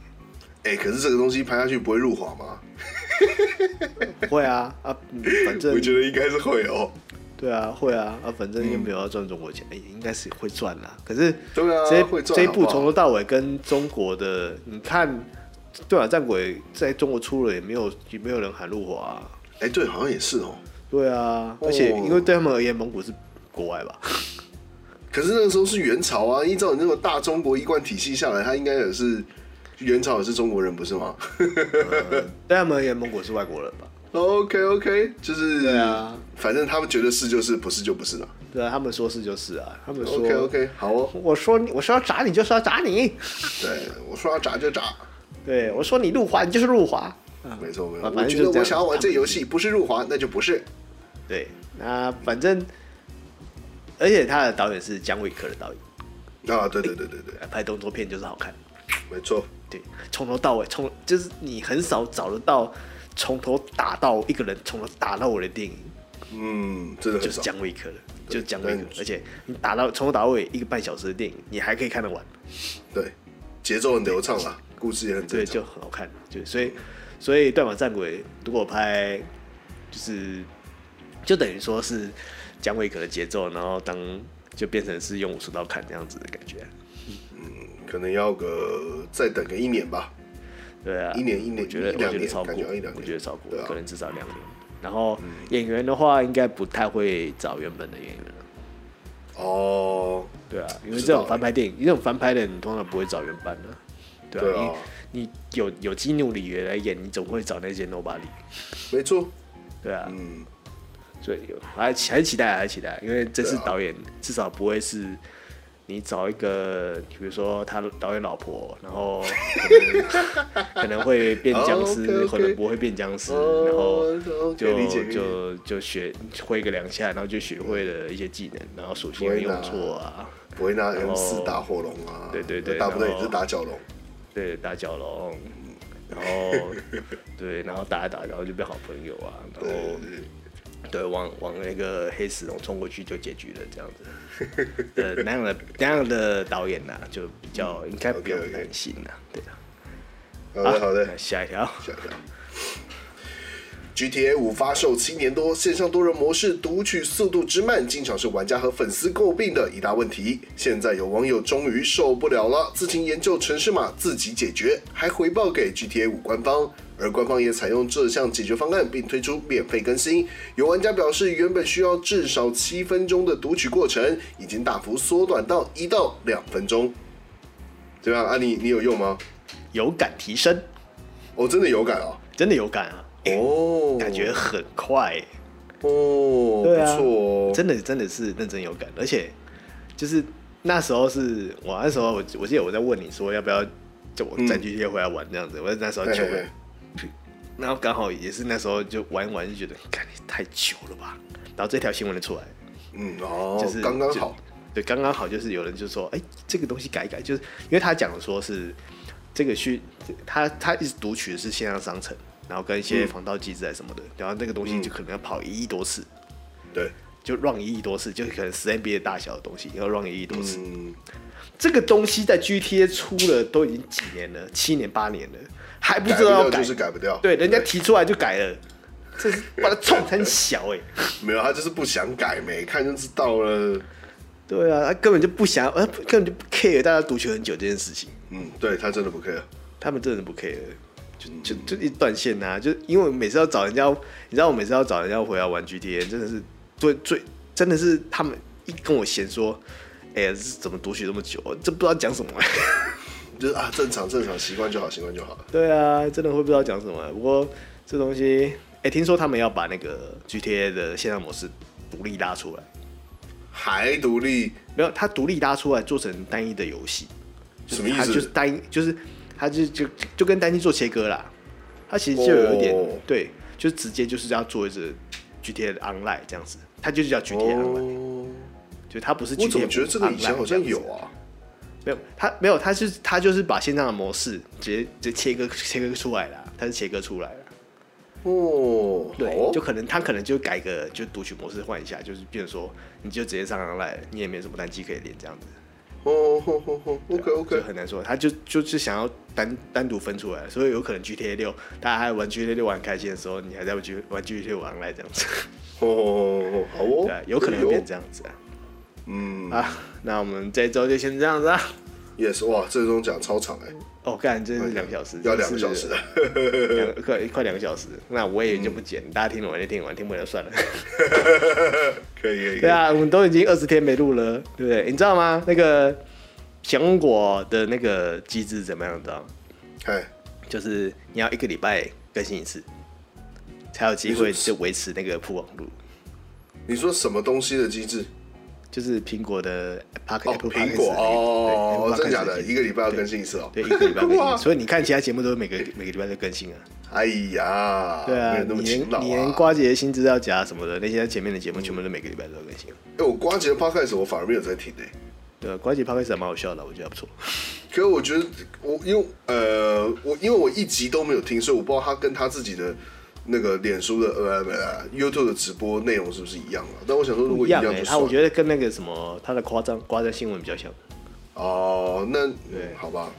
哎，可是这个东西拍下去不会入华吗？会啊啊，反正我觉得应该是会哦。对啊，会啊啊，反正又没有要赚中国钱，哎、嗯，应该是会赚啦。可是，对啊，这一部从头到尾跟中国的，你看《对啊战鬼》在中国出了，也没有也没有人喊入华。哎，对，好像也是哦。对啊，而且因为对他们而言，蒙古是国外吧。可是那个时候是元朝啊，依照你那种大中国一贯体系下来，他应该也是元朝也是中国人不是吗？嗯、对他们而言，蒙古是外国人吧？OK OK，就是对啊，反正他们觉得是就是，不是就不是了。对啊，他们说是就是啊，他们说 OK OK 好哦。我说你我说要砸你就是要砸你，对，我说要砸就砸，对我说你入华你就是入华，没错没错。我觉得我想要玩这游戏不是入华那就不是，对，那反正。而且他的导演是姜伟克的导演。啊，对对对对对，拍动作片就是好看，没错，对，从头到尾，从就是你很少找得到从头打到一个人，从头打到尾的电影，嗯，真的就是姜伟克的，就是姜伟克，而且你打到从头打到尾一个半小时的电影，你还可以看得完，对，节奏很流畅啦，故事也很对，就很好看，就所以所以《断马战鬼》如果拍，就是就等于说是。姜维可的节奏，然后当就变成是用武术刀砍这样子的感觉。嗯，可能要个再等个一年吧。对啊，一年一年，我觉得我觉得超过，我觉得超过，啊、可能至少两年。然后演员的话，应该不太会找原本的演员了。哦，对啊，因为这种翻拍电影，这种翻拍的，你通常不会找原班的。对啊，对啊，你你有有基努里维来演，你总会找那些 nobody。没错。对啊。嗯。对，有还还是期待，还是期待，因为这次导演至少不会是你找一个，比如说他导演老婆，然后可能，可能会变僵尸，oh, okay, okay. 可能不会变僵尸，oh, 然后就 okay, 就就学挥个两下，然后就学会了一些技能，然后属性没用错啊，不会拿 M 四打火龙啊，对对对，大部队也是打角龙，对打角龙，然后 对，然后打一打，然后就变好朋友啊，然后。对，往往那个黑石龙冲过去就结局了，这样子。呃，那样的那样的导演呢、啊，就比较应该不用担心了，对的。好的，好的，下一条，下一条。GTA 五发售七年多，线上多人模式读取速度之慢，经常是玩家和粉丝诟病的一大问题。现在有网友终于受不了了，自行研究城市码自己解决，还回报给 GTA 五官方。而官方也采用这项解决方案，并推出免费更新。有玩家表示，原本需要至少七分钟的读取过程，已经大幅缩短到一到两分钟。怎么样？啊，你你有用吗？有感提升。哦，真的有感啊！真的有感啊！哦，感觉很快。哦，对啊，不错哦，真的真的是认真有感，而且就是那时候是我那时候我我记得我在问你说要不要就我再继续回来玩这样子，嗯、我在那时候就会，然后刚好也是那时候就玩一玩就觉得，看你太久了吧，然后这条新闻就出来，嗯哦，就是刚刚好，对，刚刚好就是有人就说，哎、欸，这个东西改一改，就是因为他讲的说是这个需他他一直读取的是线上商城。然后跟一些防盗机制啊什么的，嗯、然后那个东西就可能要跑一亿多次，对，就 run 一亿多次，就可能十 MB 的大小的东西要 run 一亿多次。嗯，这个东西在 GTA 出了都已经几年了，七年八年了，还不知道要改，改就是改不掉。对，人家提出来就改了，这是 把它冲成小哎、欸，没有，他就是不想改，没看就知道了。对啊，他根本就不想，呃，根本就不 care 大家读取很久这件事情。嗯，对他真的不 care，他们真的不 care。就就一断线呐、啊，就因为我每次要找人家，你知道我每次要找人家回来玩 GTA，真的是最最真的是他们一跟我闲说，哎、欸，怎么读取这么久？这不知道讲什么、欸，就是啊，正常正常，习惯就好，习惯就好。对啊，真的会不知道讲什么、欸。不过这东西，哎、欸，听说他们要把那个 GTA 的线上模式独立拉出来。还独立，没有，他独立拉出来做成单一的游戏，什么意思？就是单一，就是它就就就跟单机做切割啦。他其实就有一点、哦、对，就直接就是要做一个 GTA Online 这样子，他就是叫 GTA Online，、哦、就他不是 GTA。我怎么觉得这个以前好像有啊？没有，他没有，他是他就是把线上的模式直接直接切割切割出来了，他是切割出来了。哦，对，哦、就可能他可能就改个就读取模式换一下，就是变成说你就直接上 Online，你也没什么单机可以连这样子。哦哦哦哦，OK OK，就很难说，他就就是想要单单独分出来，所以有可能 GTA 六大家还玩 GTA 六玩开心的时候，你还在玩 G 玩 GTA 六玩 Online 这样子。哦哦好哦，对，有可能会变这样子啊。嗯啊，那我们这周就先这样子啊。Yes，哇，这周讲超长哎、欸。哦，干，真是两个小时，要两个小时，两快快两个小时。那我也就不剪，嗯、大家听完就听完，听不完就算了。可以可以。对啊，我们都已经二十天没录了，对不对？你知道吗？那个苹果的那个机制怎么样？你知道吗？哎，就是你要一个礼拜更新一次，才有机会就维持那个铺网路。你说什么东西的机制？就是苹果的 Apple 哦，苹果哦，真的假的？一个礼拜要更新一次哦。对，一个礼拜更新。所以你看其他节目都是每个每个礼拜都更新啊。哎呀，对啊，你连你连瓜姐新资料夹什么的那些前面的节目，全部都每个礼拜都要更新。哎，我瓜姐的 Podcast 我反而没有在听呢。对，瓜姐 Podcast 还蛮好笑的，我觉得不错。可是我觉得我因为呃我因为我一集都没有听，所以我不知道他跟他自己的。那个脸书的呃呃 YouTube 的直播内容是不是一样啊？但我想说，如果一样，就他我觉得跟那个什么他的夸张夸张新闻比较像。哦，那对，好吧。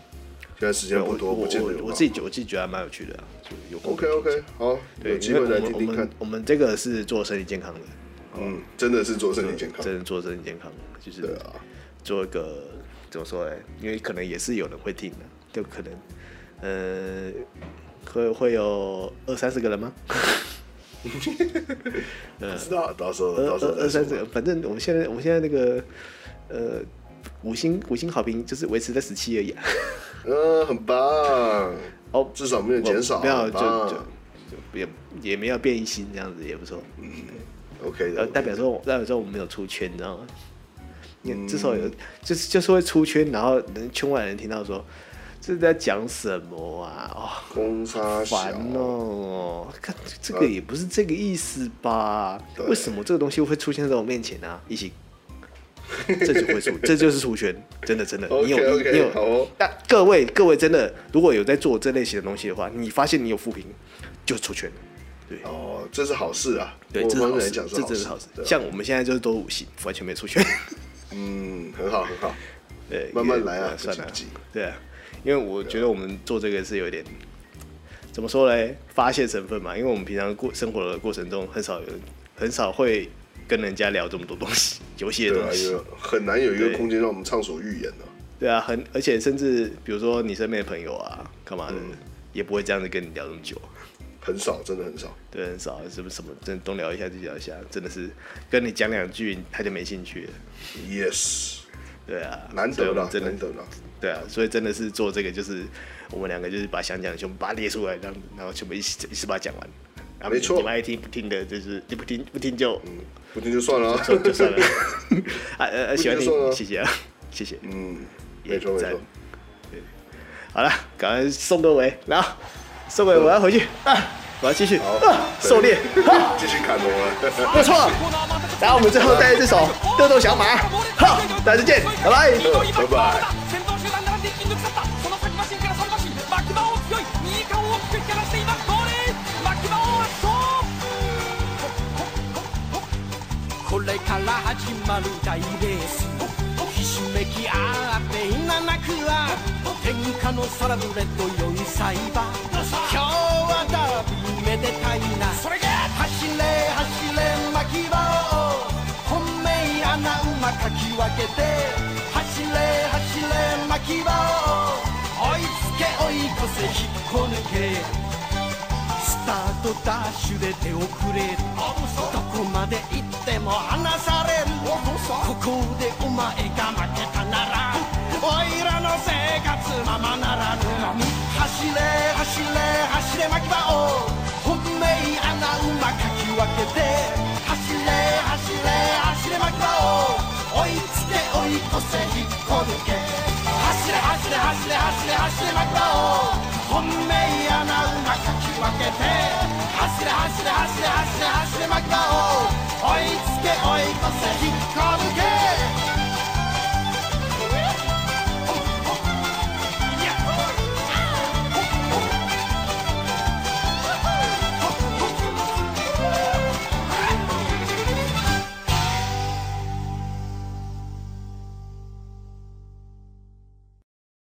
现在时间不多，不见得。我自己我自己觉得还蛮有趣的啊，有 OK OK 好，有机会来听听看。我们这个是做身体健康的，嗯，真的是做身体健康，真的做身体健康，就是做一个怎么说呢？因为可能也是有人会听的，就可能呃。会会有二三十个人吗？不 知道，到时候二二三十个，反正我们现在我们现在那个呃五星五星好评就是维持在十七而已。嗯，很棒哦，至少没有减少，没有就就也也没有变一星这样子也不错。嗯，OK 的，代表说代表说我们没有出圈，你知道吗？你至少有就是就是会出圈，然后能圈外人听到说。是在讲什么啊？哦，公差烦哦！看这个也不是这个意思吧？为什么这个东西会出现在我面前呢？一起，这就会出，这就是出圈，真的真的。你有你有，但各位各位真的，如果有在做这类型的东西的话，你发现你有负评，就出圈。对哦，这是好事啊！对，这是好事，这真是好事。像我们现在就是都五星，完全没出圈。嗯，很好很好。对，慢慢来啊，算了，对啊。因为我觉得我们做这个是有点怎么说嘞？发泄成分嘛。因为我们平常过生活的过程中，很少有很少会跟人家聊这么多东西，游戏的东西，很难有一个空间让我们畅所欲言的。对啊，很而且甚至比如说你身边的朋友啊，干嘛的，也不会这样子跟你聊这么久，很少，真的很少。对，很少，什么什么，真东聊一下，西聊一下，真的是跟你讲两句他就没兴趣了。Yes，对啊，难得了，真的难得了。对啊，所以真的是做这个，就是我们两个就是把想讲的全部把它列出来，然后，然后全部一起一次把它讲完。没错，你们爱听不听的，就是你不听不听就嗯，不听就算了，就算了。啊呃，喜欢听，谢谢啊，谢谢。嗯，没错没错。好了，赶快送各位，然后送各位，我要回去啊，我要继续狩猎，继续砍我。没错，然后我们最后带来这首《豆豆小马》，好，大家再见，拜拜，拜拜。ったその先マシンから3マシン牧場を強い右顔を大きく光らしています。ゴール牧場王圧倒これから始まる大レースひしめきあっていななくは天下のサラブレッド4歳馬今日はダービーめでたいなそれが走れ走れ牧場を本命穴馬かき分けてを追いつけ追い越せ引っこ抜けスタートダッシュで手遅れどこまで行っても離されるここでお前が負けたならおいらの生活ままならぬ走れ走れ走れ牧場を本命穴馬かき分けて走れ走れ走れ牧場を追いつけ追い越せ引っこ抜け走れ走れ走れマクロ本命やな马かき分けて走れ走れ走れ走れ走れマクロ追いつけ追い越せ引っこ抜け